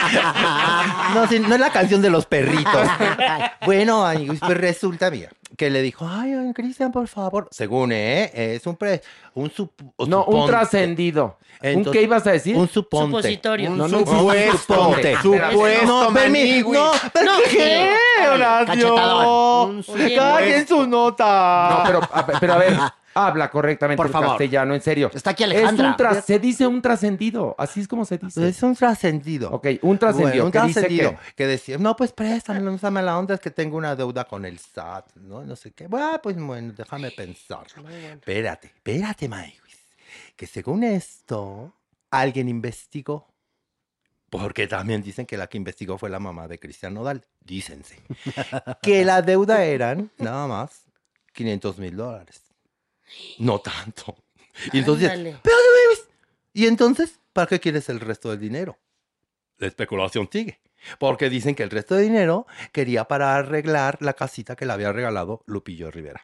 No, sí, no es la canción de los perritos. bueno, amigos, pues resulta, mira, que le dijo, ay, Cristian, por favor. Según, ¿eh? Es un pre... Un sup- No, un trascendido. ¿Un qué ibas a decir? Un suponte. Supositorio. Un No, no, supuesto. suponte. Supuesto, No, manigüis. No, pero No, ¿qué. Horacio? Cachetadón. Cada quien su nota. No, pero, a, pero a ver, habla correctamente Por el favor. castellano, en serio. Está aquí Alejandra. Es un tras- se dice un trascendido, así es como se dice. Es un trascendido. Ok, un trascendido. Bueno, un que dice trascendido. que- Que decía, no, pues préstame, no me la onda, es que tengo una deuda con el SAT, ¿no? No sé qué. Bueno, pues bueno, déjame pensar. Espérate, espérate, Maywis. Que según esto, alguien investigó. Porque también dicen que la que investigó fue la mamá de Cristian Nodal. Dícense. que la deuda eran nada más 500 mil dólares. No tanto. Y entonces, pero, ¿y entonces para qué quieres el resto del dinero? La especulación sigue. Porque dicen que el resto de dinero quería para arreglar la casita que le había regalado Lupillo Rivera.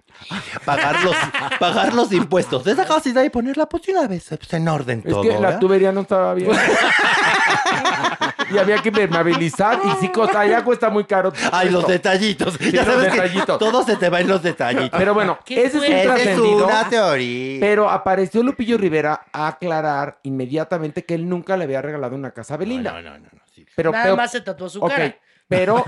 Pagar los, pagar los impuestos de esa casita y ponerla pues una vez pues, en orden Es todo. que la ¿verdad? tubería no estaba bien. y había que permeabilizar y sí costa, ya cuesta muy caro. Ay, los detallitos. Sí, ya los sabes que detallitos. todo se te va en los detallitos. Pero bueno, ¿Qué ese es fue? un Esa es trascendido. una teoría. Pero apareció Lupillo Rivera a aclarar inmediatamente que él nunca le había regalado una casa a Belinda. No, no, no, no. Pero, Nada pero- más se tatuó su cara. pero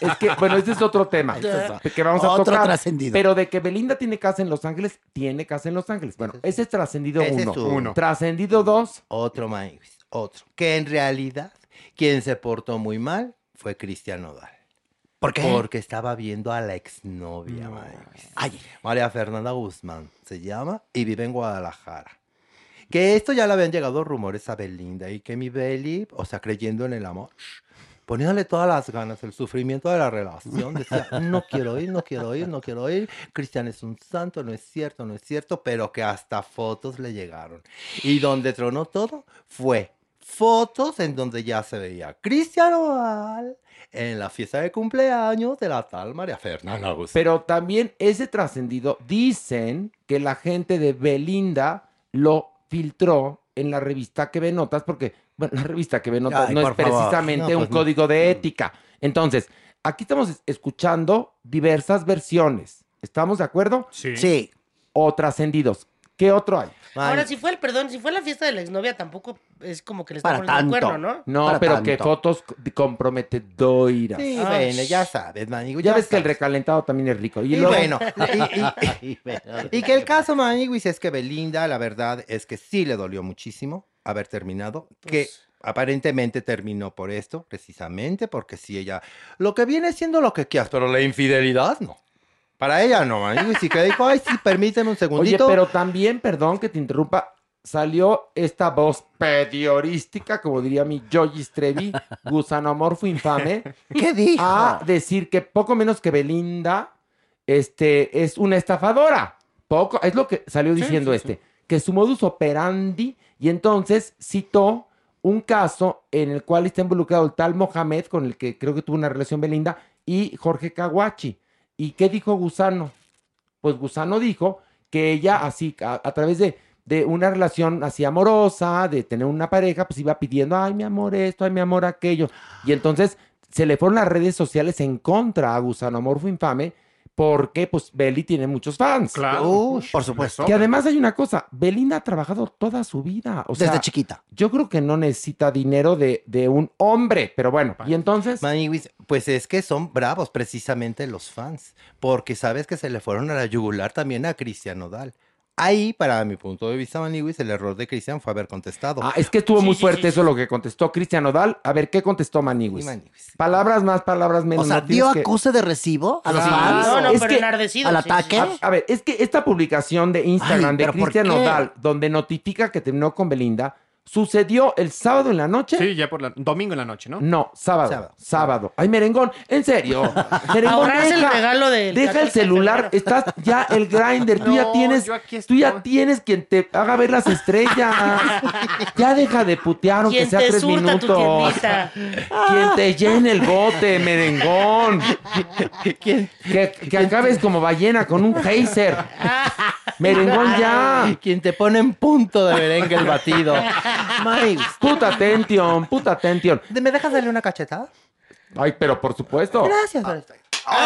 es que, bueno, ese es otro tema que vamos a Otro tocar. trascendido. Pero de que Belinda tiene casa en Los Ángeles, tiene casa en Los Ángeles. Bueno, ese es trascendido Ese es uno. uno. Trascendido dos, Otro Maywis, otro. Que en realidad, quien se portó muy mal fue Cristian Nodal. ¿Por qué? Porque estaba viendo a la exnovia. Ay, María Fernanda Guzmán se llama y vive en Guadalajara. Que esto ya le habían llegado rumores a Belinda y que mi Beli, o sea, creyendo en el amor, poniéndole todas las ganas, el sufrimiento de la relación, decía, no quiero ir, no quiero ir, no quiero ir, Cristian es un santo, no es cierto, no es cierto, pero que hasta fotos le llegaron. Y donde tronó todo fue fotos en donde ya se veía Cristian Oval en la fiesta de cumpleaños de la tal María Fernanda pero también ese trascendido dicen que la gente de Belinda lo filtró en la revista que ve notas porque Bueno, la revista que ve notas Ay, no es favor. precisamente No, un pues no. código de ética. Entonces, aquí estamos es- escuchando diversas versiones. ¿Estamos de acuerdo? Sí. Sí. O trascendidos. ¿Qué otro hay? Ahora, si fue el, perdón, si fue la fiesta de la exnovia, tampoco es como que le estamos poniendo el cuerno, ¿no? No, Para pero que fotos comprometedoras. Sí, Ah, bueno, ya sabes, Maniguis. Ya ves que el recalentado también es rico. Y, Y luego- bueno, y, y- y que el caso, Maniguis, es que Belinda, la verdad es que sí le dolió muchísimo haber terminado. Que aparentemente terminó por esto, precisamente porque si ella. Lo que viene siendo lo que quieras, pero la infidelidad no. Para ella no, Maniguis. Y que dijo, ay, sí, permíteme un Oye, segundito. pero también, perdón que te interrumpa, salió esta voz pediorística, como diría mi Joyce Trevi, gusanomorfo infame. ¿Qué dijo? A decir que poco menos que Belinda este, es una estafadora. Poco, es lo que salió Sí, diciendo sí, este. Que su modus operandi, y entonces citó un caso en el cual está involucrado el tal Mohamed, con el que creo que tuvo una relación Belinda, y Jorge Caguachi. ¿Y qué dijo Gusano? Pues Gusano dijo que ella así, a, través de, de una relación así amorosa, de tener una pareja, pues iba pidiendo, ay, mi amor esto, ay, mi amor aquello. Y entonces se le fueron las redes sociales en contra a Gusano Morfo Infame, porque pues Beli tiene muchos fans. Claro. por supuesto. Que además hay una cosa, Belinda ha trabajado toda su vida. O sea, Desde chiquita. Yo creo que no necesita dinero de, de un hombre, pero bueno, y entonces... Maniwis, pues es que son bravos precisamente los fans, porque sabes que se le fueron a la yugular también a Cristian Nodal. Ahí, para mi punto de vista, Maniwis, el error de Cristian fue haber contestado. Ah, es que estuvo muy fuerte eso lo que contestó Cristian Nodal. A ver, ¿qué contestó Maniwis? Palabras más, palabras O menos. sea, no tienes dio que- acuse de recibo a los fans. No, no, Es pero que- enardecido. ¿Al ataque? sí. A, a ver, es que esta publicación de Instagram Ay, de ¿pero por Cristian qué? Nodal, donde notifica que terminó con Belinda, sucedió el sábado en la noche. Sí, ya por la... Domingo en la noche, ¿no? No, sábado, sábado. Sábado. Ay, merengón, en serio. Merengón, Ahorrarse el regalo del Deja el 14 de celular, febrero. estás ya el grinder, tú ya No, tienes, yo aquí tú ya estoy. tienes quien te haga ver las estrellas. ya deja de putear aunque Quien sea te tres surta tu minutos. tiendita. Quien te llene el bote, merengón. Que, que acabes como ballena con un geyser. Merengón ya. Quien te pone en punto de merengue el batido. Maniwis, Puta atención, puta atención. ¿me dejas darle una cachetada? Ay, pero por supuesto. Gracias.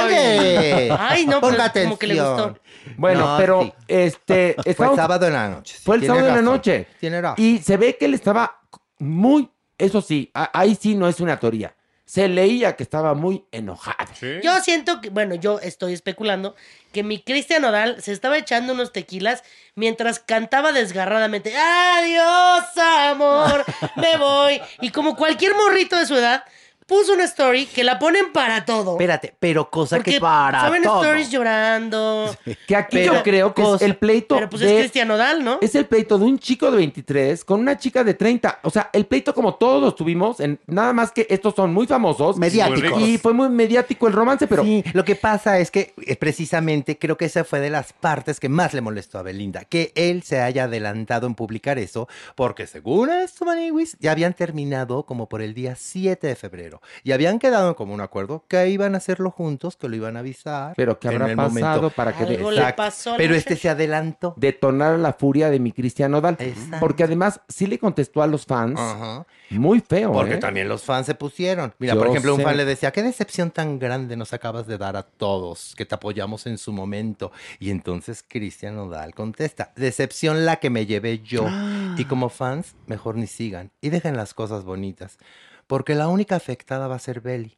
¡Oye! Ay, no, pero Ponga como que le atención. gustó. Bueno, No, pero sí. este. Fue el sábado en la noche. sí, Fue el sábado en la noche. Tiene razón. Y se ve que él estaba muy. Eso sí, a- ahí sí no es una teoría. Se leía que estaba muy enojado. Yo siento que, bueno, yo estoy especulando que mi Cristian Nodal se estaba echando unos tequilas mientras cantaba desgarradamente, adiós amor, me voy. Y como cualquier morrito de su edad, puso una story que la ponen para todo. Espérate, pero cosa Porque que para saben todo. stories llorando. Que aquí Pero yo creo que es el pleito. Pero pues de- es Cristian Nodal, ¿no? Es el pleito de un chico de 23 con una chica de 30. O sea, el pleito como todos tuvimos, en, nada más que estos son muy famosos. Mediáticos. Y fue muy mediático el romance, pero Sí, lo que pasa es que eh, precisamente creo que esa fue de las partes que más le molestó a Belinda, que él se haya adelantado en publicar eso, porque según esto, Maniwis, ya habían terminado como por el día 7 de febrero y habían quedado como un acuerdo que iban a hacerlo juntos, que lo iban a avisar. Pero ¿qué en habrá pasado momento. para que Algo le Exacto. pasó Pero este se adelantó. detonar la furia de mi Cristian Nodal? Exacto. Porque además sí le contestó a los fans Ajá. muy feo. Porque ¿eh? también los fans se pusieron. Mira, Yo por ejemplo, un sé. fan le decía, qué decepción tan grande nos acabas de dar a todos, que te apoyamos en su momento. Y entonces Cristian Nodal contesta, decepción la que me llevé yo. Y como fans, mejor ni sigan. Y dejen las cosas bonitas. Porque la única afectada va a ser Belly.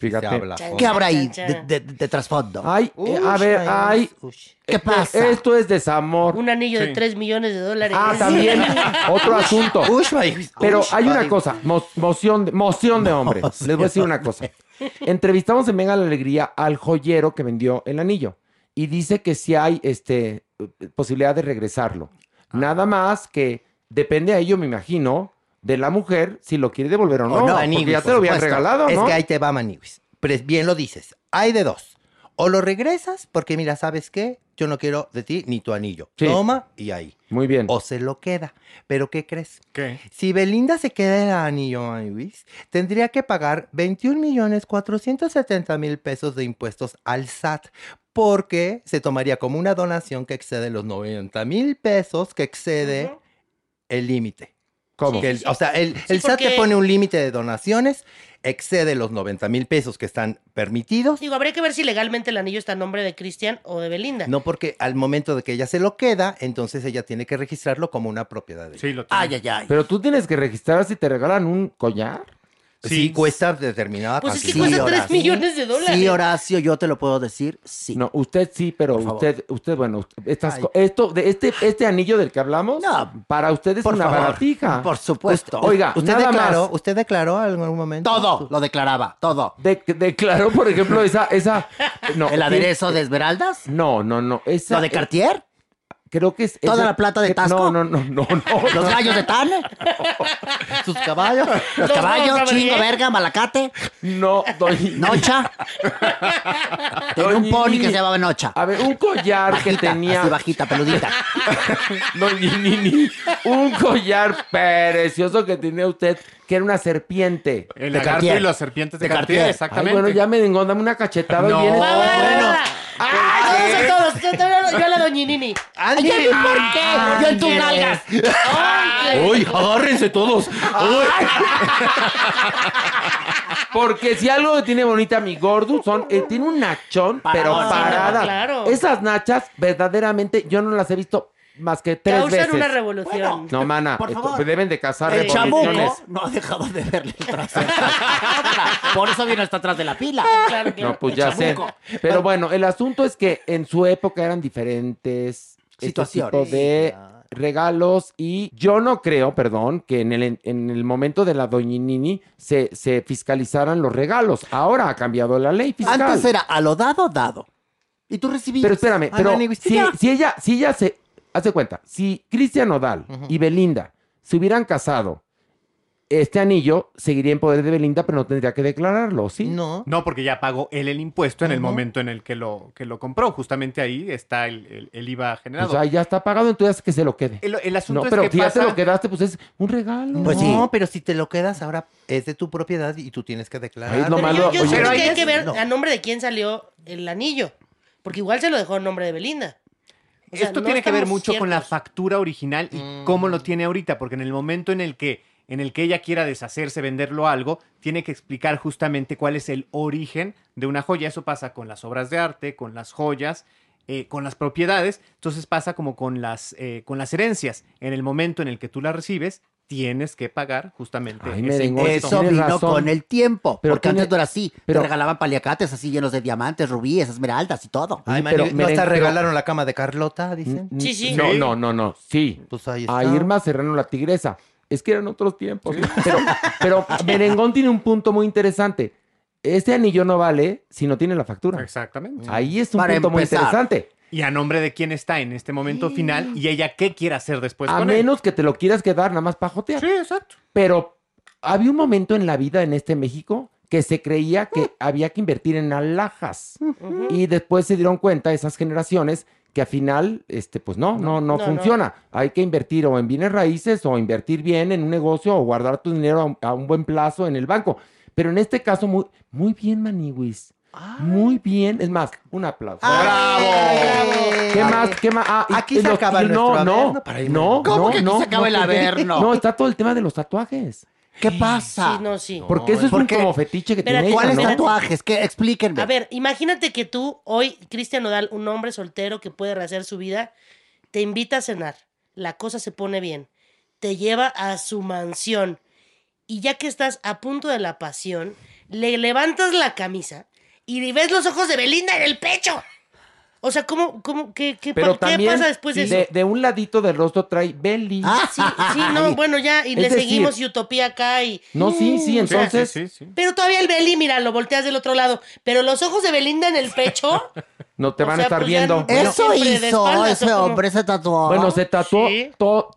Fíjate. ¿Qué habrá ahí de, cha. de- de trasfondo? Ay, eh, a Ush, ver, ay, ush. ¿Qué eh, pasa? Esto es desamor. Un anillo de Sí. 3 millones de dólares. Ah, también. Otro asunto. Ush, ay, Pero hay una ay. cosa, mo- moción, de- moción de hombre. Les voy a decir una cosa. Entrevistamos en Venga la Alegría al joyero que vendió el anillo y dice que si hay este, posibilidad de regresarlo. Nada más que depende a ello, me imagino, de la mujer si lo quiere devolver o no. O no, porque Maniwis, ya te lo habían regalado, Es ¿no? que ahí te va, Maniwis. Pero bien lo dices. Hay de dos. O lo regresas porque, mira, ¿sabes qué? Yo no quiero de ti ni tu anillo. Sí. Toma y ahí. Muy bien. O se lo queda. Pero ¿qué crees? ¿Qué? Si Belinda se queda el anillo, Maniwis, tendría que pagar 21 millones 470 mil pesos de impuestos al SAT porque se tomaría como una donación que excede los 90 mil pesos que excede el límite. ¿Cómo? Que el- o sea, el, Sí, el SAT te porque- pone un límite de donaciones, excede los 90 mil pesos que están permitidos. Digo, habría que ver si legalmente el anillo está a nombre de Cristian o de Belinda. No porque al momento de que ella se lo queda, entonces ella tiene que registrarlo como una propiedad de ella. Sí, lo Ay, ay, ay. Pero tú tienes que registrar si te regalan un collar. Sí, cuesta determinada Pues es que cantidad. cuesta tres Horacio. millones de dólares. Sí, Horacio, yo te lo puedo decir, sí. No, usted sí, pero Por favor. usted, usted, bueno, estas esto, de este, este anillo del que hablamos, para usted es por una favor. baratija. Por supuesto. Oiga, ¿Usted nada declaró, más. ¿Usted declaró en algún momento? Todo, lo declaraba, todo. De- declaró, por ejemplo, esa, esa, no, ¿El aderezo de Esmeraldas? No, no, no, esa, ¿Lo de Cartier? Creo que es ¿Toda esa- la plata de Tasco? No, no, no, no, no. ¿Los gallos de Tane? ¿Sus caballos? ¿Los Los caballos? Chingo, verga, malacate, No, doña- nocha. Tenía un pony que se llamaba Nocha. A ver, un collar que tenía. Así bajita, peludita. Doña Nini, un collar precioso que tenía usted, que era una serpiente. El De lagarto Cartier. y las serpientes de, De Cartier, Cartier. Ay, exactamente. bueno, ya me dame una cachetada No. y Bueno, va. Todos a todos. Yo, te- yo a la doñinini. Ay, por qué. Yo en tus nalgas. ¡Uy, agárrense todos! Porque si algo tiene bonita mi gordo son, eh, tiene un nachón, pero parada. Claro. Esas nachas, verdaderamente, yo no las he visto más que tres Causan veces. una revolución. No, mana, Por esto- favor. deben de casar El revoluciones. chamuco no ha dejado de verle el trasero. Por eso viene hasta atrás de la pila. No, pues ya sé. chamuco. Pero bueno, el asunto es que en su época eran diferentes Situaciones. Este tipo de regalos y yo no creo, perdón, que en el, en el momento de la doñinini se, se fiscalizaran los regalos. Ahora ha cambiado la ley fiscal. Antes era a lo dado, dado. Y tú recibías. Pero espérame, pero si, ya. si ella, si ella se hace cuenta, si Cristian Nodal y Belinda se hubieran casado, este anillo seguiría en poder de Belinda, pero no tendría que declararlo, ¿sí? No. No, porque ya pagó él el impuesto en el momento en el que lo, que lo compró. Justamente ahí está el, el- el IVA generado. O sea, ya está pagado, entonces que se lo quede. el, el asunto No, es pero que si ya se lo quedaste, pues es un regalo. Pues sí. no, pero si te lo quedas ahora es de tu propiedad y tú tienes que declarar. Ahí es lo Pero malo. yo, yo Oye, siento pero que hay que es- ver no. a nombre de quién salió el anillo. Porque igual se lo dejó a nombre de Belinda. O sea, Esto no tiene que ver mucho con la factura original y cómo lo tiene ahorita, porque en el momento en el que en el que ella quiera deshacerse, venderlo a algo, tiene que explicar justamente cuál es el origen de una joya. Eso pasa con las obras de arte, con las joyas, eh, con las propiedades. Entonces pasa como con las, eh, con las herencias. En el momento en el que tú las recibes, tienes que pagar justamente Ay, ese. Eso vino razón. con el tiempo. Pero porque tiene- antes no era así. pero- Te regalaban paliacates así llenos de diamantes, rubíes, esmeraldas y todo. Ay, pero ¿no hasta regalaron la cama de Carlota, dicen? N- Sí, sí. No, Sí. no, no, no. Sí. Pues ahí A está. Irma Serrano la tigresa. Es que eran otros tiempos. Pero, pero Merengón tiene un punto muy interesante. Este anillo no vale si no tiene la factura. Exactamente. Ahí es un Para punto muy interesante. Y a nombre de quién está en este momento final y ella qué quiere hacer después a con él. menos que te lo quieras quedar nada más para jotear. Sí, exacto. Pero había un momento en la vida en este México que se creía que había que invertir en alhajas. Y después se dieron cuenta esas generaciones que al final, este, pues no, no, no, No, funciona. Hay que invertir o en bienes raíces o invertir bien en un negocio o guardar tu dinero a un, a un buen plazo en el banco. Pero en este caso, muy, muy bien, Maniwis. Muy bien. Es más, un aplauso. ¿Qué más? ¿Qué más? Ah, y- Aquí se los- acaba nuestro no, no, para ir no, ¿Cómo no, que aquí no, se acaba no, el averno? No, está todo el tema de los tatuajes. ¿Qué pasa? Sí, no, sí. Porque eso es un como fetiche que tiene ¿Cuáles tatuajes? ¿Qué? Explíquenme. A ver, imagínate que tú, hoy, Cristian Nodal, un hombre soltero que puede rehacer su vida, te invita a cenar. La cosa se pone bien. Te lleva a su mansión. Y ya que estás a punto de la pasión, le levantas la camisa y ves los ojos de Belinda en el pecho. O sea, ¿cómo, cómo, qué, qué, Pero qué también pasa después de eso? de, un ladito del rostro trae belly. Ah, Sí, sí, no, bueno, ya, y Es le decir- seguimos y Utopía acá y... No, sí, sí, entonces. Sí, sí, sí. Pero todavía el Beli, mira, lo volteas del otro lado. Pero los ojos de Belinda en el pecho... No te O van sea, a estar pues viendo. no- Eso hizo espaldas, ese hombre, se tatuó. Bueno, se tatuó Sí. todo,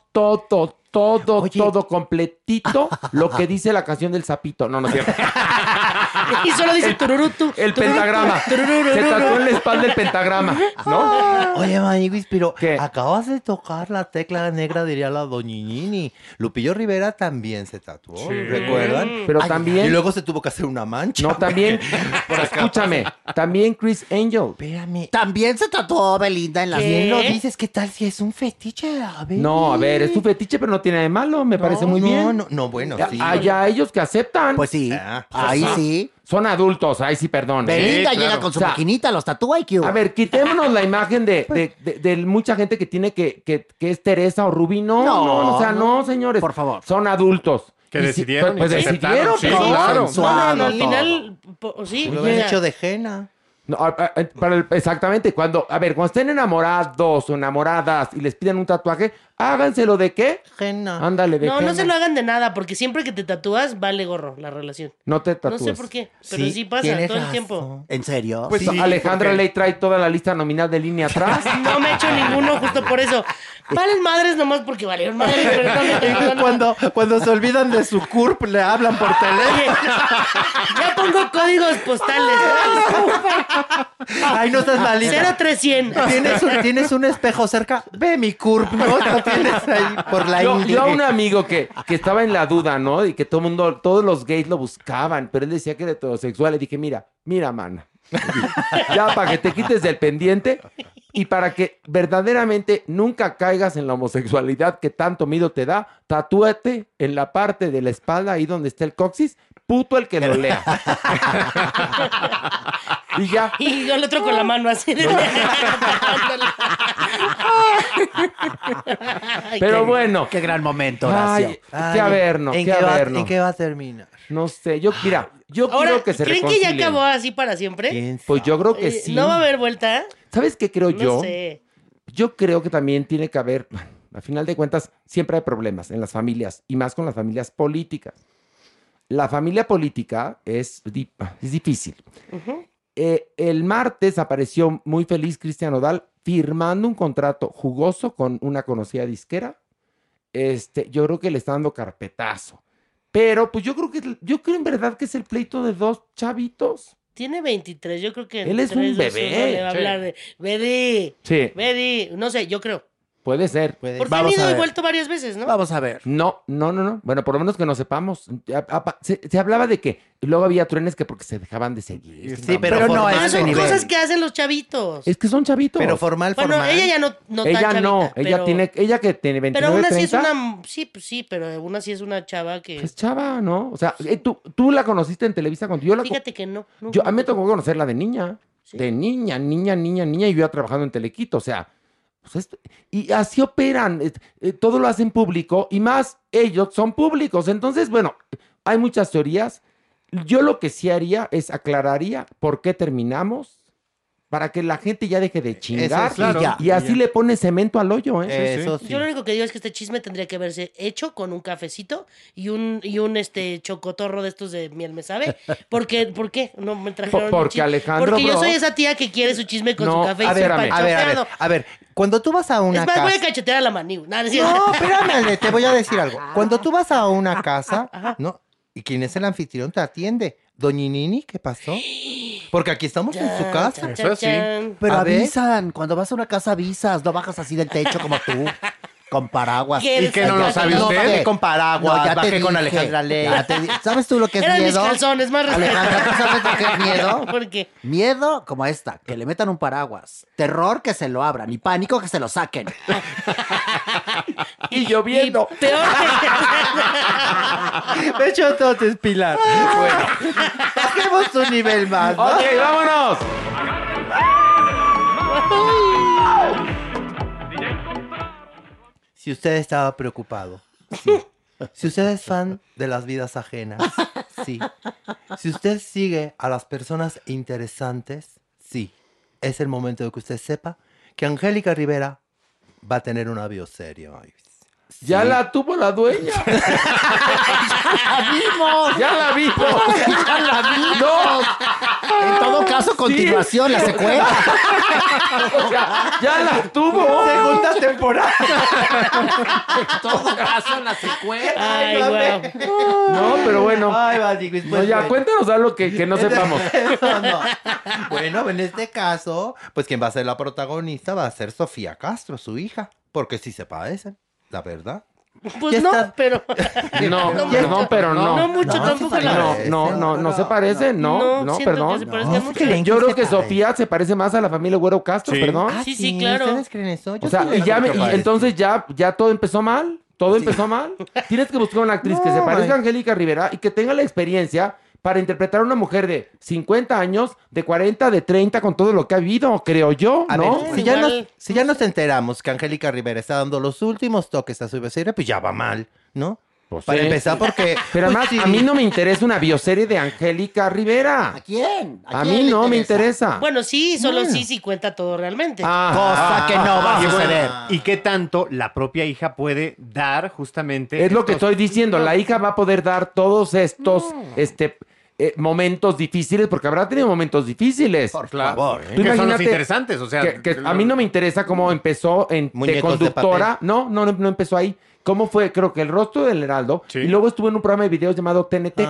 todo, todo, todo completito lo que dice la canción del sapito. No, no es cierto. y solo dice tururutu. El pentagrama. Se tatuó en la espalda el pentagrama, ¿no? Oye, Maniguis, pero ¿Qué? acabas de tocar la tecla negra, diría la doñinini. Lupillo Rivera también se tatuó, ¿recuerdan? Pero Ay, también- Y luego se tuvo que hacer una mancha. No, también, escúchame, también Chris Angel. Espérame. También se tatuó Belinda en la ¿Qué? ¿Quién lo dices? ¿Qué tal si es un fetiche? A ver. No, a ver, es tu fetiche, pero no no tiene de malo, me parece muy no, bien. no, no, bueno, sí. Allá ellos que aceptan. Pues sí, Ah, ahí sí. Son adultos, ahí sí, perdón. ¿eh? Belinda llega con su O sea, maquinita, los tatúa y Q. A ver, quitémonos la imagen de, de, de- de mucha gente que tiene que, que, que es Teresa o Rubí. No, no, No, o sea, no, señores. Por favor. Son adultos. Que Y si- decidieron y pues, pues decidieron, aceptaron, sí, pues, claro. No, no, no, al final, po- sí. Lo o hecho de jena. No, para el- exactamente, cuando, a ver, cuando estén enamorados o enamoradas y les piden un tatuaje, háganselo de qué? Ándale, de No, no se lo hagan de nada, porque siempre que te tatúas, vale gorro la relación. No te No tatúes. sé por qué, pero sí, pasa todo el tiempo. ¿En serio? Pues sí, Alejandra porque- Ley trae toda la lista nominal de línea atrás. No me he hecho ninguno justo por eso. Valen madres nomás porque valieron madres, pero no me no, no. Cuando, cuando se olvidan de su CURP, le hablan por teléfono. Oye, ya pongo códigos postales. Ay, no estás malita. 0300. ¿Tienes un, tienes un espejo cerca. Ve mi CURP, ¿no? Lo tienes ahí por la Yo, India. yo a un amigo que, que estaba en la duda, ¿no? Y que todo mundo, todos los gays lo buscaban, pero él decía que era heterosexual. Le dije, mira, mira, man. ya para que te quites del pendiente y para que verdaderamente nunca caigas en la homosexualidad que tanto miedo te da, tatúate en la parte de la espalda, ahí donde está el coxis, puto el que lo lea. y ya. Y yo el otro con la mano así. Pero qué- bueno. Qué gran momento, Horacio. Ay, qué averno, ¿En qué qué, va, averno. ¿En qué va a terminar? No sé, yo, mira, yo Ahora, quiero que se ¿creen que ya reconcilien. acabó así para siempre? ¿Quién Pues yo creo que Eh, sí. ¿No va a haber vuelta? ¿Sabes qué creo No yo? sé. Yo creo que también tiene que haber, a final de cuentas, siempre hay problemas en las familias y más con las familias políticas. La familia política es, di- es difícil. Eh, el martes apareció muy feliz Cristian Odal firmando un contrato jugoso con una conocida disquera. Este, yo creo que le está dando carpetazo. Pero pues yo creo que yo creo en verdad que es el pleito de dos chavitos. Tiene 23, yo creo que... Él es un bebé. le va a Sí. hablar de... Bedi, Sí, Bedi, no sé, yo creo. Puede ser. Porque Vamos han ido y vuelto varias veces, ¿no? Vamos a ver. No, no, no, no. Bueno, por lo menos que no sepamos. Se, se hablaba de que luego había truenes que porque se dejaban de seguir. Sí, pero, Pero no ese son nivel. cosas que hacen los chavitos. Es que son chavitos. pero formal, bueno, formal. ella ya no, no tan ella chavita, no, ella pero- tiene, ella que tiene 29, Pero aún así es 30, una... Sí, pues sí, pero aún así es una chava que... es chava, ¿no? O sea, eh, tú, tú la conociste en Televisa cuando yo la... Fíjate que no. no, yo, a mí me tocó conocerla de niña. Sí. De niña, niña, niña, niña. Y yo iba trabajando en Telequito, o sea... pues esto- y así operan, eh, eh, todo lo hacen público y más ellos son públicos. Entonces, bueno, hay muchas teorías. Yo lo que sí haría es aclararía por qué terminamos para que la gente ya deje de chingar sí, y, ya. y así le pone cemento al hoyo, ¿eh? Eso sí. Yo lo único que digo es que este chisme tendría que haberse hecho con un cafecito y un, y un este chocotorro de estos de miel me sabe. Porque, ¿Por qué? No me trajeron un porque chisme? Alejandro Porque yo soy esa tía que quiere su chisme con No, su café y a su ver, pan. A ver, a ver, chopeado. a ver. Cuando tú vas a una Es más, voy a casa... cachetear a la Maniu. No, es espérame, te voy a decir algo. Cuando tú vas a una casa, ¿no? ¿Y quién es el anfitrión? Te atiende. Doña Nini, ¿qué pasó? Porque aquí estamos en su casa. Eso sí. Pero A ver. avisan, cuando vas a una casa avisas, no bajas así del techo como tú, con paraguas. ¿Qué ¿Y que no lo sabe No, usted? con paraguas, No, ya te bajé con dije, Alejandra Ley. ya te di- ¿Sabes tú lo que es Eran mis miedo? calzones, más. Alejandra, ¿tú sabes lo que es miedo? ¿Por qué? Miedo como esta, que le metan un paraguas. Terror que se lo abran y pánico que se lo saquen. Y lloviendo. Y peor que... De hecho, todo es Pilar. Bueno, bajemos un nivel más, ¿no? Ok, vámonos. Si usted estaba preocupado, sí. Si usted es fan de las vidas ajenas, sí. Si usted sigue a las personas interesantes, sí. Es el momento de que usted sepa que Angélica Rivera va a tener una bioserie. Ay, Ya la tuvo la dueña. ¡Vimos! Ya la vimos. ¡Ya la vimos! En todo caso, continuación, la secuela. O sea, ya la tuvo. Segunda temporada. En todo caso, la secuela. Ay. No, pero bueno. Ay, va, digo, No, ya, bueno. cuéntanos algo que, que no sepamos. No, no. Bueno, en este caso, pues quien va a ser la protagonista va a ser Sofía Castro, su hija, porque sí se parecen, la verdad. Pues no, está. pero... No, No perdón, pero no. No mucho No, tampoco la No, parece, no, no, no se parecen, no, No, no, siento que perdón. se mucho. Yo creo se que? Sofía se parece más a la familia Güero Castro, Sí. perdón. Sí, sí, claro. ¿Ustedes creen eso? Yo O sea, sí y, ya me- y entonces ya, ya todo empezó mal. Todo empezó mal. Tienes que buscar una actriz que se parezca a. Angélica Rivera y que tenga la experiencia para interpretar a una mujer de 50 años, de 40, de 30, con todo lo que ha vivido, creo yo, A ¿no? ver, si ya, nos, si ya nos enteramos que Angélica Rivera está dando los últimos toques a su bioserie, pues ya va mal, ¿no? Para sí. empezar, porque... Pero pues además, sí. a mí no me interesa una bioserie de Angélica Rivera. ¿A quién? A, mí no me interesa. Bueno, sí, solo Bueno. sí, sí cuenta todo realmente. Ah, ah, Y ah, bueno, ah. ¿Y qué tanto la propia hija puede dar justamente? Es lo que estoy diciendo. La hija va a poder dar todos estos este, eh, momentos difíciles, porque habrá tenido momentos difíciles. Por favor, ¿eh? Que son los interesantes, o sea, Que, a mí no me interesa cómo empezó en de de conductora. papel. no, no, no, no empezó ahí. ¿Cómo fue? Creo que el rostro del Heraldo. Y luego estuvo en un programa de videos llamado TNT.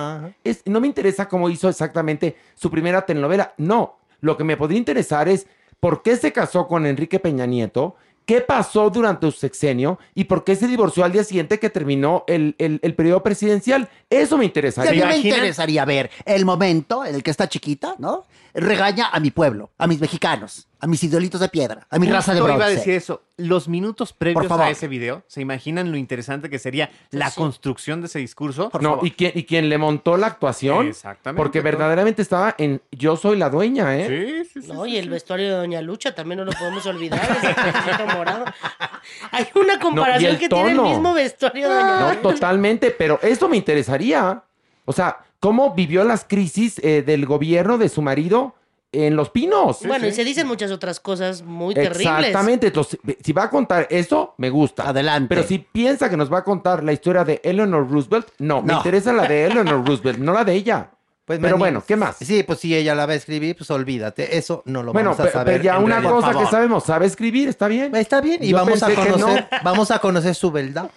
Es, no me interesa cómo hizo exactamente su primera telenovela. No. Lo que me podría interesar es por qué se casó con Enrique Peña Nieto, qué pasó durante su sexenio y por qué se divorció al día siguiente que terminó el, el- el periodo presidencial. Eso me a interesaría. mí me interesaría ver el momento en el que esta chiquita, ¿no? Regaña a mi pueblo, a mis mexicanos, a mis idolitos de piedra, a mi raza de bronce. iba a decir eso. Los minutos previos favor. a ese video, ¿se imaginan lo interesante que sería la construcción de ese discurso? no, y quien, y quien le montó la actuación. Exactamente. Porque verdaderamente estaba en Yo soy la dueña, ¿eh? No, y el vestuario de Doña Lucha también no lo podemos olvidar. ese morado. Hay una comparación el que tiene el tono. mismo vestuario de Doña No, Lucha. totalmente, pero esto me interesaría. O sea, ¿cómo vivió las crisis eh, del gobierno de su marido en Los Pinos? Bueno, y se dicen muchas otras cosas muy terribles. Exactamente. Entonces, si va a contar eso, me gusta. Adelante. Pero si piensa que nos va a contar la historia de Eleanor Roosevelt, no, me No. interesa la de Eleanor Roosevelt, no la de ella. Pues, pero bueno, ¿qué más? Sí, pues si ella la va a escribir, pues olvídate. Eso no lo Bueno, vamos a saber. pero ya una realidad. cosa que sabemos, sabe escribir, está bien. Está bien, y Yo vamos a no. conocer, vamos a conocer su verdad.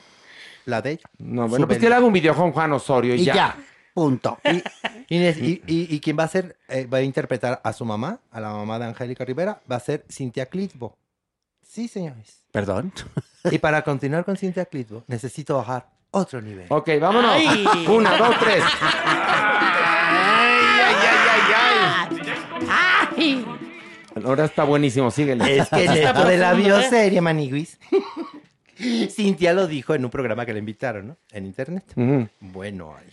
La de ella. No, bueno, pues que le haga un video con Juan Osorio y, Y ya. ya. Punto. Y, Inés, y, y- y quien va a ser, eh, va a interpretar a su mamá, a la mamá de Angélica Rivera, va a ser Cintia Clitbo. Sí, señores. Perdón. Y para continuar con Cintia Clitbo, necesito bajar otro nivel. Ok, vámonos. Ay. Una, dos, tres. Ahora está buenísimo, síguele. Es que esto de la bioserie, maniguis. Cintia lo dijo en un programa que le invitaron, ¿no? En internet. Bueno, ay,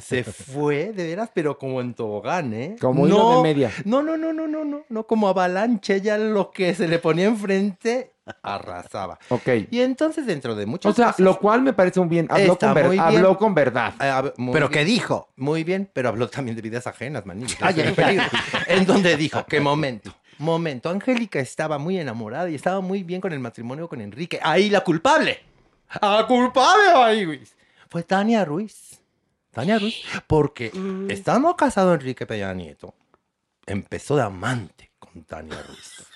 se fue, de veras, pero como en tobogán, ¿eh? Como hilo no, de media. No, no, no, no, no, no, no, como avalancha, ya lo que se le ponía enfrente arrasaba. Ok. Y entonces dentro de muchas O sea, cosas- lo cual me parece un bien. Habló, con, ver- muy bien. habló con verdad. Eh, hab- muy ¿Pero bien. qué dijo? Muy bien, pero habló también de vidas ajenas, manito. En donde dijo, qué momento, momento. Angélica estaba muy enamorada y estaba muy bien con el matrimonio con Enrique. Ahí la culpable. La culpable, ahí, Luis. Fue Tania Ruiz. Tania Ruiz. Porque estando casado Enrique Peña Nieto, empezó de amante con Tania Ruiz.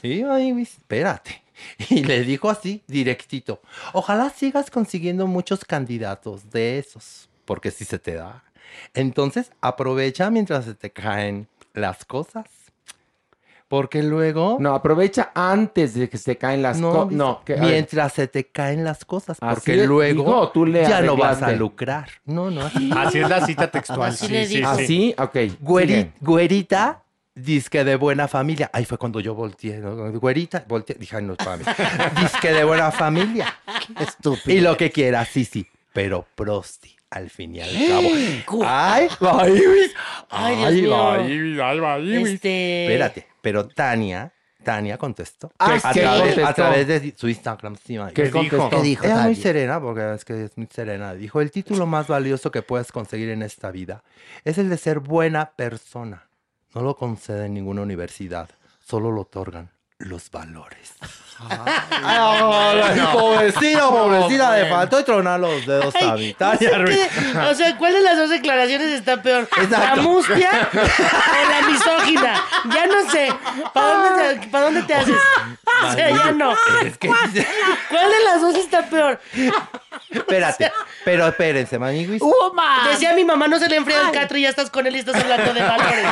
Sí, ahí, Luis, espérate. Y le dijo así, directito. Ojalá sigas consiguiendo muchos candidatos de esos, porque si se te da. Entonces, aprovecha mientras se te caen las cosas. Porque luego... No, aprovecha antes de que se caen las cosas. dice, No, que, mientras se te caen las cosas, porque es, luego digo, tú le ya no vas a lucrar. No, no, así. Así es la cita textual. Así sí, le sí. ¿Así? Ok. Güeri- güerita, disque de buena familia. Ahí fue cuando yo volteé, ¿no? Güerita, volteé, dije, no para mí. disque de buena familia. Estúpido. Y lo que quieras, sí, sí. Pero prosti, al fin y al cabo. Ay, ay, Luis. Ay, Ay, mío. ay, Luis, ay, ay, Luis. Este- Espérate, pero Tania, Tania contestó. Ah, a, ¿qué través, contestó? a través de su Instagram. sí, ay, ¿Qué contestó? ¿Qué dijo, Ella muy serena, porque es que es muy serena. Dijo, el título más valioso que puedes conseguir en esta vida es el de ser buena persona. No lo concede ninguna universidad, solo lo otorgan los valores. Ay, pobrecita, pobrecita, le faltó tronar los dedos a mí. No Tania sé Ruiz. qué- o sea, ¿cuál de las dos declaraciones está peor? ¿La mustia o la misógina? Ya no sé. ¿Para dónde te, para dónde te haces? O sea, ya no. Es que, ¿Cuál de las dos está peor? espérate, pero espérense, maniguis. Decía mi mamá, no se le enfría el catre y ya estás con él y estás hablando de valores.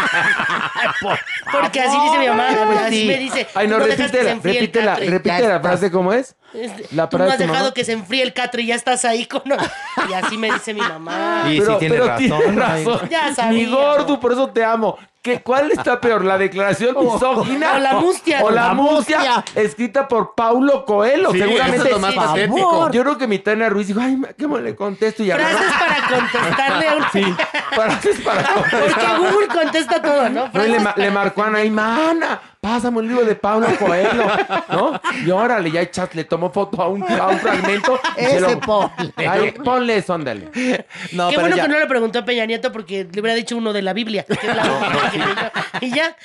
Porque así dice mi mamá, así sí. me dice. Ay, no, dejas que se repítela, enfríe el repítela, catre. repite Ya la estás. frase, ¿cómo es? Este, La tú no has de dejado mamá. que se enfríe el catre y ya estás ahí con... Y así me dice mi mamá. Y sí tiene razón, tiene ay. razón. Ya sabía. Mi gordo, por eso te amo. ¿Qué, ¿Cuál está peor, la declaración misógina o la mustia. O la, La mustia, mustia. escrita por Paulo Coelho. Sí, Seguramente. eso es lo más patético. Yo creo que mi Tania Ruiz dijo, ay, ¿cómo le contesto? Y Frases para contestarle a un... Sí, frases para Porque contestar. Google contesta todo, ¿no? Le, ma- marcó a Anaí, mana, pásame un libro de Pablo Coelho, ¿no? Y órale, ya el chat le tomó foto a un, a un fragmento. y se Ese lo- ponle. Ay, ponle eso, ándale. No, Qué pero bueno ya. que no le preguntó a Peña Nieto porque le hubiera dicho uno de la Biblia. que es la leyó. y ya.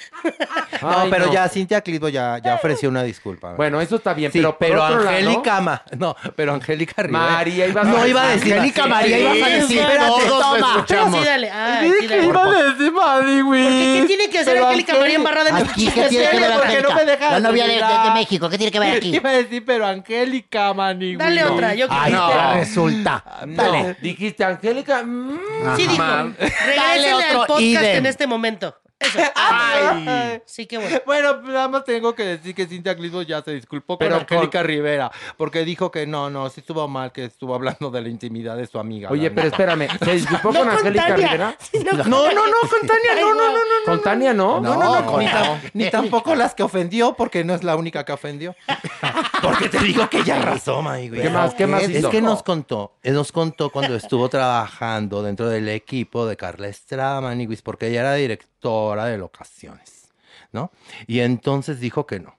No, Ay, pero no. ya Cintia Clitbo ya, ya ofreció una disculpa. Bueno, eso está bien, Sí, pero pero, por otro lado- Angélica Ma- no, pero Angélica Rivera. María, ibas a No decir- iba a decir Angélica. María, ibas a decir, espérate, todos toma. escuchamos. Sí, dale. Ay, sí, dale. iba a decir Madi, güey. ¿Por qué? ¿Qué tiene que hacer Pero Angélica María embarrada en Aquí, ¿qué tiene que ver ¿Por qué no Angélica? me dejas La novia de, de- terminar? de México, ¿qué tiene que ver aquí? Iba a decir, pero Angélica, mani, güey. Dale otra, yo creo. no. resulta. No, Dale. dijiste, Angélica. mm, Sí, dijo. Regrésenle al otro podcast idem. en este momento. Eso. Ay. Sí, qué bueno. Bueno, nada más tengo que decir que Cintia Clitbo ya se disculpó con Pero Angélica Rivera, porque dijo que no, no, sí estuvo mal, que estuvo hablando de la intimidad de su amiga. Oye, pero espérame, ¿se disculpó No con con Angélica Tania. Rivera? Sí, no, con No, no, no, con Tania, Ay, no, no, no, no. ¿Con Tania no? No, No, no, con- ni, tam- ni tampoco las que ofendió, porque no es la única que ofendió. Porque te digo que ella arrasó, güey. ¿Qué más? ¿Qué más Es hizo? que nos contó, él nos contó cuando estuvo trabajando dentro del equipo de Carla Estrada, Maniguis, porque ella era directora de locaciones, ¿no? Y entonces dijo que no.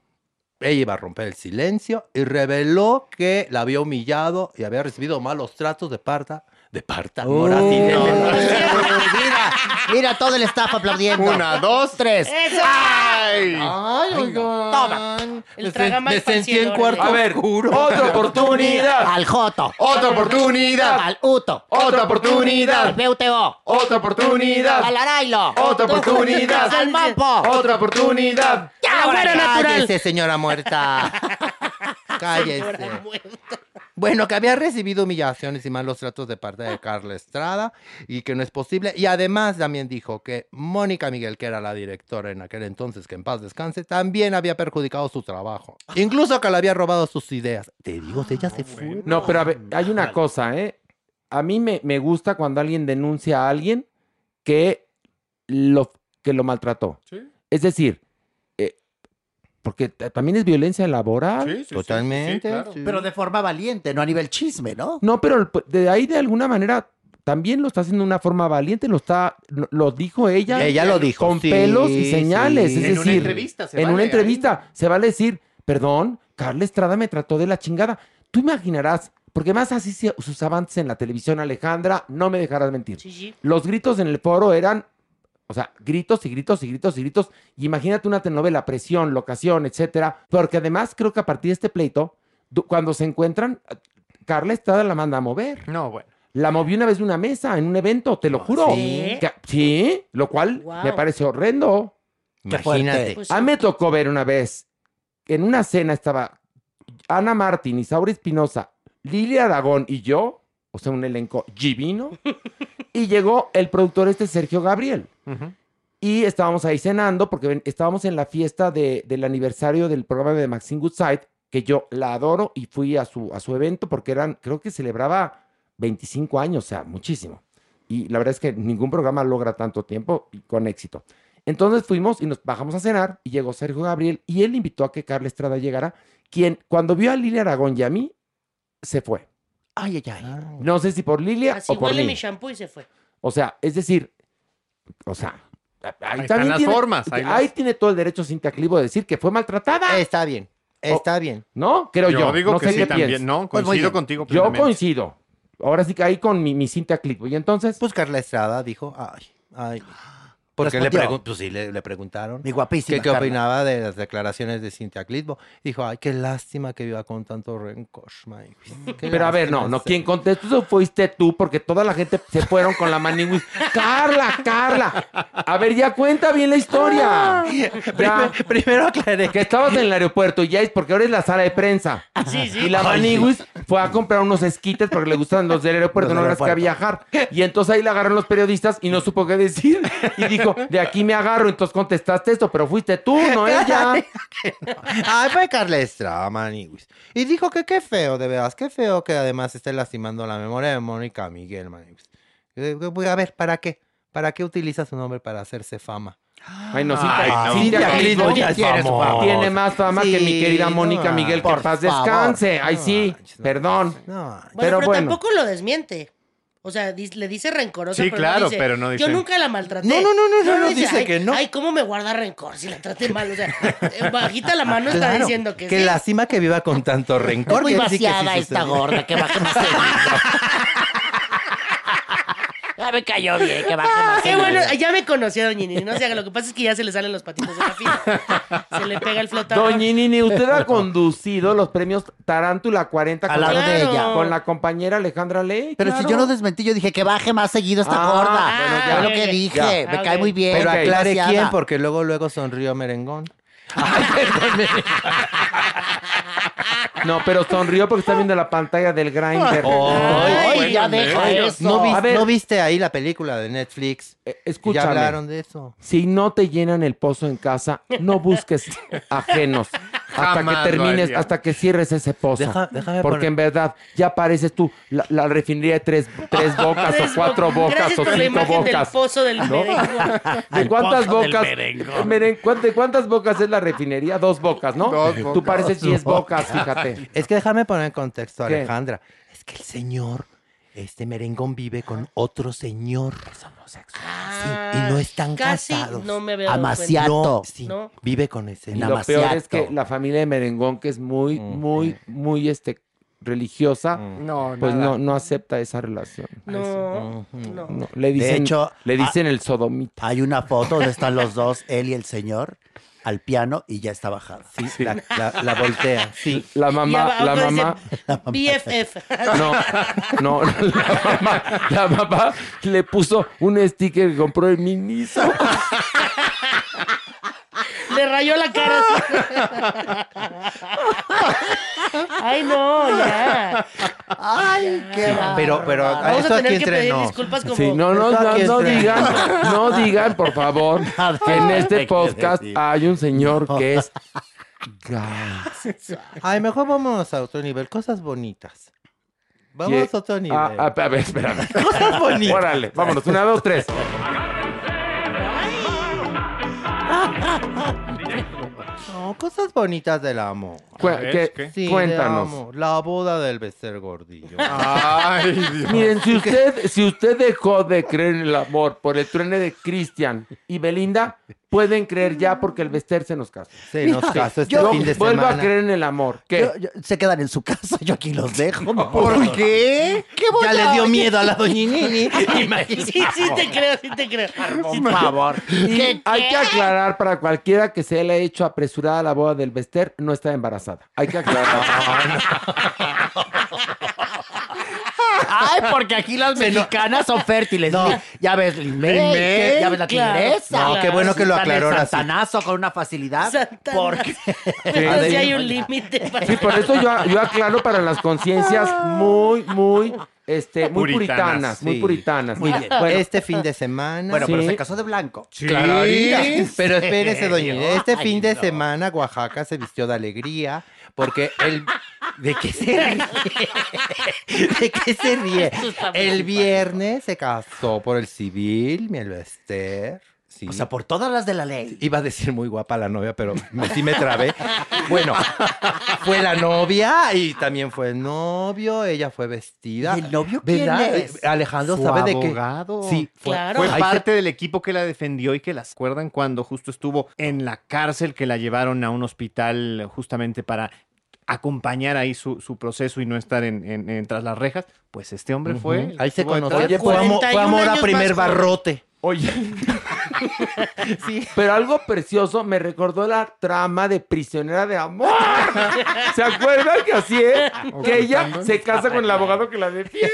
Ella iba a romper el silencio y reveló que la había humillado y había recibido malos tratos de parta. De parta. ahora sí, de- mira, mira todo el staff aplaudiendo. Una, dos, tres. Eso. Ay, oigan. Toma. El Me, sentí en cuarto A ver, oscuro. otra oportunidad. Al Joto. Otra oportunidad. Al Uto. Otra Al oportunidad. BUTO. Otra oportunidad. Al Arailo. Otra oportunidad. Al Mampo. Otra oportunidad. Güera natural. Cállese, señora muerta. Cállese. Bueno, que había recibido humillaciones y malos tratos de parte de Carla Estrada y que no es posible. Y además también dijo que Mónica Miguel, que era la directora en aquel entonces, que en paz descanse, también había perjudicado su trabajo. Incluso que le había robado sus ideas. Te digo, ella se fue. No, pero a ver, hay una cosa, ¿eh? A mí me, me gusta cuando alguien denuncia a alguien que lo, que lo maltrató. Es decir, porque también es violencia laboral. Totalmente. Pero de forma valiente, no a nivel chisme, ¿no? No, pero de ahí de alguna manera también lo está haciendo de una forma valiente, lo está, lo, dijo ella. Ella lo dijo, Con sí, pelos y señales. sí. Es En una decir, entrevista se en vale, una ahí. entrevista se vale decir, perdón, Carla Estrada me trató de la chingada. Tú imaginarás, porque más así se se usaba antes en la televisión, Alejandra, no me dejarás mentir. Sí, sí. Los gritos en el foro eran, o sea, gritos y gritos y gritos y gritos. Y imagínate una telenovela, presión, locación, etcétera. Porque además creo que a partir de este pleito, cuando se encuentran, Carla Estrada la manda a mover. No, bueno. La movió una vez de una mesa en un evento, te lo juro. ¿sí? Que- sí, lo cual Wow. me parece horrendo. Imagínate. Pues A mí me tocó ver una vez, en una cena estaba Ana Martín, Isaura Espinosa, Lilia Aragón y yo, o sea, un elenco divino, y llegó el productor este Sergio Gabriel. Y estábamos ahí cenando porque estábamos en la fiesta de- del aniversario del programa de Maxine Goodside, que yo la adoro y fui a su, a su evento porque eran, creo que celebraba 25 años, o sea, muchísimo. Y la verdad es que ningún programa logra tanto tiempo y con éxito. Entonces fuimos y nos bajamos a cenar y llegó Sergio Gabriel y él invitó a que Carla Estrada llegara, quien cuando vio a Lilia Aragón y a mí, se fue. Ay, ay, ay. No sé si por Lilia Así o por huele mí. mi shampoo y se fue. O sea, es decir, o sea, ahí, Ahí están también las tiene, formas, ahí ahí las- tiene todo el derecho Cintia Clivo de decir que fue maltratada. Está bien. Está bien. ¿No? Creo yo. Yo digo no que sé sí qué también. piensas. No, Pues muy coincido bien. contigo Yo plenamente. coincido. Ahora sí que ahí con mi, mi Cintia Clivo. Y entonces, Pues Carla Estrada dijo, ay, ay. Porque le, pregun- pues sí, le, le preguntaron Mi guapísima. qué opinaba de las declaraciones de Cintia Clitbo. Dijo, ay, qué lástima que viva con tanto rencor, May. Qué pero a ver, no, no, quien contestó eso fuiste tú, porque toda la gente se fueron con la maniwis. Carla, Carla. A ver, ya cuenta bien la historia. Ya. Primero, primero aclaré Que estabas en el aeropuerto y ya es porque ahora es la sala de prensa. Sí, sí. Y la Maniwis fue a comprar unos esquites porque le gustan los del aeropuerto, Los no gracias que a viajar. Y entonces ahí la agarraron los periodistas y no supo qué decir. Y dijo, dijo, de aquí me agarro, entonces contestaste esto, pero fuiste tú, no ella. Ay, fue Carla Estrada, maniwis. Y dijo que qué feo, de veras, qué feo que además esté lastimando la memoria de Mónica Miguel, maniwis. Eh, eh, A ver, ¿para qué? ¿Para qué utiliza su nombre para hacerse fama? Ay, no, Cintia, no. Clitbo ya tiene, más fama que mi querida no, Mónica Miguel, que por en paz favor. descanse. Ay, No sí, perdón. Bueno, pero pero, bueno. tampoco lo desmiente. O sea, le dice rencorosa, Sí, pero claro, no dice, pero no dice- Yo nunca la maltraté. No, no, no, no, no, no, dice ay, que no. Ay, ¿cómo me guarda rencor si la traté mal? O sea, eh, bajita la mano está Claro, diciendo que, que sí. lástima que viva con tanto rencor. Muy que sí vaciada esta gorda, que baje más. Ya me cayó bien, que baje más Qué seguido. bueno, ya me conoció Doña Nini. No sé, lo que pasa es que ya se le salen los patitos de la fila. Se le pega el flotador. Doña Nini, usted ha conducido los premios Tarántula 40 Al con, lado la, de ella. con la compañera Alejandra Ley. Pero si yo no desmentí, yo dije que baje más seguido esta Ah, gorda. bueno, ya. Fue lo que dije. ya. Me Ah, cae muy bien. Pero aclare quién, porque luego, luego sonrió Merengón. No, pero sonrió porque está viendo la pantalla del grinder. Ay, ya deja eso. ¿No, vis- A ver. ¿No viste ahí la película de Netflix? Eh, Ya Escúchame. hablaron de eso. Si no te llenan el pozo en casa, no busques ajenos hasta que termines, hasta que cierres ese pozo. Deja- déjame Porque poner- en verdad ya pareces tú la, la refinería de tres, tres bocas o cuatro bo- bocas o cinco del bocas. pozo del ¿No? merengón. ¿De cuántas pozo del bocas? merengón. Meren- ¿cuán- ¿De cuántas bocas es la refinería? Dos bocas, ¿no? Dos Tú pareces diez bocas, fíjate. Es que déjame poner en contexto, ¿Qué? Alejandra. Es que el señor, este merengón, vive con otro señor. Es homosexual. Ah, Sí, y no están casi casados. no me veo Amaciato. No, sí, No. vive con ese. Y lo Amaciato. peor es que la familia de Merengón, que es muy, muy, muy este, religiosa, No, pues nada. no, no acepta esa relación. No, no. No, le dicen, hecho, le dicen el sodomita. Hay una foto donde están los dos, él y el señor, al piano y ya está bajada. Sí, La, la- la voltea. Sí. La mamá, la mamá, BFF. no, no, la mamá, la mamá le puso un sticker que compró en Miniso. Le rayó la cara. Ay, no, ya. Ay, qué. Pero, pero Vamos esto a aquí tener que pedir entrenó. disculpas como... Sí, no, no, no, aquí no entre- digan, no digan, por favor, que en este podcast hay un señor que es gay. Ay, mejor vámonos a otro nivel. Cosas bonitas. Vamos a otro nivel. Ah, ah, a ver, espérame. Cosas bonitas. Órale, vámonos. Una, dos, tres. No, cosas bonitas del amor. Cu- A ver, que- ¿qué? Sí, cuéntanos. La boda del Bester Gordillo. Ay, Dios. Miren, si usted, si usted dejó de creer en el amor por el truene de Cristian y Belinda, pueden creer ya porque el Bester se nos casó. Se nos casó este Yo fin de vuelvo a creer en el amor. ¿Qué? Yo- yo- se quedan en su casa, yo aquí los dejo. ¿Por qué? ¿Qué voy Ya a- le dio miedo a la doñinini. Sí, sí te creo, sí te creo. Por favor. Y ¿Qué- hay que aclarar para cualquiera que se le haya hecho apresurada la boda del Bester, no está embarazada. Hay que aclarar. Ay, porque aquí las mexicanas son fértiles. Ya ves ya ves la claro, tigresa. No, qué bueno que lo aclaró ahora sí. santanazo con una facilidad. Santanazo. Porque Pero sí hay un límite. para- Sí, por eso yo, yo aclaro para las conciencias muy, muy, este, muy Puritanas. puritanas, muy Sí. puritanas. Muy bien. Bueno, este fin de semana. bueno, pero Sí. se casó de blanco. Claro, pero espérese, doña Este Ay, fin de no. semana Oaxaca se vistió de alegría porque el... ¿De qué se ríe? ¿De qué se ríe? El viernes se casó por el civil, mi Elvester. Sí. O sea, por todas las de la ley. Iba a decir muy guapa la novia, pero me- sí me trabé. Bueno, fue la novia y también fue el novio, ella fue vestida. ¿Y el novio quién ¿Verdad? es? Alejandro Su sabe de qué. abogado. Sí, fue, Claro. Fue parte del equipo que la defendió y que las acuerdan cuando justo estuvo en la cárcel, que la llevaron a un hospital justamente para acompañar ahí su, su proceso y no estar en, en- en tras las rejas. Pues este hombre fue. Ahí se conoció. Oye, fue, pues, fue 41 amor a primer barrote. Oye. Pero algo precioso me recordó la trama de Prisionera de Amor. ¿Se acuerdan que así es? Que ella se casa con el abogado que la defiende.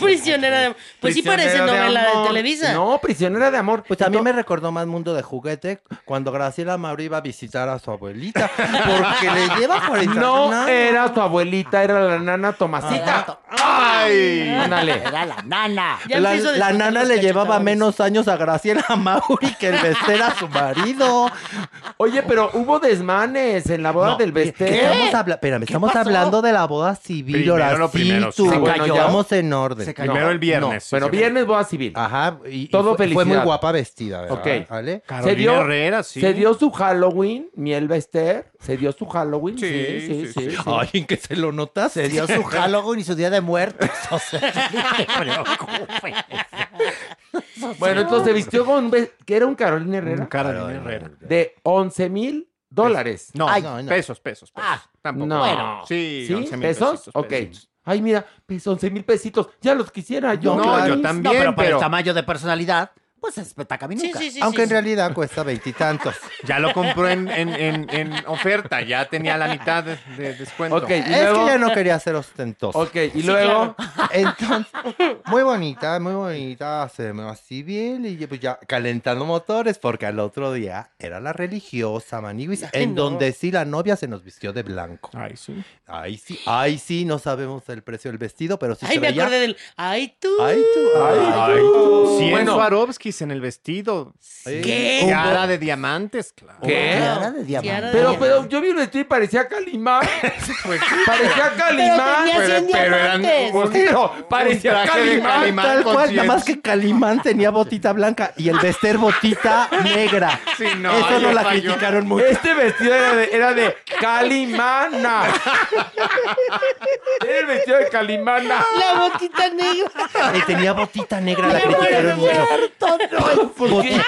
Prisionera de... Pues sí parece novela de, amor. Televisa. No, Prisionera de Amor. Pues mí me recordó más Mundo de Juguete cuando Graciela Mauro iba a visitar a su abuelita. Porque le lleva 40 No años. era su abuelita, era la nana Tomasita. Ay, Ay. Era la nana. Ya La, nana le llevaba menos años a Graciela Mauri que el Bester a su marido. Oye, pero hubo desmanes en la boda No, del Bester. Estamos, habla- espérame, estamos pasó? hablando de la boda civil, Primero ahora lo sí, primero, tú. sí. Se Bueno, cayó. vamos en orden. Se cayó. Primero el viernes, sí, Bueno, sí. viernes boda civil. Ajá, y, y Todo fue, fue muy felicidad. guapa vestida, ¿verdad? Ok. ¿Vale? se dio, Herrera, sí. se dio su Halloween, miel Bester. Se dio su Halloween. Sí, sí, sí. sí, sí. Ay, ¿en qué se lo notas? Se dio su Halloween y su Día de Muertos. O sea, no te preocupes. Bueno, entonces se vistió con un que era un Carolina Herrera. Un Carolina Herrera. De 11 mil dólares. No, Ay, no, no. pesos, pesos, pesos. Ah, Tampoco. No. Bueno, sí, ¿Sí? 11 mil ¿Pesos? pesitos, ok. Ay, mira, pues 11 mil pesitos. Ya los quisiera yo. No, Clarice. yo también. no, pero para pero- el tamaño de personalidad, pues es petacaminuca. Sí, sí, sí. Aunque sí, en sí. realidad cuesta veintitantos. Ya lo compró en, en, en, en oferta, ya tenía la mitad de, de descuento. Ok, y Es luego. que ya no quería ser ostentoso. Ok, y luego. Entonces, muy bonita, muy bonita, se me va civil y pues ya calentando motores porque al otro día era la religiosa Maniguis, Ay, en no. donde sí la novia se nos vistió de blanco. Ay, sí. Ahí sí, ahí sí, no sabemos el precio del vestido, pero sí Ay, se me veía. acordé del. Ay, tú. Ay, tú, ay, Ay, tú. Cien Bueno. En el vestido. ¿Qué? Tiara de diamantes, claro. ¿Qué? Tiara de diamante. Tiara de Pero, pero yo vi un vestido y parecía Calimán. parecía Calimán. tenía pero eran- diamantes. Pero parecía Calimán. Calimán. Tal cual, nada más que Calimán tenía botita blanca y el Bester botita negra. Sí, no, Eso no la falló. criticaron mucho. Este vestido era de, era de Calimana. Era el vestido de Calimana. La botita negra. Y tenía botita negra, la criticaron mucho. ¿Por qué,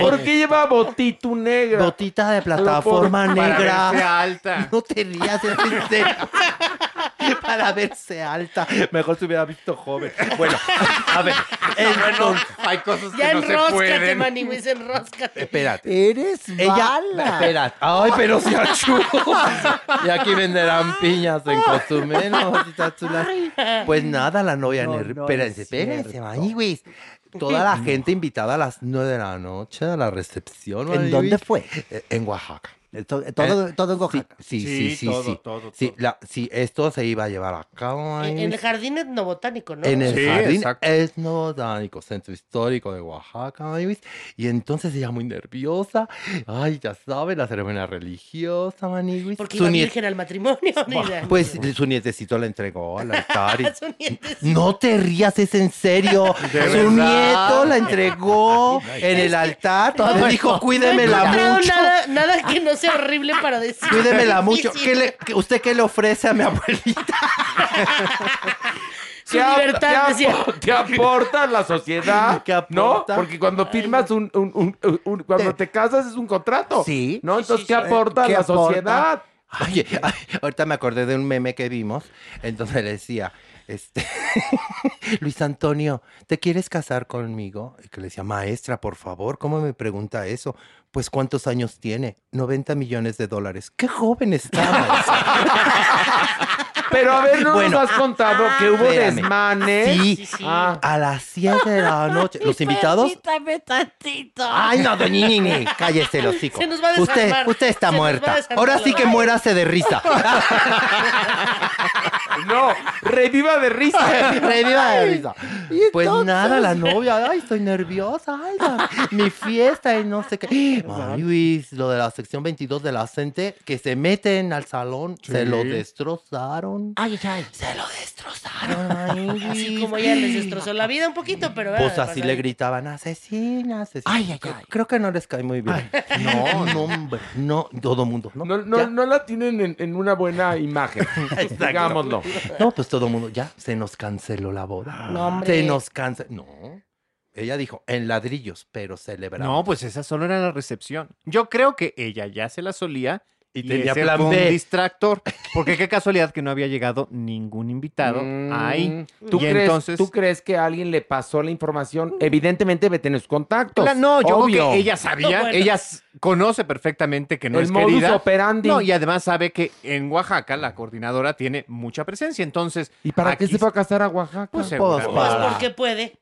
¿Por qué lleva botito negra? Botita de plataforma Para negra. verse alta. No te rías, es. Para verse alta. Mejor se hubiera visto joven. Bueno, a ver. entonces- Hay cosas que Ya no se enróscate, pueden. Maniwis, enróscate. espérate. Eres Ella, mala. espérate. Ay, pero se achú. Y aquí venderán piñas en Cozumel. Pues nada, la novia. No, no espérense, es espérense. Toda la gente invitada a las nueve de la noche a la recepción. ¿En dónde fue? Eh, En Oaxaca. Todo, todo, todo en Oaxaca. Sí, sí, Sí, sí, sí. todo, sí. todo, Sí, todo. la- sí, esto se iba a llevar a cabo En, en el jardín etnobotánico, ¿no? En el Sí, jardín exacto. etnobotánico, centro histórico de Oaxaca. Y entonces ella muy nerviosa. Ay, ya sabe, la ceremonia religiosa, Maniwis. Porque Su iba niet- virgen al matrimonio. mira. Pues su nietecito la entregó al altar. y- Su nietecito. No te rías, es en serio. ¿De Su verdad? nieto la entregó en el altar. Le dijo, No cuídemela encontrado mucho. Nada, nada que no horrible para decir. Cuídemela mucho. Difícil. ¿Qué le- qué- ¿Usted qué le ofrece a mi abuelita? Su ¿Qué ap- libertad, ap- ¿Qué aporta la sociedad? ¿Qué ¿No? aporta? Porque cuando firmas un, un- un- un- cuando te casas es un contrato. Sí. ¿No? Entonces, sí, ¿qué aporta ¿Qué la aporta? sociedad? Oye, ay, ahorita me acordé de un meme que vimos. Entonces le decía, este, Luis Antonio, ¿te quieres casar conmigo? Y que le decía, maestra, por favor, ¿cómo me pregunta eso? Pues, ¿cuántos años tiene? 90 millones de dólares. ¡Qué joven está, maestra! Pero a ver, no Bueno. nos has contado que hubo Espérame. desmanes. Sí, Sí, sí. Ah, a las 7 de la noche. Los invitados. Permítame tantito. Ay, no, doña Nini, cállese el hocico. Se nos va a Usted, desarmar. usted está Se muerta. Ahora sí que muérase de risa. no, reviva de risa. Reviva de risa. ¿Y Pues entonces? nada, la novia, ay, estoy nerviosa, ay, la- mi fiesta y no sé qué. Ay, Luis, lo de la sección 22 de la CENTE, que se meten al salón, se lo destrozaron. Ay, ay, ay. Se lo destrozaron, ay, Así como ella les destrozó la vida un poquito, pero. Pues así le gritaban, asesina, asesina. Ay, ay, Creo- ay. Creo que no les cae muy bien. No, no, hombre, no, todo mundo, ¿no? No, no, la tienen en, en una buena imagen. Digámoslo. No, pues todo mundo, ya, se nos canceló la boda. No, hombre. Se nos canceló. No. Ella dijo, en ladrillos, pero celebramos. No, pues esa solo era la recepción. Yo creo que ella ya se la solía Y y, tenía ese plan fue un distractor. Porque qué casualidad que no había llegado ningún invitado Mm, ahí. ¿Tú, y crees, entonces... ¿Tú crees que alguien le pasó la información? Evidentemente debe tener sus contactos. Cla- no, yo obvio. creo que ella sabía, Bueno. ella s- conoce perfectamente que no El es modus querida. operandi. No, y además sabe que en Oaxaca la coordinadora tiene mucha presencia. Entonces, ¿Y para qué aquí se fue a casar a Oaxaca? Pues Pues seguramente. Pues porque puede.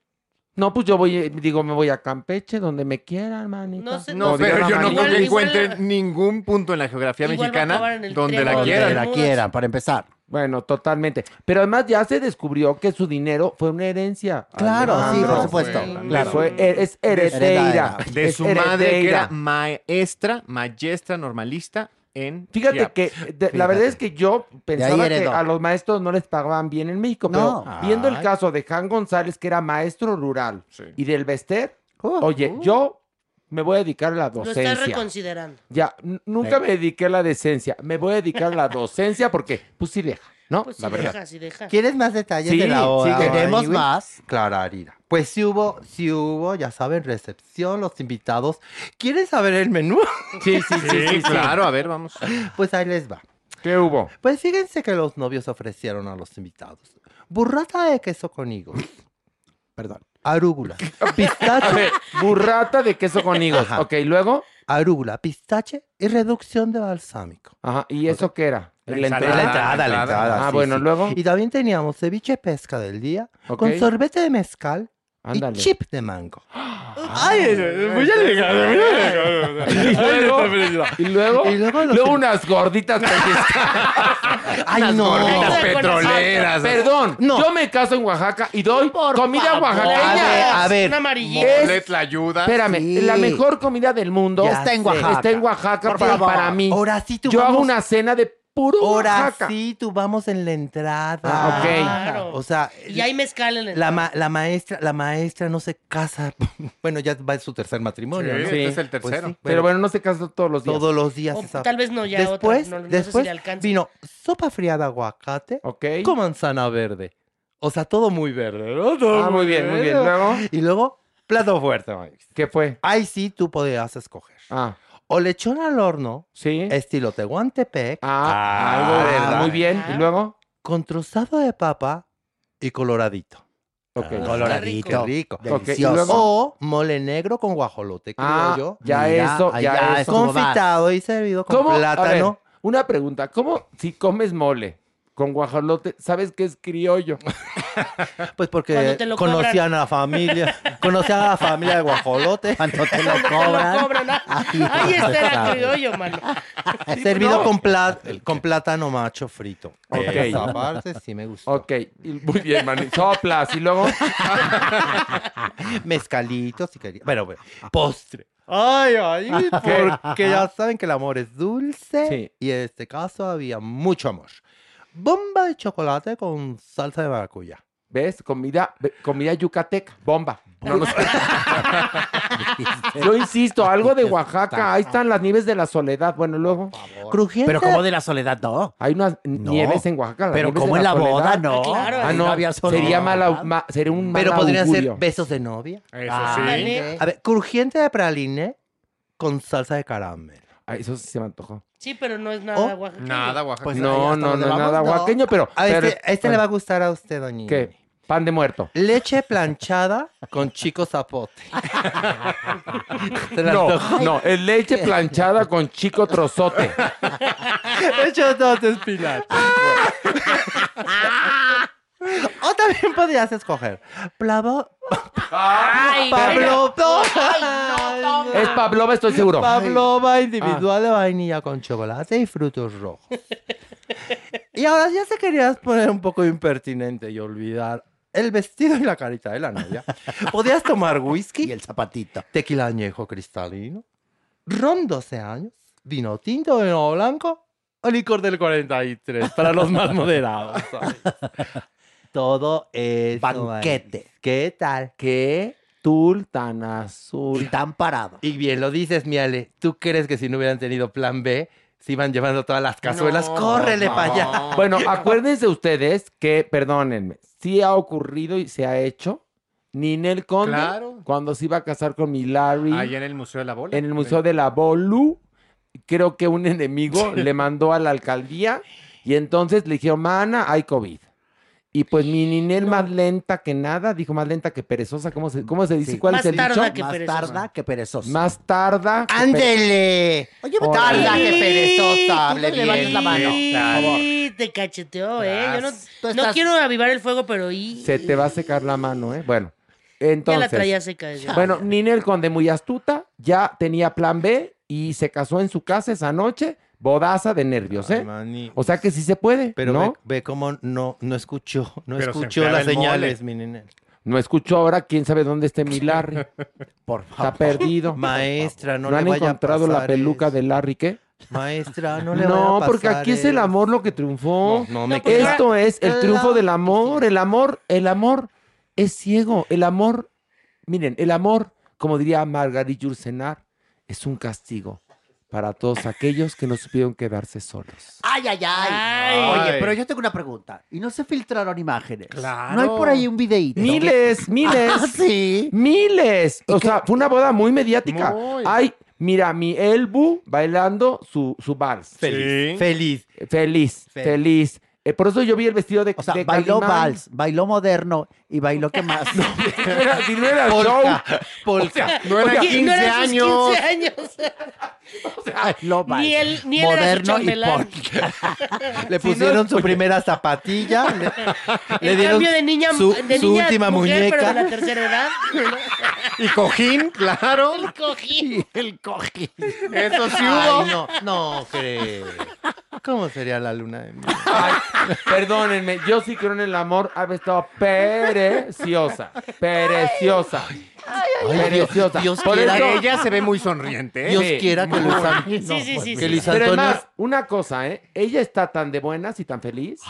No, pues yo voy, eh, digo, me voy a Campeche, donde me quieran, manita. No sé, No, diría pero yo no manita. creo que encuentre ningún punto en la geografía Igual mexicana donde la quieran. la quieran, para empezar. Bueno, totalmente. Pero además ya se descubrió que su dinero fue una herencia. Claro, sí, por supuesto. Fue- Claro. Fue- es heredera. De su madre, que era maestra, maestra normalista en Fíjate Chiapas. que de- la verdad es que yo pensaba que a los maestros no les pagaban bien en México, No. pero viendo el caso de Jan González, que era maestro rural, Sí. y del Bester, Uh, oye, yo me voy a dedicar a la Lo docencia. estás reconsiderando. Ya, nunca me dediqué a la decencia, me voy a dedicar a la docencia porque, pues sí deja, ¿no? Pues sí la verdad. deja, sí deja. ¿Quieres más detalles Sí, de la hora? sí, Tenemos Maniwis? más. Clararira. Pues sí hubo, sí hubo, ya saben, recepción, los invitados. ¿Quieren saber el menú? Sí, sí, sí, Sí, sí, sí. claro, a ver, vamos. Pues ahí les va. ¿Qué hubo? Pues fíjense que los novios ofrecieron a los invitados burrata de queso con higos, Perdón. arúgula, A pistache, ver, burrata de queso con higos. Ajá. Ok, luego. arúgula, pistache y reducción de balsámico. Ajá, ¿y eso qué era? La La ensalada. La entrada. entrada, la entrada. entrada. Ah, sí, bueno, sí. luego. Y también teníamos ceviche pesca del día con sorbete de mezcal Ándale. y chip de mango. Ay, muy elegante, muy elegante. Y luego, y luego, Y luego los- luego unas gorditas pellizcadas. Ay, no. gorditas Ay, petroleras. Perdón, No. yo me caso en Oaxaca y doy comida favor. oaxaqueña. A ver, Un amarillito. Es- Molet la ayuda. Espérame, Sí. la mejor comida del mundo Ya Está en. Oaxaca. Está en Oaxaca Por para, favor. para mí. Ahora sí tú Yo hago una cena de puro Ahora Oaxaca. sí, tú vamos en la entrada. Ah, ok. Claro. O sea, Y hay mezcal en el. la, ma- la maestra, la maestra no se casa. Bueno, ya va en su tercer matrimonio, Sí, ¿no? este es el Pues tercero. sí, Pero bueno, no se casa todos los días. todos los días. O esa- tal vez no, ya después, otra, no- no sé si después le alcanza. vino sopa fría de aguacate Ok. con manzana verde. O sea, todo muy verde, ¿no? Todo Ah, muy bien, muy bien. verde. Luego, Y luego, plato fuerte. ¿qué fue? Ahí sí tú podías escoger. Ah, O lechón al horno, sí. estilo Tehuantepec, Ah, algo Ah, de- ¿verdad? muy bien. ¿Y luego? con trozado de papa y coloradito. Ok. Coloradito. rico. Qué rico. Ok, ¿y Delicioso. O mole negro con guajolote Ah, criollo. ya Mira, eso, ya, ya eso. Confitado y servido con ¿Cómo? A ver, plátano. una pregunta. ¿Cómo si comes mole con guajolote, sabes que es criollo? Pues porque conocían a la familia, conocían a la familia de guajolote. Cuando te lo Te lo cobran. cobran, ah. Ahí está el criollo, mano. servido no. con, plat- con plátano macho frito. Ok. Esa parte sí me gustó. Ok, y muy bien, mani. Soplas y luego. Mezcalitos si quería. Bueno, bueno, postre. Ay, ay, porque ya saben que el amor es dulce. Sí. Y en este caso había mucho amor. Bomba de chocolate con salsa de maracuyá. ¿Ves? Comida, comida yucateca, bomba. No. Yo insisto, algo de Oaxaca. Ahí están las nieves de la soledad. Bueno, luego Crujiente. Pero como de la soledad, no. hay unas nieves en Oaxaca. las Pero nieves como de en la soledad. boda, no. Ah, claro. Ah, Ahí no, había soledad. sería, mala, ma- sería un mal Pero podrían augurio. ser besos de novia. Eso Ah, sí. Ándale. A ver, crujiente de praline con salsa de caramelo. Ah, eso sí se me antojó. Sí, pero no es nada Oh, oaxaqueño. Nada, Oaxaca. Pues no, no, no es nada no. oaxaqueño, pero. A pero- este, este le va a gustar a usted, doña ¿Qué? Pan de muerto. Leche planchada con chico zapote. ¿Se le No, no, es leche planchada con chico trozote. Leche zapote espinaca. O también podrías escoger Plavo, Ay, Pablo, Es Pavlova, estoy seguro. Pavlova individual de vainilla con chocolate y frutos rojos. y ahora ya se querías poner un poco impertinente y olvidar el vestido y la carita de la novia. Podías tomar whisky, Y el zapatito. tequila añejo cristalino, ron 12 años, vino tinto de nuevo blanco o licor del 43 para los más moderados. ¿sabes? Todo es Banquete. ¿Qué tal? ¿Qué? Tul tan Y azul. tan parado. Y bien lo dices, Miale. ¿Tú crees que si no hubieran tenido plan B, se iban llevando todas las cazuelas? No, ¡Córrele no. para allá! Bueno, acuérdense ustedes que, perdónenme, sí ha ocurrido y se ha hecho. Ninel Conde, Claro. cuando se iba a casar con mi Larry Allá en el Museo de la Bola. en el Museo de la Bolu, creo que un enemigo le mandó a la alcaldía y entonces le dijeron, mana, hay COVID. Y pues mi Ninel más lenta que nada, dijo más lenta que perezosa, ¿cómo se, cómo se dice? Sí. ¿Cuál Más es el tarda dicho? que Más perezosa. tarda que perezosa. Más tarda. ¡Ándele! Oye. Tarda que perezosa, hable le bien. la mano. Sí, te cacheteó, ¿eh? Yo no, no estás- quiero avivar el fuego, pero y... Se te va a secar la mano, ¿eh? Bueno, Entonces, ya la traía seca. desde Bueno. Ninel Conde, muy astuta, ya tenía plan B y se casó en su casa esa noche, bodaza de nervios, ¿eh? O sea que sí se puede, Pero ¿no? ve, ve cómo no, no escuchó, no Pero escuchó las mole. señales, mi nene. No escucho ahora, quién sabe dónde esté mi Larry. Por Está perdido. Maestra, no, ¿No le han vaya a encontrado la pasar peluca de Larry qué? Maestra, no le vaya No, a porque pasar aquí es el amor lo que triunfó. No, no me queda- Esto es el triunfo del amor. El amor, el amor es ciego. El amor, miren, el amor, como diría Margarit Yourcenar, es un castigo para todos aquellos que no supieron quedarse solos. Ay, ay, ay, Ay. Oye, pero yo tengo una pregunta. ¿Y no se filtraron imágenes? Claro. ¿No hay por ahí un videíto? Miles, miles. Ah, sí. Miles. O sea, fue una boda muy mediática. Muy. Ay, mira, mi Elbu bailando su, su vals. Feliz. Sí. Feliz. Feliz, feliz. Eh, por eso yo vi el vestido de, O sea, de bailó Calimán. vals, bailó moderno y bailó qué más. Si no era, si no era Polka, show. polka. no era Oye, 15 no eran sus años. 15 años. Bailó vals. Ni él, ni era moderno y. Le pusieron su primera zapatilla, le, le El dieron cambio de niña, su, de su niña última mujer, pero de muñeca. la tercera edad. Y cojín, claro. El cojín. El cojín. Eso sí hubo. no, no creo. ¿Cómo sería la luna de miel? Ay, perdónenme, yo sí creo en el amor. Ha estado preciosa. Preciosa. Preciosa. Dios Por quiera eso- Ella se ve muy sonriente. ¿eh? Dios Sí. quiera que Luis, An- Sí, sí, sí, que sí. Luis Pero Antonio. además, una cosa, ¿eh? Ella está tan de buenas y tan feliz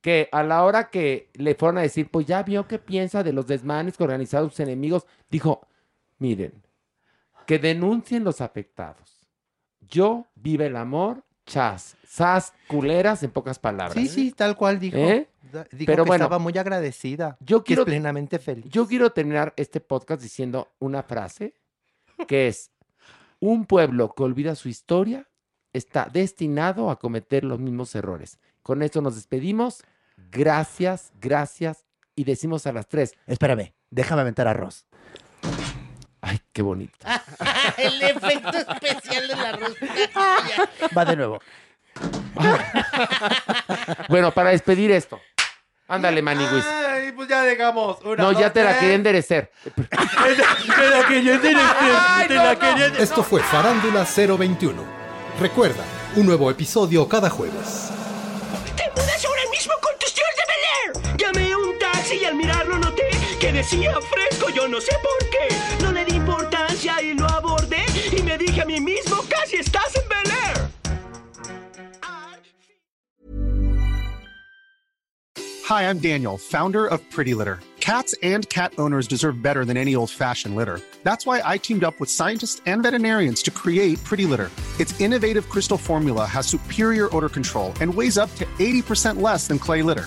que a la hora que le fueron a decir, pues ya vio qué piensa de los desmanes que organizaron sus enemigos, dijo, miren, que denuncien los afectados. Yo vive el amor, chas, sas, culeras, en pocas palabras. Sí, sí, tal cual dijo. ¿Eh? Dijo Pero que bueno, estaba muy agradecida. yo que es quiero- plenamente feliz. Yo quiero terminar este podcast diciendo una frase que es, un pueblo que olvida su historia está destinado a cometer los mismos errores. Con esto nos despedimos. Gracias, gracias. Y decimos a las tres. Espérame, déjame aventar arroz. Ay, qué bonito. El efecto especial de la rosca. Va de nuevo. Bueno, para despedir esto. Ándale, Maniwis. Ay, pues ya dejamos. Una, No, ya te la quería enderecer. Te la quería enderecer, te la quería Esto fue Farándula 021. Recuerda, un nuevo episodio cada jueves. ¡Te mudas ahora mismo con tus tíos de Bel Air! Llamé a un taxi y al mirarlo noté que decía fresco, yo no sé por qué. No y lo abordé y me dije a mí mismo, casi estás en Bel Air. Hi, I'm Daniel, founder of Pretty Litter. Cats and cat owners deserve better than any old fashioned litter. That's why I teamed up with scientists and veterinarians to create Pretty Litter. Its innovative crystal formula has superior odor control and weighs up to 80% less than clay litter.